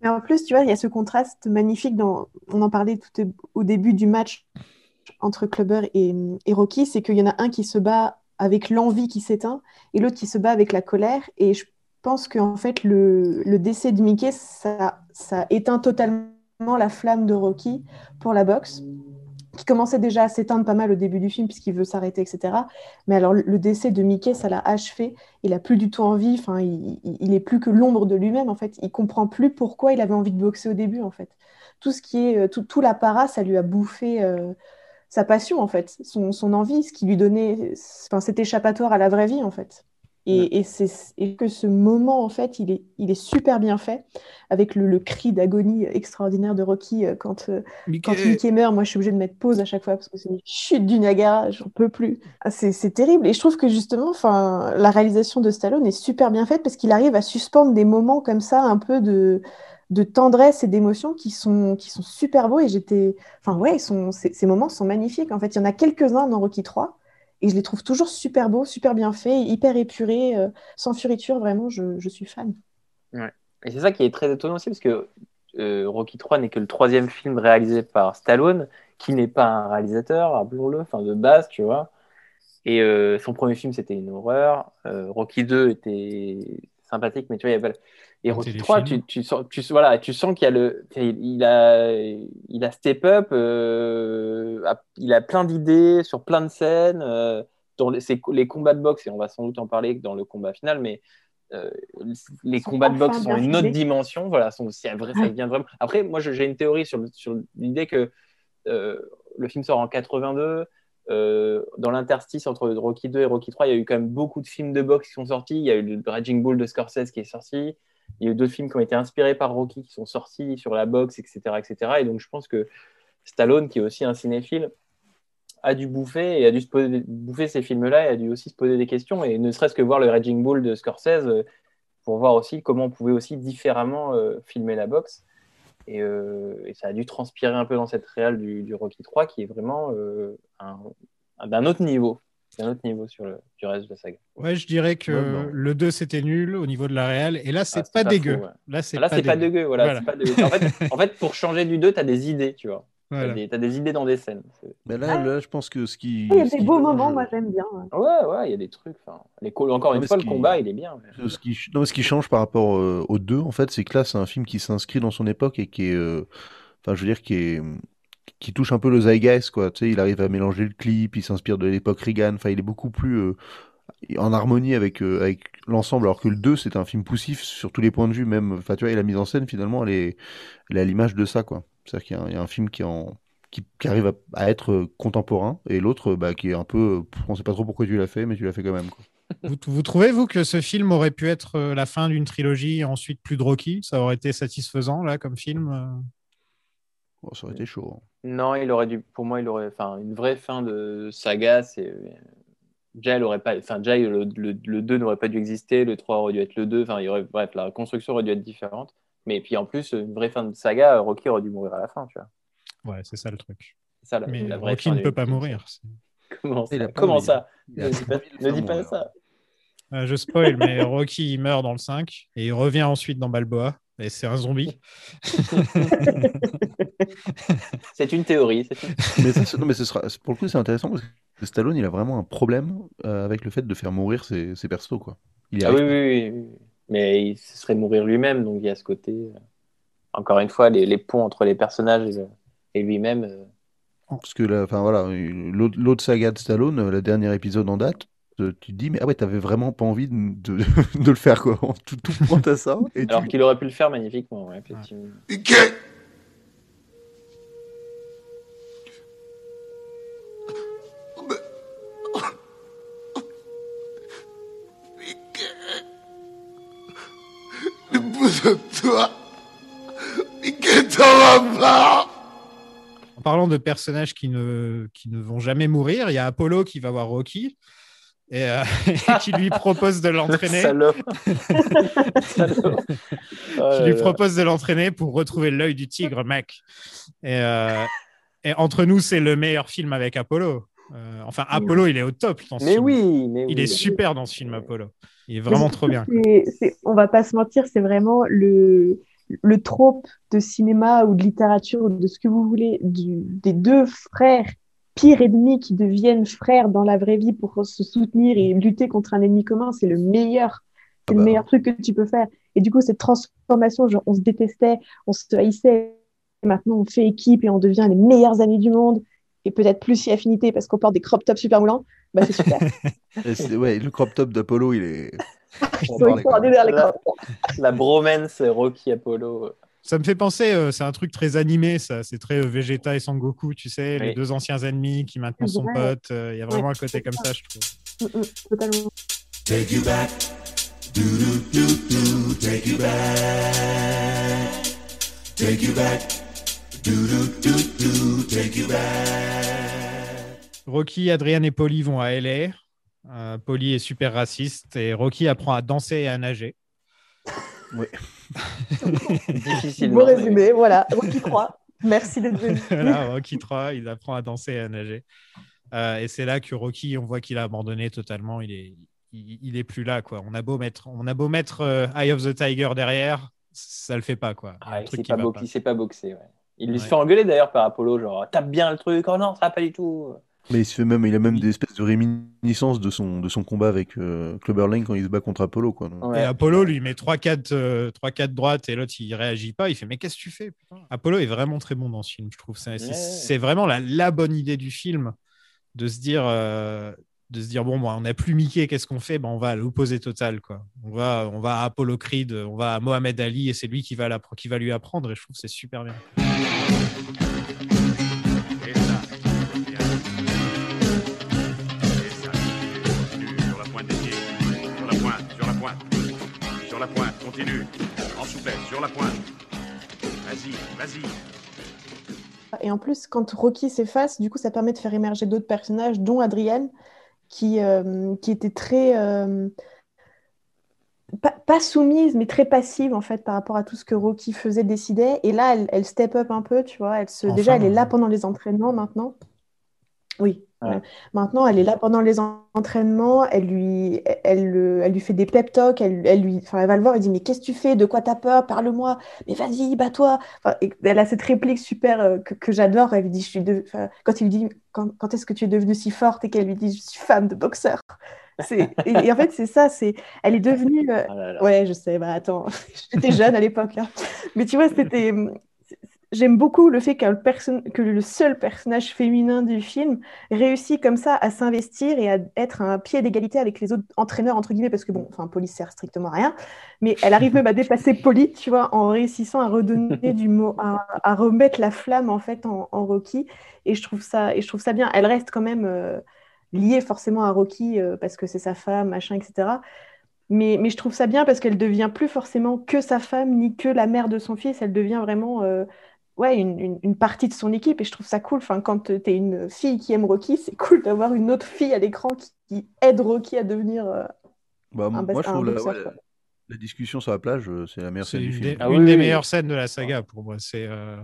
Speaker 9: Mais en plus, tu vois, il y a ce contraste magnifique on en parlait tout au début du match entre Clubber et, Rocky, c'est qu'il y en a un qui se bat avec l'envie qui s'éteint et l'autre qui se bat avec la colère. Et je pense qu'en fait, le, décès de Mickey, ça éteint totalement la flamme de Rocky pour la boxe, qui commençait déjà à s'éteindre pas mal au début du film puisqu'il veut s'arrêter, etc. Mais alors, le décès de Mickey, ça l'a achevé. Il a plus du tout envie. Enfin, il, est plus que l'ombre de lui-même. En fait, il comprend plus pourquoi il avait envie de boxer au début. En fait, tout ce qui est euh, tout, l'apparat, ça lui a bouffé euh, sa passion en fait, son, son envie, ce qui lui donnait, enfin, cet échappatoire à la vraie vie en fait. Et, et c'est et que ce moment en fait, il est, il est super bien fait avec le, le cri d'agonie extraordinaire de Rocky euh, quand, euh, quand Mickey meurt. Moi, je suis obligée de mettre pause à chaque fois parce que c'est une chute du Niagara, j'en peux plus. Ah, c'est terrible. Et je trouve que justement, la réalisation de Stallone est super bien faite parce qu'il arrive à suspendre des moments comme ça, un peu de de tendresse et d'émotion qui sont, qui sont super beaux et j'étais enfin ouais ils sont, ces, ces moments sont magnifiques en fait il y en a quelques-uns dans Rocky 3 et je les trouve toujours super beaux super bien faits hyper épurés euh, sans furiture vraiment je, je suis fan
Speaker 10: Ouais. Et c'est ça qui est très étonnant aussi, parce que euh, Rocky 3 n'est que le troisième film réalisé par Stallone, qui n'est pas un réalisateur, rappelons-le, enfin de base, tu vois. Et euh, son premier film, c'était une horreur. Rocky 2 était sympathique, mais tu vois, il y avait... Et Rocky 3, tu, tu, sens, tu, voilà, tu sens qu'il y a le, il a, il a step up, euh, il a plein d'idées sur plein de scènes, euh, dans les, c'est- les combats de boxe, et on va sans doute en parler dans le combat final, mais euh, les combats de boxe sont une autre dimension. Voilà, sont, c'est vrai, ça vient vraiment. Après, moi, j'ai une théorie sur, sur l'idée que euh, le film sort en 82. euh, dans l'interstice entre Rocky 2 et Rocky 3, il y a eu quand même beaucoup de films de boxe qui sont sortis. Il y a eu le Raging Bull de Scorsese qui est sorti. Il y a eu d'autres films qui ont été inspirés par Rocky qui sont sortis sur la boxe, etc., etc. Et donc, je pense que Stallone, qui est aussi un cinéphile, a dû bouffer et a dû se poser, bouffer ces films-là et a dû aussi se poser des questions et ne serait-ce que voir le Raging Bull de Scorsese euh, pour voir aussi comment on pouvait aussi différemment euh, filmer la boxe. Et, euh, et ça a dû transpirer un peu dans cette réale du, Rocky 3 qui est vraiment un- un- d'un autre niveau, d'un autre niveau sur le du reste de la saga.
Speaker 7: Ouais, je dirais que le 2 c'était nul au niveau de la réal et là c'est
Speaker 10: Ah,
Speaker 7: pas,
Speaker 10: pas
Speaker 7: dégueu.
Speaker 10: ouais.
Speaker 7: Là c'est pas, dégueu.
Speaker 10: Voilà, c'est pas dégueu. En, fait, en fait, pour changer du 2, tu as des idées, tu vois.
Speaker 7: Voilà.
Speaker 10: Des, t'as des idées dans des scènes.
Speaker 8: Mais là, là, je pense que ce qui.
Speaker 9: il y a des
Speaker 8: qui
Speaker 9: beaux moments moi j'aime bien ouais.
Speaker 10: Ouais, ouais, il y a des trucs. Les co- Encore
Speaker 8: Non,
Speaker 10: une fois, le
Speaker 8: qui-
Speaker 10: combat, il est bien.
Speaker 8: Ce qui, non, mais ce qui change par rapport euh, aux deux, en fait, c'est que là, c'est un film qui s'inscrit dans son époque et qui est, euh, enfin, je veux dire, qui est, qui touche un peu le zeitgeist, quoi. Tu sais, il arrive à mélanger le clip, il s'inspire de l'époque Reagan. Enfin, il est beaucoup plus euh, en harmonie avec euh, avec l'ensemble, alors que le 2, c'est un film poussif sur tous les points de vue, même. Enfin, tu et la mise en scène, finalement, elle est, elle à l'image de ça, quoi. C'est-à-dire qu'il y a un, film qui en qui, arrive à, être euh, contemporain et l'autre bah, qui est un peu on sait pas trop pourquoi tu l'as fait mais tu l'as fait quand même.
Speaker 7: Vous, vous trouvez, vous, que ce film aurait pu être la fin d'une trilogie et ensuite plus de Rocky? Ça aurait été satisfaisant, là, comme film euh
Speaker 8: ça aurait été chaud. hein.
Speaker 10: Non, il aurait dû, pour moi, il aurait, enfin, une vraie fin de saga, c'est. Déjà, elle aurait pas, enfin, déjà, le, le, le 2 n'aurait pas dû exister, le 3 aurait dû être le 2, enfin, il y aurait, bref, la construction aurait dû être différente. Mais puis en plus, une vraie fin de saga, Rocky aurait dû mourir à la fin, tu vois.
Speaker 7: Ouais, c'est ça le truc.
Speaker 10: C'est ça, la,
Speaker 7: Mais
Speaker 10: la vraie
Speaker 7: Rocky
Speaker 10: fin
Speaker 7: ne
Speaker 10: du-
Speaker 7: peut pas mourir.
Speaker 10: Comment ça, Comment Ne dis
Speaker 8: pas
Speaker 10: ne dis ça.
Speaker 7: Euh, je spoil, mais <laughs> Rocky il meurt dans le 5 et il revient ensuite dans Balboa. Et c'est un zombie. <laughs>
Speaker 10: C'est une théorie. une-
Speaker 8: mais ça, non, mais ce sera, pour le coup, c'est intéressant parce que Stallone, il a vraiment un problème euh, avec le fait de faire mourir ses, ses persos, quoi. Il
Speaker 10: Ah oui, oui, oui. Mais il se serait mourir lui-même, donc il y a ce côté. euh, Encore une fois, les, les ponts entre les personnages et, lui-même. euh.
Speaker 8: Parce que voilà, l'autre l'autre saga de Stallone, le dernier épisode en date, tu te dis, mais ah ouais, t'avais vraiment pas envie de, de, <laughs> de le faire, quoi. <laughs> Tout, tout pointe à ça. Et tu-
Speaker 10: Alors qu'il aurait pu le faire magnifiquement, ouais, effectivement.
Speaker 2: Toi pas
Speaker 7: En parlant de personnages qui ne, qui ne vont jamais mourir, il y a Apollo qui va voir Rocky et, euh, et <laughs> qui lui propose de l'entraîner.
Speaker 10: Oh <laughs>
Speaker 7: qui lui
Speaker 10: là.
Speaker 7: propose de l'entraîner pour retrouver l'œil du tigre, mec. Et, euh, et entre nous, c'est le meilleur film avec Apollo. Euh, enfin, Apollo, il est au top dans ce
Speaker 10: Mais
Speaker 7: film.
Speaker 10: oui, mais
Speaker 7: Il
Speaker 10: oui.
Speaker 7: est super dans ce film, Apollo. Il est vraiment trop bien.
Speaker 9: c'est- c'est- on va pas se mentir, c'est vraiment le, le trope de cinéma ou de littérature ou de ce que vous voulez du, des deux frères pires ennemis qui deviennent frères dans la vraie vie pour se soutenir et lutter contre un ennemi commun. C'est le meilleur, c'est
Speaker 8: Ah bah.
Speaker 9: le meilleur truc que tu peux faire. Et du coup, cette transformation, genre, on se détestait, on se haïssait. Et maintenant, on fait équipe et on devient les meilleurs amis du monde. Et peut-être plus si affinité parce qu'on porte des crop tops super moulants. Bah, c'est super. <laughs>
Speaker 8: c'est- ouais, le crop top d'Apollo, il est. <laughs>
Speaker 9: Les
Speaker 10: La, la bromance Rocky Apollo.
Speaker 7: Ça me fait penser, euh, c'est un truc très animé, ça. C'est très euh, Vegeta et Sangoku, tu sais, les deux anciens ennemis qui maintenant sont potes. euh, Il y a vraiment
Speaker 9: Ouais,
Speaker 7: un côté comme ça, je trouve.
Speaker 9: Mm, mm, totalement.
Speaker 12: Take you back. Do do do do. Take you back. Take you back. Do do do do. Take you back.
Speaker 7: Rocky, Adrien et Polly vont à LA. Euh, Polly est super raciste et Rocky apprend à danser et à nager.
Speaker 8: Oui. <laughs>
Speaker 10: Difficilement. Mais-
Speaker 9: résumé, voilà. Rocky 3. Merci d'être venu. <laughs>
Speaker 7: voilà, Rocky 3, il apprend à danser et à nager. Euh, et c'est là que Rocky, on voit qu'il a abandonné totalement. Il est, il, il est plus là, quoi. On a beau mettre, on a beau mettre euh, Eye of the Tiger derrière, ça le fait pas, quoi. Il
Speaker 10: Ah, il
Speaker 7: truc
Speaker 10: sait
Speaker 7: qui
Speaker 10: pas, bo-
Speaker 7: pas.
Speaker 10: pas boxer. ouais. Il se
Speaker 7: Ouais.
Speaker 10: fait engueuler d'ailleurs par Apollo, genre tape bien le truc. Oh non, ça va pas du tout.
Speaker 8: Mais il se fait même, il a même des espèces de réminiscences de son, de son combat avec euh, quand il se bat contre Apollo, quoi.
Speaker 10: Ouais.
Speaker 7: Et Apollo lui met 3-4 euh, 3-4 droites et l'autre il réagit pas. Il fait Mais qu'est-ce que tu fais? Putain Apollo est vraiment très bon dans ce film, je trouve. C'est c'est-
Speaker 10: Ouais.
Speaker 7: vraiment la, la bonne idée du film de se dire. euh, de se dire bon bon, on n'a plus Mickey qu'est-ce qu'on fait? Ben, on va à l'opposé total quoi on va on va à Apollo Creed on va à Mohamed Ali et c'est lui qui va qui va lui apprendre et je trouve que c'est super bien
Speaker 1: pointe, sur la pointe. Continue. En souplesse, sur la pointe. Vas-y, vas-y.
Speaker 9: Et en plus, quand Rocky s'efface, du coup, ça permet de faire émerger d'autres personnages, dont Adrienne, qui, euh, qui était très. euh, pas, pas soumise, mais très passive, en fait, par rapport à tout ce que Rocky faisait, décidait. Et là, elle, elle step up un peu, tu vois. Elle se... Déjà, elle est là
Speaker 7: ouais.
Speaker 9: pendant les entraînements maintenant. Oui.
Speaker 10: Ouais.
Speaker 9: ouais. Maintenant, elle est là pendant les en- entraînements. Elle lui, elle, le- elle lui fait des pep talks. Elle, elle lui, elle va le voir. Elle dit Mais qu'est-ce que tu fais? De quoi t'as peur? Parle-moi. Mais vas-y, bats-toi. Elle a cette réplique super euh, que, que j'adore. Elle lui dit, je suis de... quand il lui dit, quand, quand est-ce que tu es devenue si forte? Et qu'elle lui dit, je suis femme de boxeur. Et, et en fait, c'est ça. C'est, elle est devenue. euh,
Speaker 10: Ah là là.
Speaker 9: Ouais, je sais. Bah attends, <laughs> j'étais jeune à l'époque. hein. Mais tu vois, c'était. J'aime beaucoup le fait que le, seul personnage féminin du film réussit comme ça à s'investir et à être un pied d'égalité avec les autres entraîneurs, entre guillemets, parce que bon, enfin, Polly sert strictement à rien, mais elle arrive même à dépasser Polly, tu vois, en réussissant à redonner du mot, à, remettre la flamme, en fait, en, Rocky. Et je trouve ça, et je trouve ça bien. Elle reste quand même euh, liée forcément à Rocky euh, parce que c'est sa femme, machin, etc. Mais, je trouve ça bien parce qu'elle devient plus forcément que sa femme ni que la mère de son fils. Elle devient vraiment euh, ouais, une, une- une partie de son équipe et je trouve ça cool. Enfin, quand tu es une fille qui aime Rocky, c'est cool d'avoir une autre fille à l'écran qui, qui aide Rocky à devenir. euh,
Speaker 8: Bah,
Speaker 9: Un
Speaker 8: moi, je
Speaker 9: un
Speaker 8: trouve la,
Speaker 9: boxeur,
Speaker 8: ouais,
Speaker 9: quoi.
Speaker 8: la discussion sur la plage, euh, c'est la meilleure
Speaker 7: C'est
Speaker 8: scène du
Speaker 7: une,
Speaker 8: film.
Speaker 7: des,
Speaker 10: Ah
Speaker 7: une
Speaker 10: oui,
Speaker 7: des
Speaker 10: oui.
Speaker 7: meilleures scènes de la saga pour moi. C'est euh,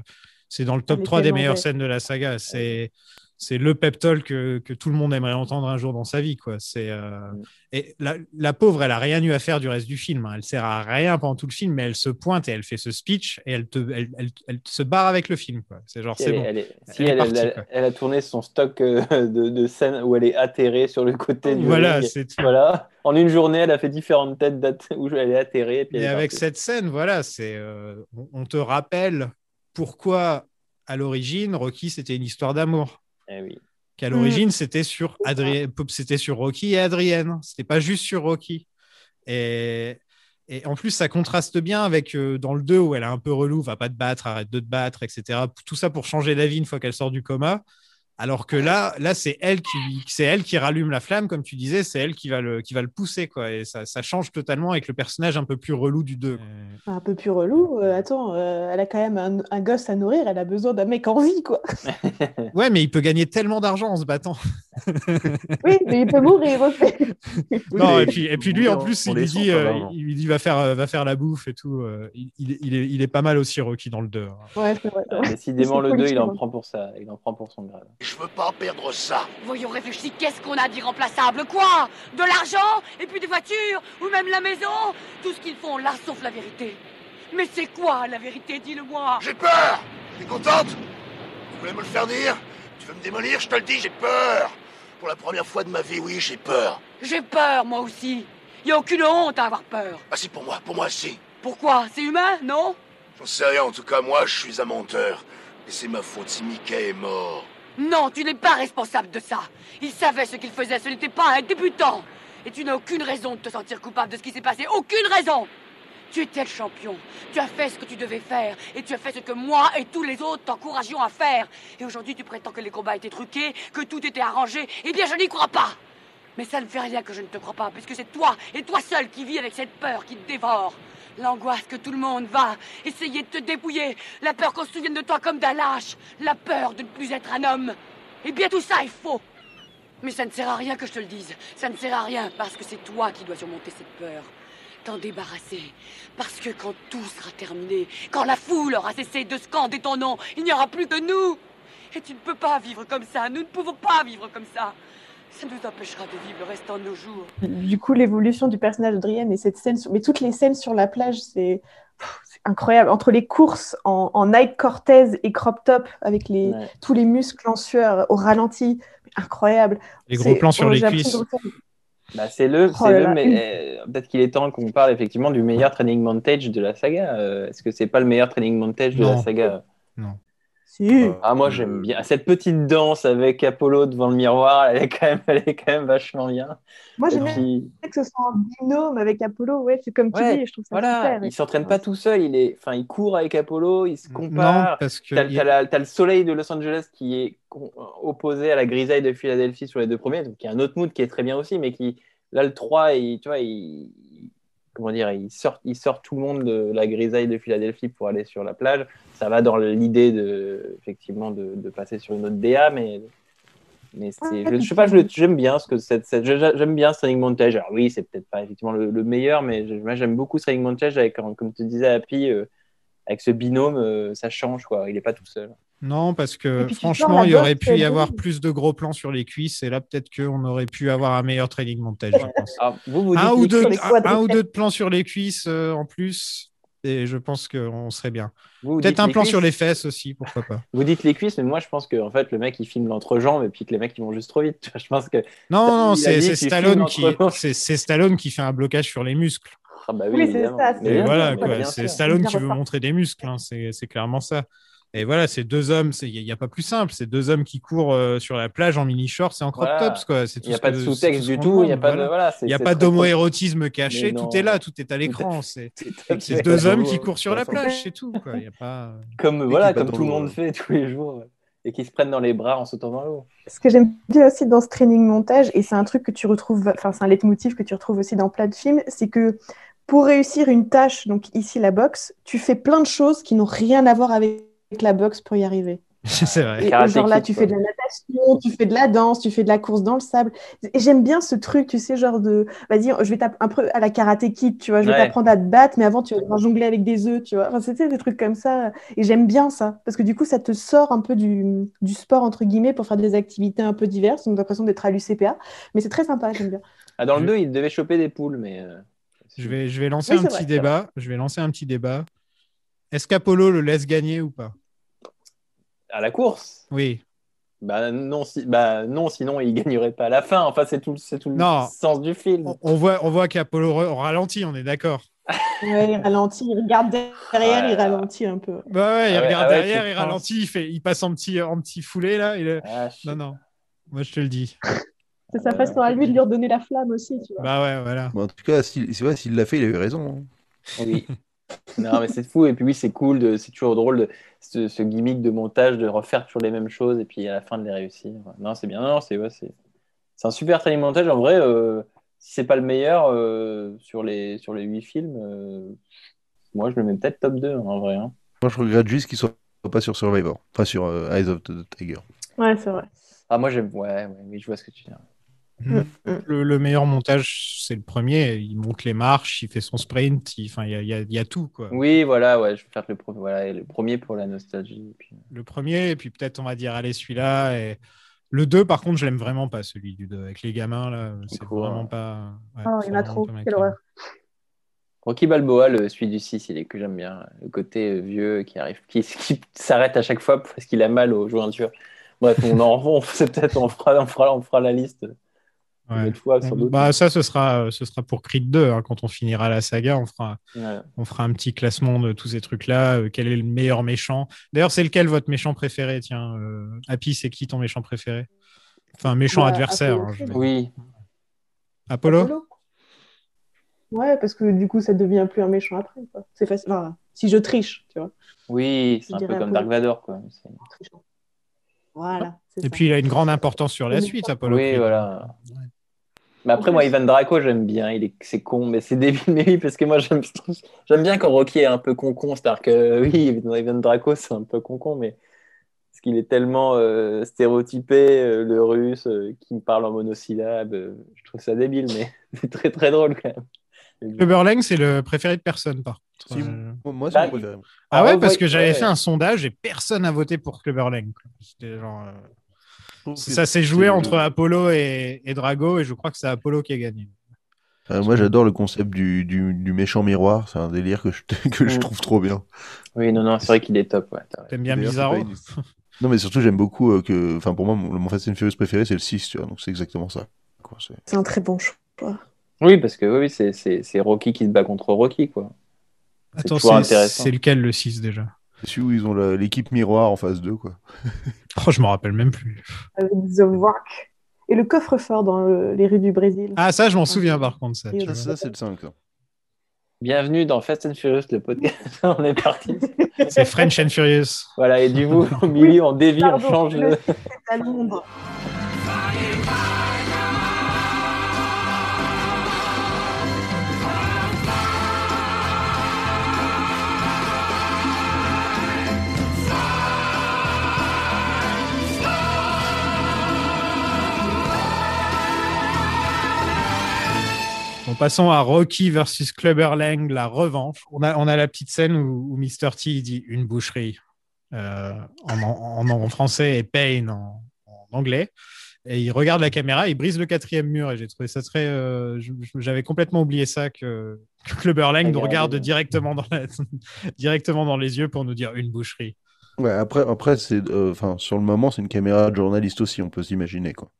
Speaker 7: c'est dans le top
Speaker 9: Elle est
Speaker 7: 3 des meilleures scènes de la saga. C'est c'est le pep talk que, que tout le monde aimerait entendre un jour dans sa vie. Quoi. C'est, euh,
Speaker 10: Mm.
Speaker 7: Et la, la pauvre, elle a rien eu à faire du reste du film. hein. Elle sert à rien pendant tout le film, mais elle se pointe et elle fait ce speech et elle, te, elle, elle, elle se barre avec le film. Quoi. C'est genre,
Speaker 10: Si
Speaker 7: c'est bon.
Speaker 10: elle est- si
Speaker 7: partie,
Speaker 10: a tourné son stock euh, <laughs> de, de scènes où elle est atterrée sur le côté du
Speaker 7: Voilà,
Speaker 10: ring.
Speaker 7: c'est tout.
Speaker 10: Voilà. En une journée, elle a fait différentes têtes <laughs> où elle est atterrée. et Puis
Speaker 7: avec
Speaker 10: partie.
Speaker 7: cette scène, voilà, c'est, euh, on, on te rappelle pourquoi, à l'origine, Rocky, c'était une histoire d'amour.
Speaker 10: Eh.
Speaker 7: Qu'à l'origine, c'était sur, Rocky et Adrienne. C'était pas juste sur Rocky. Et, et en plus, ça contraste bien avec euh, dans le 2 où elle est un peu relou, va pas te battre, arrête de te battre, etc. Tout ça pour changer d'avis une fois qu'elle sort du coma. Alors que là, là c'est elle qui, c'est elle qui rallume la flamme, comme tu disais, c'est elle qui va le, qui va le pousser, quoi. Et ça, ça change totalement avec le personnage un peu plus relou du 2.
Speaker 9: un peu plus relou. Euh, attends, euh, elle a quand même un, un gosse à nourrir. Elle a besoin d'un mec en vie, quoi. <laughs>
Speaker 7: Ouais, mais il peut gagner tellement d'argent en se battant.
Speaker 9: Oui, mais il peut mourir. fait.
Speaker 7: non, et puis, et puis lui, en plus, il lui dit,
Speaker 8: pas
Speaker 7: euh, il lui dit va faire, euh, va faire la bouffe et tout. euh, il, il est- il est, pas mal aussi Rocky dans le 2. hein.
Speaker 9: Ouais, c'est vrai.
Speaker 10: Ah, décidément, le 2, il en prend pour ça. Il en prend pour son grade.
Speaker 2: Je veux pas perdre ça.
Speaker 13: Voyons réfléchir, qu'est-ce qu'on a d'irremplaçable? Quoi? De l'argent? Et puis des voitures? Ou même la maison? Tout ce qu'ils font là, sauf la vérité. Mais c'est quoi la vérité? Dis-le-moi
Speaker 2: J'ai peur T'es contente? Tu voulais me le faire dire? Tu veux me démolir? Je te le dis, j'ai peur Pour la première fois de ma vie, oui, j'ai peur.
Speaker 13: J'ai peur, moi aussi. Y a aucune honte à avoir peur.
Speaker 2: Ah si, pour moi, pour moi, si.
Speaker 13: Pourquoi? C'est humain, non?
Speaker 2: J'en sais rien, en tout cas, moi, je suis un menteur. Et c'est ma faute si Mickey est mort.
Speaker 13: Non, tu n'es pas responsable de ça. Il savait ce qu'il faisait, ce n'était pas un débutant. Et tu n'as aucune raison de te sentir coupable de ce qui s'est passé. Aucune raison Tu étais le champion. Tu as fait ce que tu devais faire. Et tu as fait ce que moi et tous les autres t'encourageons à faire. Et aujourd'hui, tu prétends que les combats étaient truqués, que tout était arrangé. Eh bien, je n'y crois pas. Mais ça ne fait rien que je ne te crois pas, puisque c'est toi et toi seul qui vis avec cette peur qui te dévore. L'angoisse que tout le monde va essayer de te dépouiller. La peur qu'on se souvienne de toi comme d'un lâche. La peur de ne plus être un homme. Eh bien, tout ça est faux. Mais ça ne sert à rien que je te le dise. Ça ne sert à rien parce que c'est toi qui dois surmonter cette peur. T'en débarrasser. Parce que quand tout sera terminé, quand la foule aura cessé de scander ton nom, il n'y aura plus que nous. Et tu ne peux pas vivre comme ça. Nous ne pouvons pas vivre comme ça. Ça nous empêchera de vivre le restant de nos jours.
Speaker 9: Du coup, l'évolution du personnage d'Adrienne et cette scène, sur- mais toutes les scènes sur la plage, c'est incroyable. Entre les courses en, en Nike Cortez et crop top avec les,
Speaker 10: Ouais.
Speaker 9: tous les muscles en sueur au ralenti, incroyable.
Speaker 7: Les gros plans sur les cuisses.
Speaker 10: Bah, c'est le,
Speaker 9: Oh
Speaker 10: le, mais euh, peut-être qu'il est temps qu'on parle effectivement du meilleur training montage de la saga. Euh, Est-ce que c'est pas le meilleur training montage de la
Speaker 7: Non.
Speaker 9: Si.
Speaker 10: Ah moi j'aime bien cette petite danse avec Apollo devant le miroir. Elle est quand même, <laughs> elle est quand même vachement bien.
Speaker 9: Moi, j'aime bien
Speaker 10: puis-
Speaker 9: que ce soit en binôme avec Apollo. Ouais, c'est comme tu
Speaker 10: Ouais,
Speaker 9: dis, je trouve ça
Speaker 10: voilà,
Speaker 9: super.
Speaker 10: il s'entraîne pas tout seul, il est, enfin, il court avec Apollo, il se compare.
Speaker 7: Non, parce que
Speaker 10: t'as,
Speaker 7: il
Speaker 10: le soleil de Los Angeles qui est con- opposé à la grisaille de Philadelphie sur les deux premiers, donc il y a un autre mood qui est très bien aussi, mais qui, là, le 3, il, tu vois, il, comment dire, il sort, il sort tout le monde de la grisaille de Philadelphie pour aller sur la plage. Ça va dans l'idée de, effectivement, de, de passer sur une autre DA, mais mais je, je sais pas, j'aime bien ce que cette, j'aime bien ce training montage. Alors oui, c'est peut-être pas effectivement le, le meilleur, mais j'aime beaucoup ce training montage avec, comme tu disais, Happy, euh, avec ce binôme, euh, ça change quoi. Il est pas tout seul.
Speaker 7: Non, parce que franchement, il y aurait pu y
Speaker 9: euh,
Speaker 7: avoir plus de gros plans sur les cuisses, et là, peut-être qu'on aurait pu avoir un meilleur training montage, je pense.
Speaker 10: Ah, vous, vous
Speaker 7: un, ou deux, un, un ou deux de plans sur les cuisses euh, en plus, et je pense qu'on serait bien. Peut-être
Speaker 10: dites
Speaker 7: un plan sur les fesses aussi, pourquoi pas.
Speaker 10: Vous dites les cuisses, mais moi je pense que en fait le mec il filme l'entrejambe et puis que les mecs ils vont juste trop vite. <laughs> Je pense que
Speaker 7: Non, non, c'est Stallone qui, c'est Stallone qui fait un blocage sur les muscles.
Speaker 10: ah bah oui,
Speaker 9: Oui, c'est
Speaker 7: voilà, c'est. Stallone qui veut montrer des muscles, hein, c'est c'est clairement ça. Et voilà, c'est deux hommes, il n'y a, pas plus simple, c'est deux hommes qui courent euh, sur la plage en mini-shorts et en crop
Speaker 10: Voilà.
Speaker 7: tops. quoi. C'est
Speaker 10: Il n'y a pas de
Speaker 7: c'est
Speaker 10: sous-texte du tout, il n'y a pas de
Speaker 7: voilà.
Speaker 10: c'est
Speaker 7: d'homoérotisme caché, tout est là, tout est à l'écran. <laughs> C'est
Speaker 10: C'est
Speaker 7: c'est deux hommes qui courent sur la plage, c'est tout. Quoi. Il y a pas... <laughs>
Speaker 10: Comme voilà, comme tout le monde fait tous les jours euh, et qui se prennent dans les bras en sautant dans l'eau.
Speaker 9: Ce que j'aime bien aussi dans ce training montage, et c'est un truc que tu retrouves, enfin c'est un leitmotiv que tu retrouves aussi dans plein de films, c'est que pour réussir une tâche, donc ici la boxe, tu fais plein de choses qui n'ont rien à voir avec la boxe pour y arriver. <laughs>
Speaker 7: c'est vrai.
Speaker 9: Et, genre là, tu fais de la natation, tu fais de la danse, tu fais de la course dans le sable. Et j'aime bien ce truc, tu sais, genre de, vas-y, je vais un peu à la karaté kid, tu vois, je vais
Speaker 10: Ouais.
Speaker 9: t'apprendre à te battre, mais avant, tu vas devoir jongler avec des œufs, tu vois. Enfin, c'était des trucs comme ça. Et j'aime bien ça, parce que du coup, ça te sort un peu du, du sport, entre guillemets, pour faire des activités un peu diverses. Donc, j'ai l'impression d'être à l'UCPA. Mais c'est très sympa, j'aime bien.
Speaker 10: Ah, dans le
Speaker 7: Je-
Speaker 10: 2, il devait choper des poules, mais euh,
Speaker 7: Je vais, je vais lancer
Speaker 9: Oui,
Speaker 7: un petit
Speaker 9: vrai,
Speaker 7: débat. Je vais lancer un petit débat. Est-ce qu'Apollo le laisse gagner ou pas?
Speaker 10: À la course?
Speaker 7: Oui.
Speaker 10: Bah non, si... bah non, sinon il gagnerait pas à la fin. Enfin, c'est tout, c'est tout
Speaker 7: Non.
Speaker 10: le sens du film.
Speaker 7: On, on voit, on voit qu'Apollo ralentit, on est d'accord. <laughs>
Speaker 9: Ouais, il ralentit, il regarde derrière,
Speaker 10: Ouais.
Speaker 9: il ralentit un peu.
Speaker 7: Bah ouais, il
Speaker 10: Ah ouais,
Speaker 7: regarde
Speaker 10: ah ouais,
Speaker 7: derrière, il ralentit, il, fait, il passe en petit, en petit foulé là. il
Speaker 10: Ah, je-
Speaker 7: Non, non. Moi, je te le dis. <laughs>
Speaker 9: C'est sa façon à lui de lui redonner la flamme aussi, tu vois.
Speaker 7: Bah ouais, voilà.
Speaker 8: Bon, en tout cas, s'il c'est vrai, s'il l'a fait, il a eu raison. hein.
Speaker 10: Oui. <laughs> non, mais c'est fou. Et puis oui, c'est cool. De... C'est toujours drôle de ce, ce gimmick de montage de refaire toujours les mêmes choses et puis à la fin de les réussir. Non, c'est bien. Non, c'est ouais, c'est c'est un super training montage. En vrai, euh, si c'est pas le meilleur euh, sur les sur les huit films, euh, moi je le mets peut-être top 2 hein, en vrai. hein.
Speaker 8: Moi, je regrette juste qu'il soit pas sur Survivor, pas sur euh, Eyes of the Tiger.
Speaker 9: Ouais, c'est vrai.
Speaker 10: Ah moi j'aime. Ouais, ouais, oui, je vois ce que tu dis.
Speaker 7: Le, le meilleur montage, c'est le premier. Il monte les marches, il fait son sprint, il, enfin, il y a, il y a- il y a tout. Quoi.
Speaker 10: Oui, voilà, ouais, je vais faire le premier. Voilà, le premier pour la nostalgie. et puis-
Speaker 7: Le premier, et puis peut-être on va dire, allez, celui-là. Et... Le 2, par contre, je l'aime vraiment pas, celui du 2. Avec les gamins, là, c'est
Speaker 10: cool,
Speaker 7: vraiment
Speaker 10: ouais.
Speaker 7: pas. ouais,
Speaker 9: Oh,
Speaker 7: c'est
Speaker 9: il y en a trop, quelle horreur.
Speaker 10: Rocky Balboa, le celui du 6, il est que j'aime bien. Le côté euh, vieux qui arrive, qui, qui s'arrête à chaque fois parce qu'il a mal aux jointures. Bref, on en on, c'est peut-être on fera, on fera, on fera la liste
Speaker 7: Ouais.
Speaker 10: autre fois sans doute.
Speaker 7: Bah, ça, ce sera, ce sera pour Creed 2. hein. Quand on finira la saga, on fera,
Speaker 10: Ouais.
Speaker 7: on fera un petit classement de tous ces trucs-là. Euh, quel est le meilleur méchant D'ailleurs, c'est lequel votre méchant préféré Tiens, euh, Happy, c'est qui ton méchant préféré? Enfin, méchant adversaire.
Speaker 9: Apollo
Speaker 7: hein.
Speaker 10: Oui,
Speaker 7: Apollo,
Speaker 9: Apollo? Ouais, parce que du coup, ça devient plus un méchant après. quoi. C'est facile. Enfin, si je triche, tu vois.
Speaker 10: Oui,
Speaker 9: Je
Speaker 10: c'est un peu comme
Speaker 9: Apollo.
Speaker 10: Dark Vador, quoi. C'est-
Speaker 9: Voilà. c'est
Speaker 7: Et
Speaker 9: ça.
Speaker 7: puis il a une grande importance sur la suite, Apollo.
Speaker 10: Oui,
Speaker 7: Creed.
Speaker 10: voilà. Mais après, moi, Ivan Draco, j'aime bien. Il est, c'est con, mais c'est <laughs> débile. Mais oui, parce que moi, j'aime, <laughs> j'aime bien quand Rocky est un peu con-con. C'est-à-dire que, <laughs> oui, Ivan Draco, c'est un peu con-con, mais parce qu'il est tellement euh, stéréotypé, euh, le russe, euh, qui me parle en monosyllabe. euh, je trouve ça débile, mais c'est très, très drôle quand même.
Speaker 7: Clubber Lang, c'est le préféré de personne, par contre.
Speaker 8: Si,
Speaker 7: Euh,
Speaker 8: moi, c'est
Speaker 10: Bah,
Speaker 8: mon préféré.
Speaker 7: Ah ouais,
Speaker 10: Ah,
Speaker 7: parce
Speaker 10: ouais,
Speaker 7: que j'avais
Speaker 10: ouais.
Speaker 7: fait un sondage et personne n'a voté pour Clubber Lang. quoi. C'était genre,
Speaker 8: que
Speaker 7: Ça s'est joué entre Apollo et, et Drago et je crois que c'est Apollo qui a gagné.
Speaker 8: Euh, moi, j'adore le concept du, du, du méchant miroir. C'est un délire que je, <laughs> que je
Speaker 10: Mm.
Speaker 8: trouve trop bien.
Speaker 10: Oui, non, non, c'est vrai qu'il est top. Ouais.
Speaker 7: T'aimes bien Bizarro
Speaker 8: Non, mais surtout, j'aime beaucoup euh, que. Enfin, pour moi, mon, mon Fast and Furious préféré, c'est le 6, tu vois. Donc, c'est exactement ça. C'est-
Speaker 9: un très bon choix.
Speaker 10: Oui, parce que oui, c'est, Rocky qui se bat contre Rocky, quoi.
Speaker 7: Attends, c'est lequel le 6 déjà?
Speaker 8: Celui où ils ont l'équipe miroir en phase 2, quoi. <laughs>
Speaker 7: Oh, je me rappelle même plus.
Speaker 9: Avec The Rock. Et le coffre-fort dans le- les rues du Brésil.
Speaker 7: Ah, ça, je m'en souviens par contre. Ça,
Speaker 8: Ça, c'est le 5, ça.
Speaker 10: Bienvenue dans Fast and Furious, le podcast. <laughs> on est parti.
Speaker 7: C'est French and Furious.
Speaker 10: Voilà, et du coup, <laughs> au milieu, on dévie, on change
Speaker 9: le
Speaker 10: de.
Speaker 9: c'est à Londres.
Speaker 7: Bon, passons à Rocky versus Clubber Lang, la revanche. On a, on a la petite scène où, où Mr. T il dit une boucherie euh, en, en- en français et Pain en, en anglais. Et il regarde la caméra, il brise le quatrième mur et j'ai trouvé ça très. euh, J'avais complètement oublié ça que, que Clubber Lang nous
Speaker 10: Regardez,
Speaker 7: regarde
Speaker 10: ouais.
Speaker 7: directement dans, la- <laughs> directement dans les yeux pour nous dire une boucherie.
Speaker 8: Ouais, après, après c'est, euh, enfin, sur le moment, c'est une caméra de journaliste aussi, on peut s'imaginer, quoi.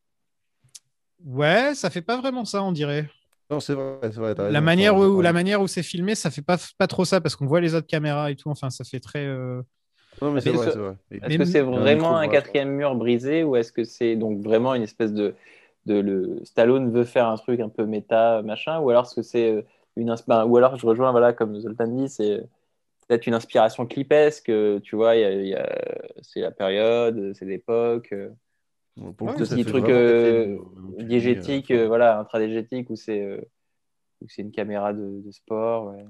Speaker 7: Ouais, ça fait pas vraiment ça, on dirait.
Speaker 8: Non, c'est vrai, c'est vrai.
Speaker 7: La manière, où, la manière où c'est filmé, ça fait pas, pas trop ça parce qu'on voit les autres caméras et tout. Enfin, ça fait très. euh,
Speaker 8: Non, mais c'est
Speaker 10: Est-ce
Speaker 8: vrai,
Speaker 10: que-
Speaker 8: c'est vrai.
Speaker 10: Est-ce que c'est vraiment un quatrième mur brisé ou est-ce que c'est donc vraiment une espèce de, de le Stallone veut faire un truc un peu méta machin ou alors est-ce que c'est euh, une ben, ou alors je rejoins voilà comme Zoltan dit c'est peut-être une inspiration clipesque euh, tu vois il y a- il y a- c'est la période c'est l'époque euh,
Speaker 8: Bon, Pour le
Speaker 7: Ouais,
Speaker 8: coup,
Speaker 10: ce
Speaker 8: ça
Speaker 10: petit
Speaker 8: fait
Speaker 10: truc
Speaker 8: vraiment
Speaker 10: euh,
Speaker 8: quatrième mur, donc tu te dis,
Speaker 10: diégétique
Speaker 8: euh,
Speaker 10: euh, voilà intradégétique où c'est euh, où c'est une caméra de, de sport ouais.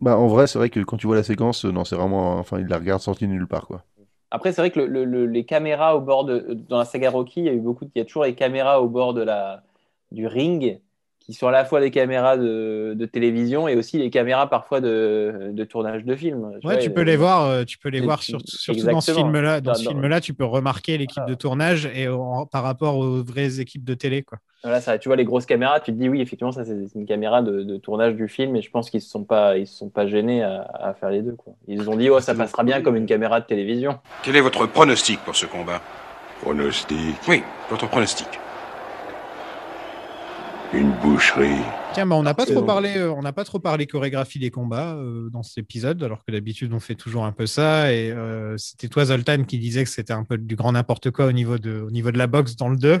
Speaker 8: Bah, en vrai, c'est vrai que quand tu vois la séquence, euh, non, c'est vraiment. Enfin, il la regarde sortie de nulle part, quoi.
Speaker 10: Après, c'est vrai que le- le- le- les caméras au bord de. Dans la saga Rocky, il y a eu beaucoup. de- Il y a toujours les caméras au bord de la, du ring qui sont à la fois des caméras de, de télévision et aussi les caméras parfois de, de tournage de film.
Speaker 7: Ouais, tu
Speaker 10: vois,
Speaker 7: peux
Speaker 10: euh,
Speaker 7: les voir, euh, tu peux les voir
Speaker 10: tu-
Speaker 7: sur- surtout dans ce film-là. Dans ce film-là, tu peux remarquer l'équipe de tournage et en- par rapport aux vraies équipes de télé, quoi.
Speaker 10: Voilà, ça, tu vois les grosses caméras, tu te dis oui, effectivement, ça c'est une caméra de, de tournage du film et je pense qu'ils ne se sont pas, ils se sont pas gênés à, à faire les deux. Quoi. Ils ont dit, oh, ça passera bien comme une caméra de télévision.
Speaker 11: Quel est votre pronostic pour ce combat?
Speaker 3: Pronostic?
Speaker 11: Oui, votre pronostic.
Speaker 3: Une boucherie.
Speaker 7: Tiens, bah, on n'a pas trop parlé, euh, on n'a pas trop parlé chorégraphie des combats euh, dans cet épisode, alors que d'habitude on fait toujours un peu ça. Et euh, c'était toi, Zoltan, qui disait que c'était un peu du grand n'importe quoi au niveau de, au niveau de la boxe dans le 2.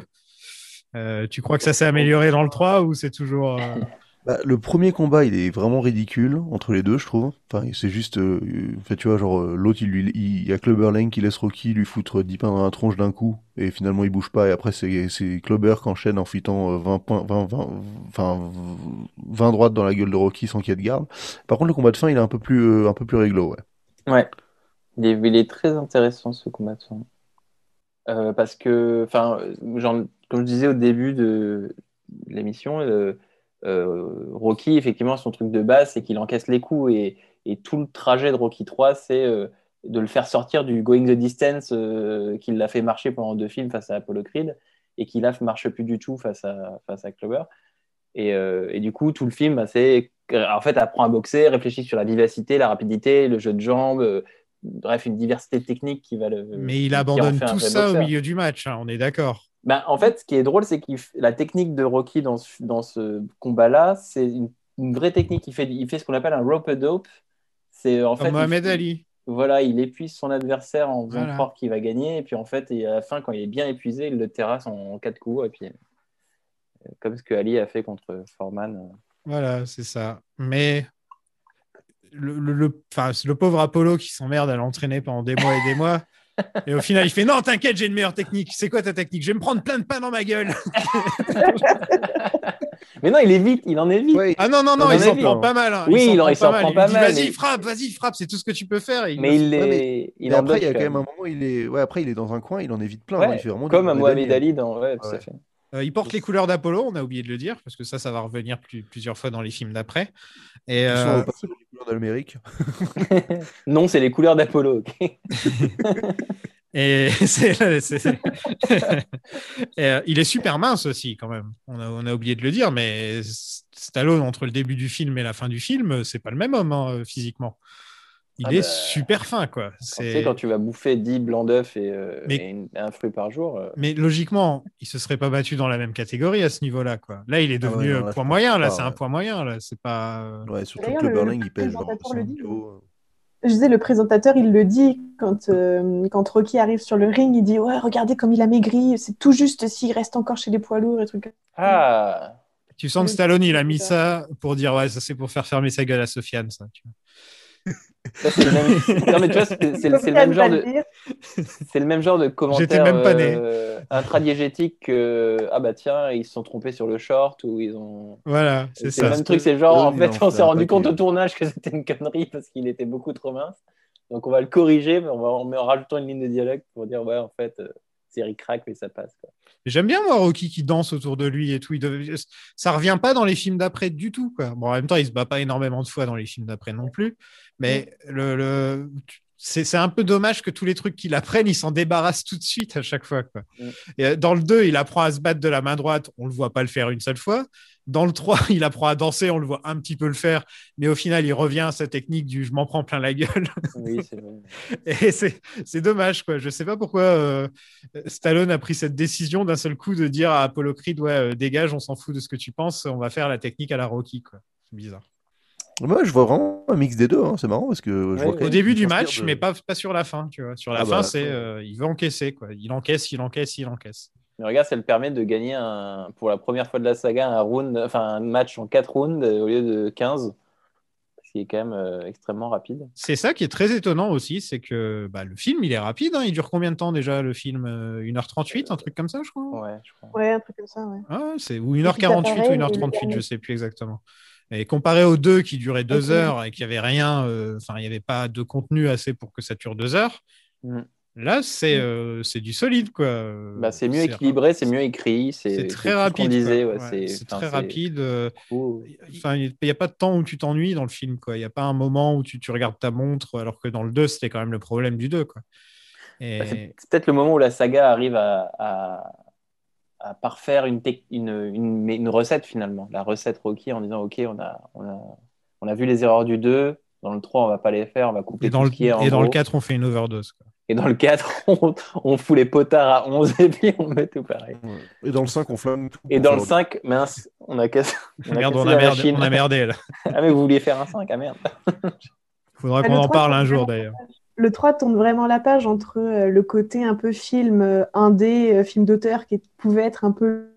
Speaker 7: Euh, tu crois que ça s'est amélioré dans le 3 ou c'est toujours. <laughs> euh,
Speaker 8: Bah, le premier combat, il est vraiment ridicule entre les deux, je trouve. Enfin, c'est juste, euh, tu vois, genre euh, l'autre, il, lui- y a Clubber qui laisse Rocky lui foutre 10 pains dans la tronche d'un coup, et finalement il bouge pas. Et après, c'est c'est Clubber qui enchaîne en fitant euh, 20 points, 20, 20, enfin 20 droites dans la gueule de Rocky sans qu'il y ait de garde. Par contre, le combat de fin, il est un peu plus, euh, un peu plus réglo, ouais.
Speaker 10: Ouais. Il est, très intéressant ce combat de fin. Euh, parce que, enfin, comme je disais au début de l'émission, euh, euh, Rocky, effectivement, son truc de base, c'est qu'il encaisse les coups et, tout le trajet de Rocky 3, c'est euh, de le faire sortir du going the distance euh, qu'il l'a fait marcher pendant deux films face à Apollo Creed et qui là marche plus du tout face à, face à Clover. Et, euh, du coup, tout le film, bah, c'est en fait, apprend à boxer, réfléchit sur la vivacité, la rapidité, le jeu de jambes, euh, bref, une diversité technique qui va le.
Speaker 7: Mais il
Speaker 10: en
Speaker 7: abandonne tout ça au milieu du match, hein, on est d'accord.
Speaker 10: Ben, en fait, ce qui est drôle, c'est que la technique de Rocky dans ce, dans ce combat-là, c'est une, une vraie technique. Il fait, il fait ce qu'on appelle un rope dope. C'est en fait.
Speaker 7: Mohamed
Speaker 10: il-
Speaker 7: Ali.
Speaker 10: Voilà, il épuise son adversaire en faisant
Speaker 7: Voilà.
Speaker 10: croire qu'il va gagner. Et puis en fait, et à la fin, quand il est bien épuisé, il le terrasse en, quatre coups. Et puis, euh, comme ce que Ali a fait contre Foreman. euh.
Speaker 7: Voilà, c'est ça. Mais le, le, le- le pauvre Apollo qui s'emmerde à l'entraîner pendant des mois et des mois. <laughs> Et au final, il fait Non, t'inquiète, j'ai une meilleure technique. C'est quoi ta technique? Je vais me prendre plein de pain dans ma gueule. <laughs>
Speaker 10: Mais non, il évite, il en évite.
Speaker 7: Ah non, non, non, il s'en prend pas mal. hein.
Speaker 10: Oui, il,
Speaker 7: s'en
Speaker 10: il s'en prend pas
Speaker 7: Il dit,
Speaker 10: mal.
Speaker 7: Vas-y,
Speaker 10: mais-
Speaker 7: frappe, vas-y, frappe, c'est tout ce que tu peux faire. Et
Speaker 10: Mais il est-
Speaker 8: Ouais, mais-
Speaker 10: il
Speaker 8: après, il y a quand même un moment, il est. Ouais, après, il est dans un coin, il en évite plein.
Speaker 10: Ouais,
Speaker 8: hein, il fait vraiment
Speaker 10: comme à Mohamed. Ali dans. Ouais, tout à fait.
Speaker 7: Euh, il porte les couleurs d'Apollo, on a oublié de le dire, parce que ça, ça va revenir plus- plusieurs fois dans les films d'après. Et, euh, <laughs>
Speaker 10: Non, c'est les couleurs d'Apollo. ok. <laughs>
Speaker 7: Et c'est- c'est- <laughs> Et, euh, il est super mince aussi, quand même. On a, on a oublié de le dire, mais Stallone, entre le début du film et la fin du film, c'est pas le même homme hein, physiquement. Il
Speaker 10: Ah
Speaker 7: est
Speaker 10: bah,
Speaker 7: super fin, quoi.
Speaker 10: Quand, tu sais, quand tu vas bouffer 10 blancs d'œufs et, euh,
Speaker 7: Mais-
Speaker 10: et une- un fruit par jour. euh,
Speaker 7: Mais logiquement, il se serait pas battu dans la même catégorie à ce niveau-là, quoi. Là, il est
Speaker 8: Ah ouais,
Speaker 7: devenu
Speaker 8: non, là, je
Speaker 7: poids
Speaker 8: pense
Speaker 7: moyen. Là, c'est un poids moyen. Là, c'est pas. euh,
Speaker 8: Ouais, surtout que le
Speaker 9: le-
Speaker 8: Burling, il pèse genre
Speaker 9: présentateur le
Speaker 8: 100
Speaker 9: dit.
Speaker 8: kilos.
Speaker 9: Je disais, le présentateur, il le dit quand, euh, quand Rocky arrive sur le ring, il dit Ouais, regardez comme il a maigri, c'est tout juste s'il reste encore chez les poids lourds et trucs.
Speaker 10: Ah
Speaker 7: Tu sens que Stallone, il a mis
Speaker 9: ça.
Speaker 7: ça pour dire ouais, ça c'est pour faire fermer sa gueule à Sofiane, ça. tu vois. <laughs>
Speaker 10: Ça, c'est le même... non, mais tu vois, c'est c'est- c'est le même genre de. C'est le même genre de commentaire
Speaker 7: même pas né.
Speaker 10: euh, intradiégétique que ah bah tiens ils se sont trompés sur le short ou ils ont
Speaker 7: Voilà, c'est
Speaker 10: c'est le
Speaker 7: ça.
Speaker 10: même truc c'est genre en
Speaker 8: Eux, ils
Speaker 10: fait
Speaker 8: en
Speaker 10: on s'est rendu compte au tournage que c'était une connerie parce qu'il était beaucoup trop mince donc on va le corriger mais on va en, en rajoutant une ligne de dialogue pour dire ouais en fait euh, c'est ric-rac mais ça passe quoi.
Speaker 7: J'aime bien moi Rocky qui danse autour de lui et tout. Il Ça revient pas dans les films d'après du tout. Quoi. Bon, en même temps, il se bat pas énormément de fois dans les films d'après non plus. Mais le, le... c'est c'est un peu dommage que tous les trucs qu'il apprenne, il s'en débarrasse tout de suite à chaque fois. Quoi.
Speaker 10: Mm.
Speaker 7: Et euh, dans le 2, il apprend à se battre de la main droite. On le voit pas le faire une seule fois. Dans le 3, <laughs> il apprend à danser. On le voit un petit peu le faire. Mais au final, il revient à sa technique du je m'en prends plein la gueule. <laughs>
Speaker 10: oui c'est vrai.
Speaker 7: Et c'est c'est dommage, quoi. Je sais pas pourquoi euh, Stallone a pris cette décision d'un seul coup de dire à Apollo Creed, ouais, euh, dégage, on s'en fout de ce que tu penses, on va faire la technique à la Rocky, quoi. C'est bizarre.
Speaker 8: Moi, je vois vraiment un mix des deux. hein, C'est marrant parce que je
Speaker 10: Ouais,
Speaker 8: vois
Speaker 10: ouais.
Speaker 8: quand
Speaker 7: Au début du match,
Speaker 8: de-
Speaker 7: mais pas, pas sur la fin, tu vois. Sur la
Speaker 8: Ah
Speaker 7: fin,
Speaker 8: bah,
Speaker 7: c'est euh, il veut encaisser, quoi. Il encaisse, il encaisse, il encaisse.
Speaker 10: Mais regarde, ça le permet de gagner un, pour la première fois de la saga un round, enfin un match en 4 rounds euh, au lieu de 15, ce qui est quand même euh, extrêmement rapide.
Speaker 7: C'est ça qui est très étonnant aussi, c'est que bah, le film, il est rapide. hein. Il dure combien de temps déjà, le film Euh, 1h38, un truc comme ça, je crois
Speaker 10: Ouais, je crois.
Speaker 9: Ouais, un truc comme ça, ouais.
Speaker 7: Ah c'est ou
Speaker 9: Et puis,
Speaker 7: 1h48 ou
Speaker 9: pareil,
Speaker 7: 1h38,
Speaker 9: le-
Speaker 7: je sais plus exactement. Et comparé aux deux qui duraient deux heures et qu'il n'y avait rien, euh, enfin, il n'y avait pas de contenu assez pour que ça dure deux heures,
Speaker 10: Mm.
Speaker 7: Là, c'est euh, c'est du solide, quoi.
Speaker 10: Bah, c'est mieux équilibré, c'est mieux écrit, c'est
Speaker 7: très rapide.
Speaker 10: ouais,
Speaker 7: Ouais,
Speaker 10: c'est
Speaker 7: très rapide. euh,
Speaker 10: cool.
Speaker 7: Enfin, il n'y a pas de temps où tu t'ennuies dans le film, quoi. Il n'y a pas un moment où tu, tu regardes ta montre, alors que dans le 2, c'était quand même le problème du 2, quoi. Et...
Speaker 10: Bah, c'est peut-être le moment où la saga arrive à, à, à parfaire une, une, une recette finalement, la recette Rocky en disant ok, on a, on a, on a vu les erreurs du 2, dans le 3 on va pas les faire, on va couper
Speaker 7: Et dans,
Speaker 10: tout
Speaker 7: le,
Speaker 10: ce qui est en
Speaker 7: et dans le
Speaker 10: gros.
Speaker 7: 4, on fait une overdose. Quoi.
Speaker 10: Et dans le 4, <laughs> on, on fout les potards à 11 et puis on met tout pareil.
Speaker 8: Et dans le 5, on flingue tout.
Speaker 10: Et dans le
Speaker 8: faire-
Speaker 10: 5, mince, on a cassé, on a
Speaker 7: Merde,
Speaker 10: cassé
Speaker 7: on a,
Speaker 10: la
Speaker 7: merdé,
Speaker 10: machine.
Speaker 7: on a merdé, là. <laughs>
Speaker 10: ah mais vous vouliez faire un 5, ah merde. <laughs>
Speaker 7: Faudra
Speaker 9: Ah,
Speaker 7: qu'on en
Speaker 9: 3,
Speaker 7: parle un jour, d'ailleurs.
Speaker 9: Le 3 tourne vraiment la page entre euh, le côté un peu film euh, indé, euh, film d'auteur qui pouvait être un peu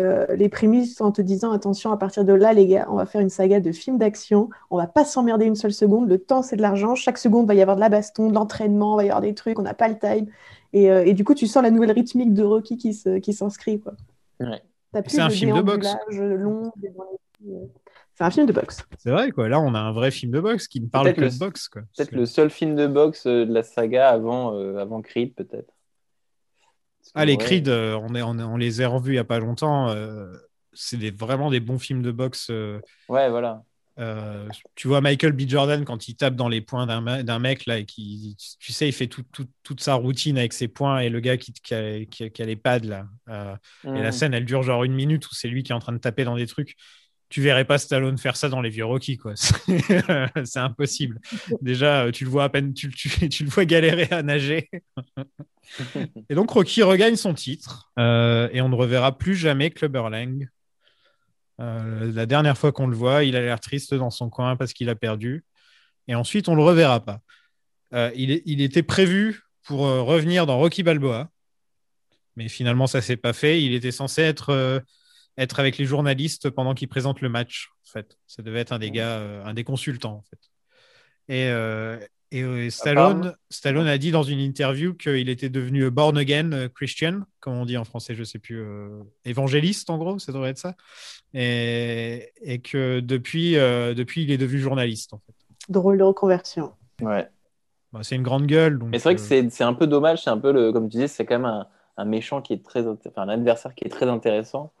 Speaker 9: euh, les prémices en te disant attention, à partir de là, les gars, on va faire une saga de films d'action, on va pas s'emmerder une seule seconde, le temps c'est de l'argent, chaque seconde va y avoir de la baston, de l'entraînement, va y avoir des trucs, on n'a pas le time. Et, euh, et du coup, tu sens la nouvelle rythmique de Rocky qui se- qui s'inscrit. quoi.
Speaker 10: Ouais.
Speaker 7: C'est un film de boxe.
Speaker 9: déambulage long, des- euh, C'est un film de boxe.
Speaker 7: C'est vrai, quoi. Là, on a un vrai film de boxe qui ne parle
Speaker 10: Peut-être
Speaker 7: que
Speaker 10: le-
Speaker 7: de boxe, quoi.
Speaker 10: Peut-être le seul film de boxe de la saga avant, euh, avant Creed, peut-être.
Speaker 7: Ah, les
Speaker 10: ouais,
Speaker 7: Creed, euh, on, est, on, est- on les a revus il n'y a pas longtemps. euh, c'est des- vraiment des bons films de boxe. euh,
Speaker 10: Ouais, voilà.
Speaker 7: euh, tu vois Michael B. Jordan quand il tape dans les poings d'un me- d'un mec là et qui, tu sais, il fait tout- tout- toute sa routine avec ses poings et le gars qui, qui, a, qui a- qui a les pads là. Et la
Speaker 10: Mm.
Speaker 7: scène, elle dure genre une minute où c'est lui qui est en train de taper dans des trucs. Tu verrais pas Stallone faire ça dans les vieux Rocky, quoi. <laughs> C'est impossible. Déjà, euh, tu le vois à peine, tu, tu- <laughs> tu le vois galérer à nager. <laughs> et donc Rocky regagne son titre euh, et on ne reverra plus jamais Clubber Lang. Euh, la dernière fois qu'on le voit, il a l'air triste dans son coin parce qu'il a perdu. Et ensuite, on le reverra pas. Euh, il, était prévu pour revenir dans Rocky Balboa, mais finalement, ça s'est pas fait. Il était censé être être avec les journalistes pendant qu'ils présentent le match. En fait, ça devait être un des gars, euh, un des consultants en fait. Et, euh, et euh, Stallone, Stallone a dit dans une interview qu'il était devenu born again Christian, comme on dit en français, je sais plus, euh, évangéliste en gros, ça devrait être ça. Et, et que depuis, euh, depuis, il est devenu journaliste en fait.
Speaker 9: Drôle de reconversion.
Speaker 10: Ouais.
Speaker 7: Bah, c'est une grande gueule. Donc,
Speaker 10: Mais c'est vrai que
Speaker 7: euh,
Speaker 10: c'est c'est un peu dommage, c'est un peu le, comme tu disais, c'est quand même un, un méchant qui est très, enfin un adversaire qui est très intéressant,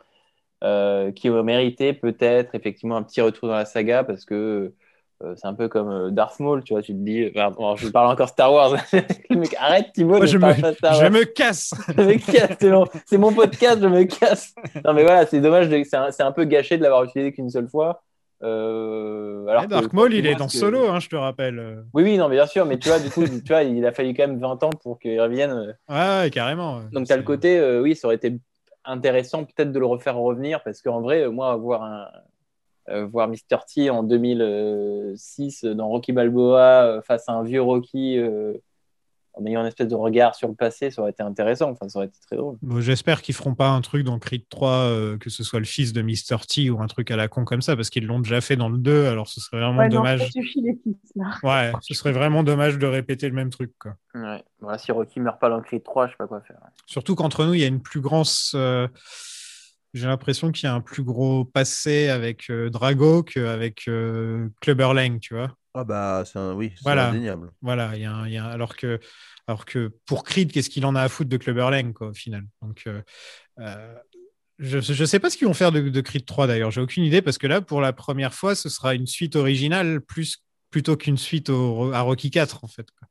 Speaker 10: euh, qui aurait mérité peut-être effectivement un petit retour dans la saga parce que euh, c'est un peu comme euh, Darth Maul, tu vois, tu te dis, bon, je parle encore Star Wars, <laughs> le mec arrête Thibaut,
Speaker 7: Moi, je me- je me casse. <laughs>
Speaker 10: je me casse, c'est mon, c'est mon podcast, je me casse. Non mais voilà, c'est dommage, de- c'est un, c'est un peu gâché de l'avoir utilisé qu'une seule fois. Euh, alors
Speaker 7: Dark Maul, il est dans
Speaker 10: que-
Speaker 7: Solo, hein, je te rappelle.
Speaker 10: Oui, oui, non, mais bien sûr, mais tu vois, du coup, <laughs> tu vois, il a fallu quand même 20 ans pour qu'il revienne.
Speaker 7: Ouais, ouais, carrément. ouais.
Speaker 10: donc, tu as le côté, euh, oui, ça aurait été intéressant peut-être de le refaire revenir parce qu'en vrai, euh, moi, voir, euh, voir Mr. T en 2006 dans Rocky Balboa euh, face à un vieux Rocky euh, en ayant une espèce de regard sur le passé, ça aurait été intéressant. Enfin, ça aurait été très drôle.
Speaker 7: Bon, J'espère qu'ils feront pas un truc dans Creed 3, euh, que ce soit le fils de Mr. T ou un truc à la con comme ça, parce qu'ils l'ont déjà fait dans le 2, alors ce serait vraiment
Speaker 9: Ouais, non,
Speaker 7: dommage.
Speaker 9: ça suffit les fils, là.
Speaker 7: Ouais, ce serait vraiment dommage de répéter le même truc. Quoi.
Speaker 10: Ouais. Voilà, si Rocky meurt pas dans Creed 3, je sais pas quoi faire.
Speaker 7: Surtout qu'entre nous, il y a une plus grande. euh, J'ai l'impression qu'il y a un plus gros passé avec euh, Drago qu'avec euh, Clubber Lang, tu vois.
Speaker 8: Ah bah, c'est un... oui, c'est
Speaker 7: Voilà.
Speaker 8: indéniable.
Speaker 7: Voilà, il y a un- y a un- alors, que, alors que pour Creed, qu'est-ce qu'il en a à foutre de Clubber Lang, quoi, au final? Donc, euh, euh, je ne sais pas ce qu'ils vont faire de, de Creed 3, d'ailleurs. J'ai aucune idée, parce que là, pour la première fois, ce sera une suite originale plus, plutôt qu'une suite au- à Rocky 4, en fait. quoi.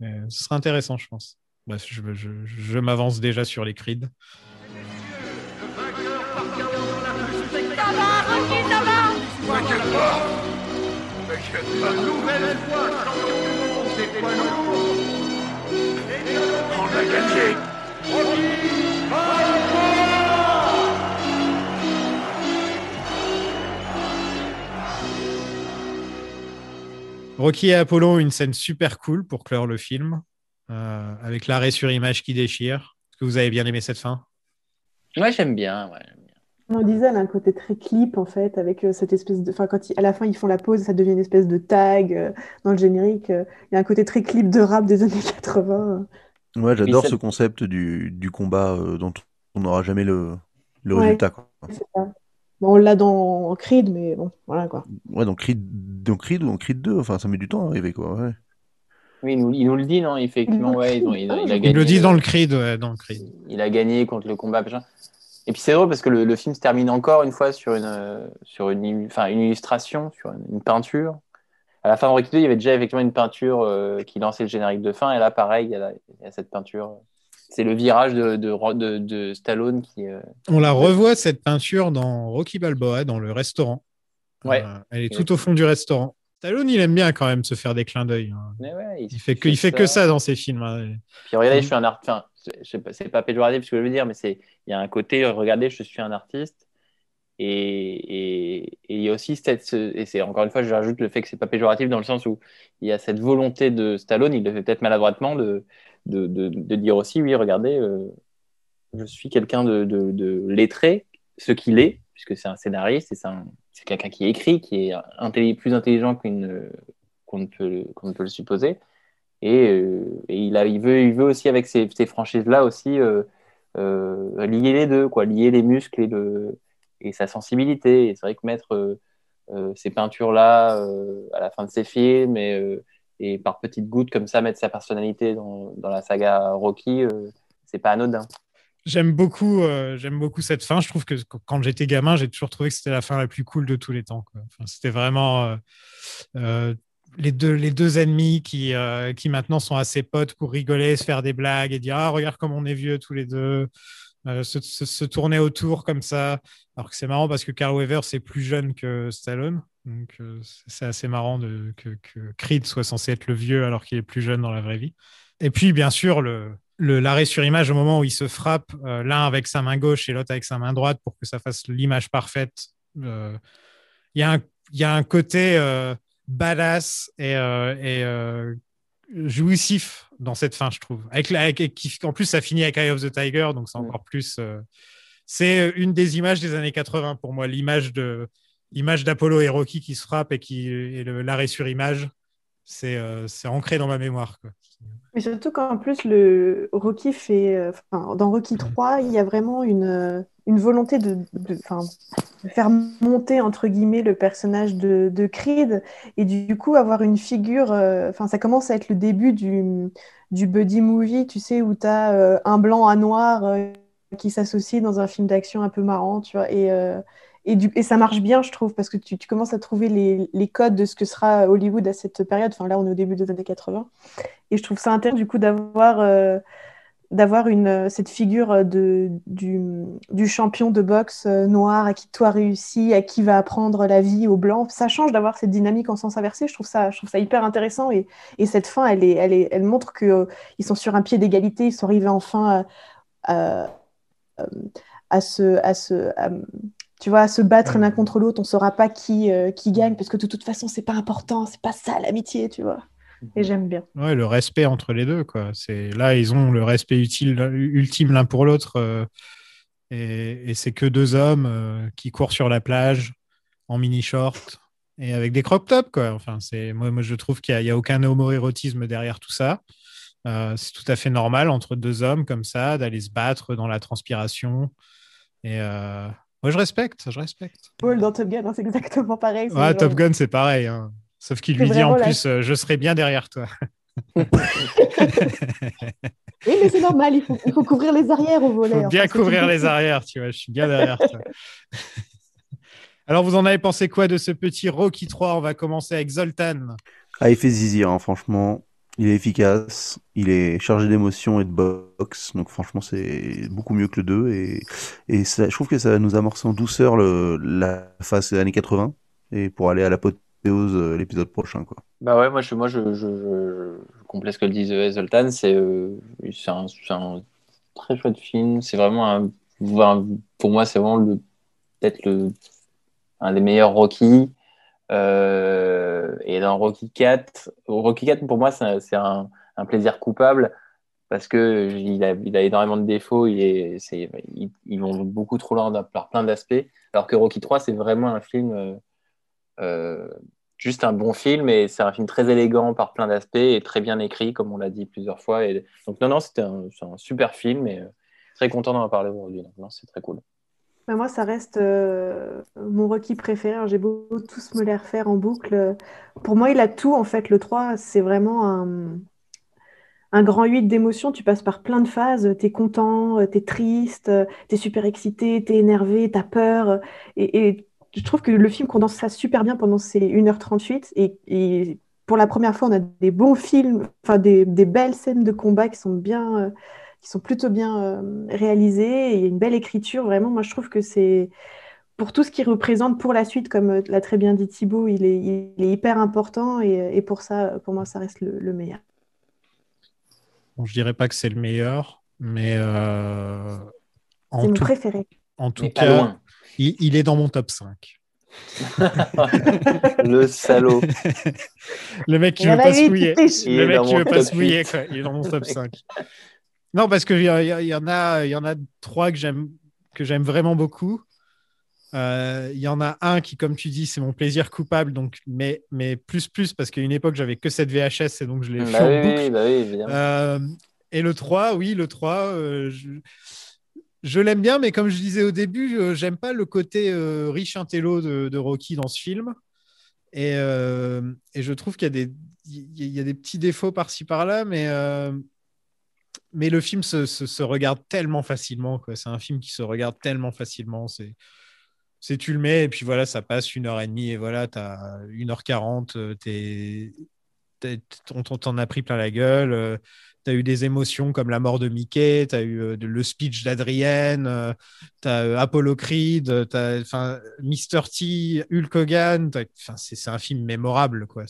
Speaker 7: Mais ce sera intéressant, je pense. Bref, je, je, je m'avance déjà sur les Creed.
Speaker 13: Ça va, Rocky,
Speaker 6: Nouvelle.
Speaker 2: On
Speaker 6: Rocky
Speaker 7: et Apollo, une scène super cool pour clore le film, euh, avec l'arrêt sur image qui déchire. Est-ce que vous avez bien aimé cette fin?
Speaker 10: Ouais, j'aime bien.
Speaker 9: On disait, elle a un côté très clip, en fait, avec euh, cette espèce de... Enfin, quand ils- à la fin, ils font la pause, ça devient une espèce de tag euh, dans le générique. euh, Il y a un côté très clip de rap des années 80.
Speaker 8: Ouais, j'adore ce concept du, du combat euh, dont on n'aura jamais le, le
Speaker 9: Ouais.
Speaker 8: résultat. Quoi.
Speaker 9: C'est ça. Bon, on l'a dans Creed, mais bon, voilà, quoi.
Speaker 8: Ouais, donc Creed, donc Creed ou en Creed 2, enfin, ça met du temps à arriver, quoi. Ouais.
Speaker 10: Oui, il nous, il nous le dit, non Effectivement,
Speaker 9: Il
Speaker 10: ouais,
Speaker 9: nous
Speaker 10: il,
Speaker 9: le
Speaker 10: il-
Speaker 9: dit.
Speaker 10: il a gagné.
Speaker 7: Il le dit dans le Creed, ouais, dans le Creed.
Speaker 10: il a gagné contre le combat. machin. Et puis c'est drôle parce que le, le film se termine encore une fois sur une, euh, sur une, enfin, une illustration, sur une, une peinture. À la fin de Rocky 2, il y avait déjà effectivement une peinture euh, qui lançait le générique de fin. Et là, pareil, il y a, la- il y a cette peinture. C'est le virage de, de, de, de Stallone qui. euh,
Speaker 7: On la revoit, cette peinture, dans Rocky Balboa, dans le restaurant.
Speaker 10: Ouais.
Speaker 7: Euh, elle est tout au fond du restaurant. Stallone, il aime bien quand même se faire des clins d'œil. hein.
Speaker 10: ouais,
Speaker 7: Il fait que, il fait que ça dans ses films. hein.
Speaker 10: Puis regardez,
Speaker 7: Mm.
Speaker 10: je suis un artiste. Enfin, c'est pas péjoratif ce que je veux dire, mais c'est il y a un côté. Regardez, je suis un artiste. Et, il y a aussi cette, ce- et c'est encore une fois, je rajoute le fait que c'est pas péjoratif dans le sens où il y a cette volonté de Stallone, il le fait peut-être maladroitement, de, de, dire aussi, oui, regardez, euh, je suis quelqu'un de, de, lettré, ce qu'il est, puisque c'est un scénariste, c'est un- quelqu'un qui écrit, qui est plus intelligent qu'une- qu'on ne, peut, qu'on ne peut le supposer. Et, euh, il, veut, aussi, avec ces, franchises-là, aussi euh, euh, lier les deux, quoi, lier les muscles et, sa sensibilité. C'est vrai que mettre ces peintures-là à la fin de ses films et, par petites gouttes comme ça, mettre sa personnalité dans, la saga Rocky, c'est pas anodin.
Speaker 7: J'aime beaucoup, beaucoup cette fin. Je trouve que qu- quand j'étais gamin, j'ai toujours trouvé que c'était la fin la plus cool de tous les temps. c'était vraiment les, deux, les deux ennemis qui, euh, qui maintenant sont assez potes pour rigoler, se faire des blagues et dire Ah, regarde comme on est vieux tous les deux. Euh, se, tourner autour comme ça. Alors que c'est marrant parce que Carl Weaver, c'est plus jeune que Stallone. Donc euh, c'est- assez marrant que, Creed soit censé être le vieux alors qu'il est plus jeune dans la vraie vie. Et puis, bien sûr, le, l'arrêt sur image au moment où ils se frappent, l'un avec sa main gauche et l'autre avec sa main droite pour que ça fasse l'image parfaite. Il y, a un- y a un côté badass et, euh, et euh, jouissif dans cette fin, je trouve. Avec, la- avec- en plus, ça finit avec Eye of the Tiger, donc c'est encore plus, euh, c'est une des images des années 80 pour moi, l'image de l'image d'Apollo et Rocky qui se frappent et qui et l'arrêt sur image. C'est euh, ancré dans ma mémoire. Quoi.
Speaker 9: Mais surtout qu'en plus, le Rocky fait. euh, dans Rocky 3, il y a vraiment une, euh, une volonté de, de, de faire monter, entre guillemets, le personnage de, de Creed. Et du coup, avoir une figure. euh, ça commence à être le début du, du buddy movie, tu sais, où tu as un blanc, un noir euh, qui s'associent dans un film d'action un peu marrant, tu vois. Et. Euh, et, ça marche bien, je trouve, parce que tu, commences à trouver les, codes de ce que sera Hollywood à cette période. Enfin, là, on est au début des années 80. Et je trouve ça intéressant, du coup, d'avoir euh, d'avoir une euh, cette figure de, du, champion de boxe euh, noir à qui toi réussi, à qui va apprendre la vie au blanc. Ça change d'avoir cette dynamique en sens inversé. Je trouve ça, je trouve ça hyper intéressant. Et, et cette fin, elle, est, elle, montre qu'ils ils sont sur un pied d'égalité. Ils sont arrivés enfin à, à, se... À à- tu vois, à se battre l'un contre l'autre, on ne saura pas qui, euh, qui gagne, parce que de toute façon, c'est pas important, c'est pas ça l'amitié, tu vois. Et j'aime bien.
Speaker 7: Ouais, le respect entre les deux. Quoi. C'est, là, ils ont le respect utile, ultime l'un pour l'autre. euh, et, et c'est que deux hommes euh, qui courent sur la plage en mini-short et avec des crop tops. Quoi. Enfin, c'est, moi, moi, je trouve qu'il n'y a, a aucun homo-érotisme derrière tout ça. C'est tout à fait normal entre deux hommes comme ça d'aller se battre dans la transpiration. Et moi, je respecte, je respecte.
Speaker 9: Paul dans Top Gun, hein, c'est exactement pareil.
Speaker 7: Ouais, Top Gun, c'est pareil. hein. Sauf qu'il lui dit en plus, euh, je serai bien derrière toi. <laughs>
Speaker 9: Oui, mais c'est normal, il faut, il faut couvrir les arrières au volet.
Speaker 7: faut bien couvrir les arrières, tu vois. Je suis bien derrière toi. <laughs> Alors, vous en avez pensé quoi de ce petit Rocky 3 On va commencer avec Zoltan.
Speaker 8: Ah, il fait zizi, hein, franchement. Il est efficace, il est chargé d'émotions et de boxe, donc franchement c'est beaucoup mieux que le 2 et, et je trouve que ça nous amorce en douceur le, la phase des années 80 et pour aller à l'apothéose euh, l'épisode prochain quoi.
Speaker 10: Bah ouais, moi je, moi, je, complète ce que le disait Zoltan. C'est euh, un, un très chouette film. C'est vraiment un, pour moi, c'est vraiment peut-être un des meilleurs Rocky. Euh, et dans Rocky 4, Rocky 4 pour moi c'est un, plaisir coupable parce que il a, énormément de défauts. Il ils, vont beaucoup trop loin par plein d'aspects. Alors que Rocky 3 c'est vraiment un film. euh, euh, juste un bon film et c'est un film très élégant par plein d'aspects et très bien écrit comme on l'a dit plusieurs fois donc non non c'était un, un super film et très content d'en parler aujourd'hui non c'est très cool
Speaker 9: Mais moi, ça reste euh, mon Rocky préféré. Alors, J'ai beau tous me les refaire en boucle. Pour moi, il a tout, en fait. Le 3, c'est vraiment un, grand 8 d'émotions. Tu passes par plein de phases. Tu es content, tu es triste, tu es super excité, tu es énervé, tu as peur. Et, je trouve que le film condense ça super bien pendant ces 1h38. Et, et pour la première fois, on a des bons films, enfin des, belles scènes de combat qui sont bien, euh, qui sont plutôt bien euh, réalisées. Et il y a une belle écriture. Vraiment, moi, je trouve que c'est pour tout ce qu'il représente pour la suite, comme euh, l'a très bien dit Thibaut, il est, il est hyper important. Et, et pour ça, pour moi, ça reste le, le meilleur.
Speaker 7: Bon, je dirais pas que c'est le meilleur, mais euh, en
Speaker 9: C'est mon
Speaker 7: tout,
Speaker 9: préféré.
Speaker 7: en tout
Speaker 10: Mais
Speaker 7: cas, il, il est dans mon top 5. <laughs>
Speaker 10: le salaud
Speaker 7: Le mec qui veut pas se mouiller. Le mec qui veut pas se mouiller. Il est dans mon top <laughs> 5. Non, parce qu'il y, y en a, il y en a trois que j'aime, que j'aime vraiment beaucoup. Euh, Il y en a un qui, comme tu dis, c'est mon plaisir coupable, donc, mais, mais plus plus, parce qu'à une époque, j'avais que cette VHS et donc je l'ai fait
Speaker 10: bah
Speaker 7: en
Speaker 10: oui,
Speaker 7: boucle.
Speaker 10: oui, bah oui.
Speaker 7: Euh, et le 3, oui, le 3, euh, je, je l'aime bien, mais comme je disais au début, euh, j'aime pas le côté euh, riche intello de, de Rocky dans ce film. Et, euh, et je trouve qu'il y, a des- il y a des petits défauts par-ci par-là, mais, euh, mais le film se, regarde tellement facilement. C'est un film qui se regarde tellement facilement. C'est, c'est tu le mets et puis voilà, ça passe une heure et demie et voilà, tu as 1h40, euh, t'es, t'es- on t'en- as pris plein la gueule. euh, tu as eu des émotions comme la mort de Mickey, tu as eu euh, le speech d'Adrienne, tu as Apollo Creed, tu as Mr. T, Hulk Hogan. t'as- 'fin, C'est un film mémorable. quoi.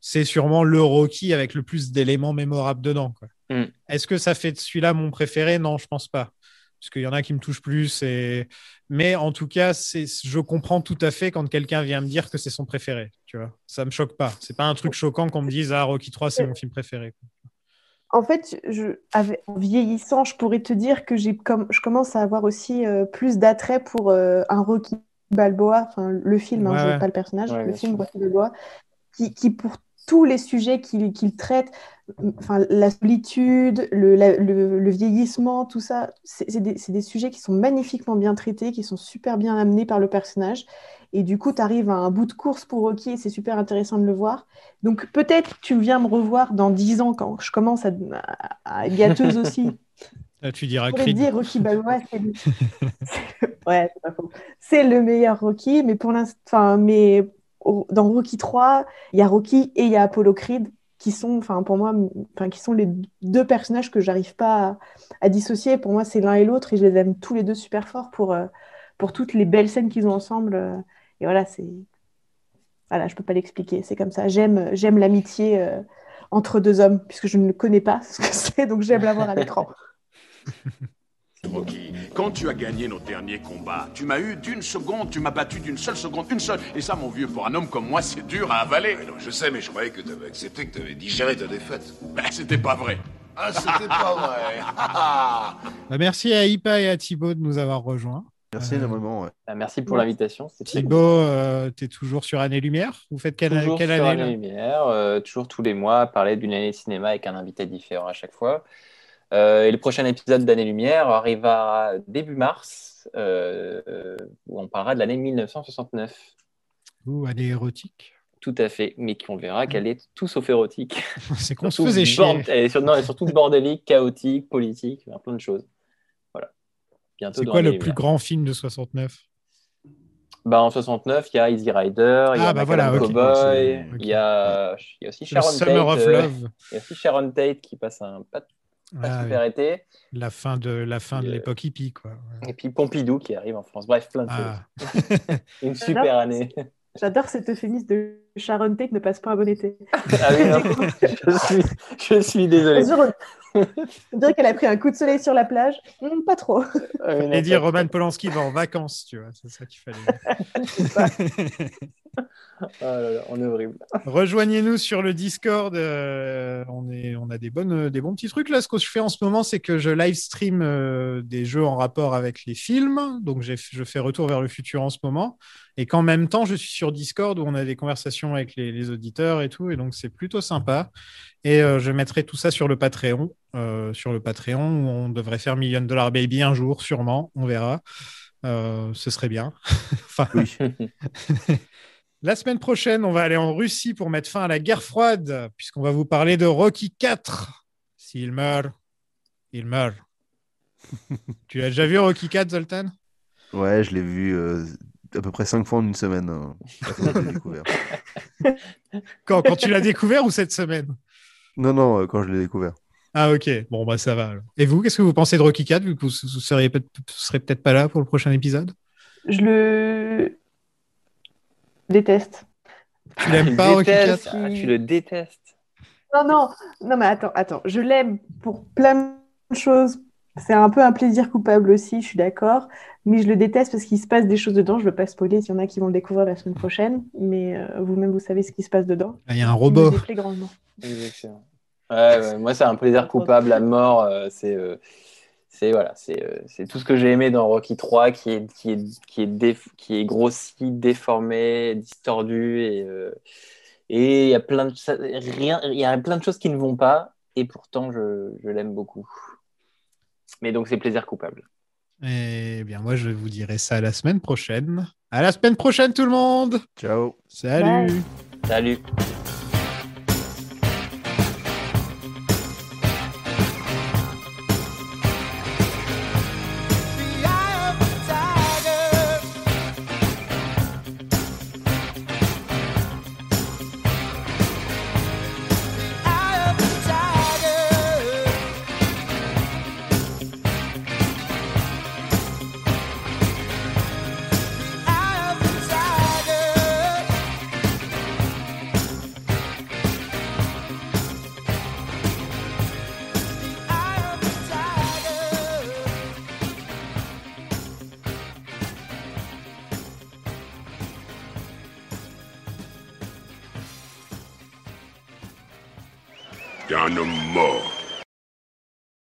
Speaker 7: C'est sûrement le Rocky avec le plus d'éléments mémorables dedans. quoi.
Speaker 10: Mm.
Speaker 7: Est-ce que ça fait de celui-là mon préféré? Non, je pense pas. Parce qu'il y en a qui me touchent plus. Et... Mais en tout cas, je comprends tout à fait quand quelqu'un vient me dire que c'est son préféré. Tu vois, ça me choque pas. C'est pas un truc choquant qu'on me dise ah Rocky 3 c'est mon film préféré.
Speaker 9: En fait, je, en vieillissant, je pourrais te dire que j'ai comme, je commence à avoir aussi euh, plus d'attrait pour euh, un Rocky Balboa, enfin le film, hein,
Speaker 7: Ouais,
Speaker 9: je-
Speaker 7: ouais.
Speaker 9: pas le personnage,
Speaker 10: Ouais,
Speaker 9: le film
Speaker 10: sûr.
Speaker 9: Rocky Balboa, qui, qui pour tous les sujets qu'il traite, enfin la solitude, le, la- le, le vieillissement, tout ça, c'est des, des sujets qui sont magnifiquement bien traités, qui sont super bien amenés par le personnage. Et du coup, tu arrives à un bout de course pour Rocky et c'est super intéressant de le voir. Donc peut-être tu viens me revoir dans 10 ans quand je commence à, être gâteuse aussi. <laughs>
Speaker 7: Là, tu diras
Speaker 9: Je
Speaker 7: Creed.
Speaker 9: dire Rocky Balboa, c'est le... <laughs> ouais, meilleur Rocky, mais pour l'instant, mais dans Rocky 3, il y a Rocky et il y a Apollo Creed qui sont, enfin, pour moi, enfin, qui sont les deux personnages que j'arrive pas à, dissocier. Pour moi, c'est l'un et l'autre et je les aime tous les deux super fort pour, euh, pour toutes les belles scènes qu'ils ont ensemble. euh, Et voilà, c'est, voilà, je peux pas l'expliquer. C'est comme ça. J'aime, j'aime l'amitié euh, entre deux hommes puisque je ne connais pas <laughs> ce que c'est, donc j'aime l'avoir à l'écran. <laughs>
Speaker 1: Rocky, quand tu as gagné notre dernier combat, tu m'as eu d'une seconde, tu m'as battu d'une seule seconde, une seule. Et ça, mon vieux, pour un homme comme moi, c'est dur à avaler.
Speaker 2: non, je sais, mais je croyais que t'avais accepté, que t'avais digéré ta défaite.
Speaker 1: Ben, c'était pas vrai.
Speaker 2: Ah, c'était pas <laughs> vrai. <laughs>
Speaker 7: Bah, merci à Ipa et à Thibaut de nous avoir rejoints.
Speaker 8: Merci
Speaker 7: Euh,
Speaker 8: énormément. ouais.
Speaker 10: Ah, Merci pour l'invitation.
Speaker 7: Thibaut, euh, tu es toujours sur Année Lumière? Vous faites quelle,
Speaker 10: toujours
Speaker 7: quelle
Speaker 10: sur
Speaker 7: année
Speaker 10: Année Lumière, euh, toujours tous les mois, parler d'une année de cinéma avec un invité différent à chaque fois. Euh, et le prochain épisode d'Année Lumière arrivera début mars, euh, où on parlera de l'année 1969.
Speaker 7: Ou Année érotique
Speaker 10: Tout à fait, mais qu'on verra qu'elle est tout sauf érotique. <laughs>
Speaker 7: C'est qu'on se faisait
Speaker 10: bord-
Speaker 7: chier.
Speaker 10: Elle est, sur- non, elle est surtout bordélique, chaotique, politique, plein de choses. Voilà.
Speaker 7: C'est quoi le plus grand film de 69
Speaker 10: Bah, en 69, il y a Easy Rider, il y a
Speaker 7: Ah, bah voilà.
Speaker 10: Cowboy, il y a, y a aussi Sharon
Speaker 7: Summer
Speaker 10: Tate.
Speaker 7: of
Speaker 10: euh,
Speaker 7: Love.
Speaker 10: il y a aussi Sharon Tate qui passe un pas, pas
Speaker 7: Ah,
Speaker 10: super
Speaker 7: oui.
Speaker 10: été.
Speaker 7: La fin de la fin de
Speaker 10: euh,
Speaker 7: l'époque hippie, quoi.
Speaker 10: Et puis Pompidou qui arrive en France. Bref, plein de
Speaker 7: Ah.
Speaker 10: choses. <laughs> Une super
Speaker 9: J'adore.
Speaker 10: année.
Speaker 9: J'adore cet euphémisme de Sharon Tate ne passe pas un bon été.
Speaker 10: Ah oui, non, <laughs> <laughs> je, suis, je suis désolé.
Speaker 9: Sur- On dirait qu'elle a pris un coup de soleil sur la plage. Hmm, pas trop.
Speaker 10: Ah
Speaker 7: Et dire Roman Polanski va en vacances, tu vois, c'est ça qu'il fallait. <laughs>
Speaker 10: Là là, on est horrible.
Speaker 7: Rejoignez-nous sur le Discord. euh, on, est, on a des, bonnes, des bons petits trucs. Là, ce que je fais en ce moment, c'est que je live stream euh, des jeux en rapport avec les films. Donc, je fais Retour vers le futur en ce moment. Et qu'en même temps, je suis sur Discord où on a des conversations avec les, les auditeurs et tout. Et donc, c'est plutôt sympa. Et euh, je mettrai tout ça sur le Patreon. euh, sur le Patreon où on devrait faire Million Dollar Baby un jour, sûrement. On verra. Euh, ce serait bien. <laughs> enfin,
Speaker 8: Oui. <laughs>
Speaker 7: la semaine prochaine, on va aller en Russie pour mettre fin à la guerre froide, puisqu'on va vous parler de Rocky 4. S'il meurt, il meurt. <laughs> tu as déjà vu Rocky 4, Zoltan?
Speaker 8: Ouais, je l'ai vu euh, à peu près cinq fois en une semaine. hein, quand <laughs>
Speaker 7: quand, tu l'as découvert ou cette semaine?
Speaker 8: Non, non, euh, quand je l'ai découvert.
Speaker 7: Ah ok, bon bah ça va. alors. Et vous, qu'est-ce que vous pensez de Rocky 4 vu que vous ne seriez peut- serez peut-être pas là pour le prochain épisode?
Speaker 9: Je le déteste.
Speaker 7: Tu l'aimes pas, Rocky
Speaker 10: détestes.
Speaker 7: 4
Speaker 10: Ah, tu le détestes.
Speaker 9: Non, non, non, mais attends, attends. Je l'aime pour plein de choses. C'est un peu un plaisir coupable aussi, je suis d'accord. Mais je le déteste parce qu'il se passe des choses dedans. Je ne veux pas spoiler s'il y en a qui vont le découvrir la semaine prochaine. Mais euh, vous-même, vous savez ce qui se passe dedans.
Speaker 7: Ah, Il y a un
Speaker 9: Il me
Speaker 7: robot.
Speaker 9: déplaît grandement.
Speaker 10: Exactement. Ouais, ouais, moi, c'est un plaisir coupable à mort. euh, c'est euh, c'est voilà, c'est euh, c'est tout ce que j'ai aimé dans Rocky 3 qui est qui est qui est déf- qui est grossi, déformé, distordu et euh, et il y a plein de ça- rien, il y a plein de choses qui ne vont pas et pourtant je, je l'aime beaucoup. Mais donc c'est plaisir coupable.
Speaker 7: Eh bien, moi, je vous dirai ça la semaine prochaine. À la semaine prochaine, tout le monde
Speaker 8: Ciao.
Speaker 7: Salut
Speaker 9: Bye.
Speaker 10: Salut.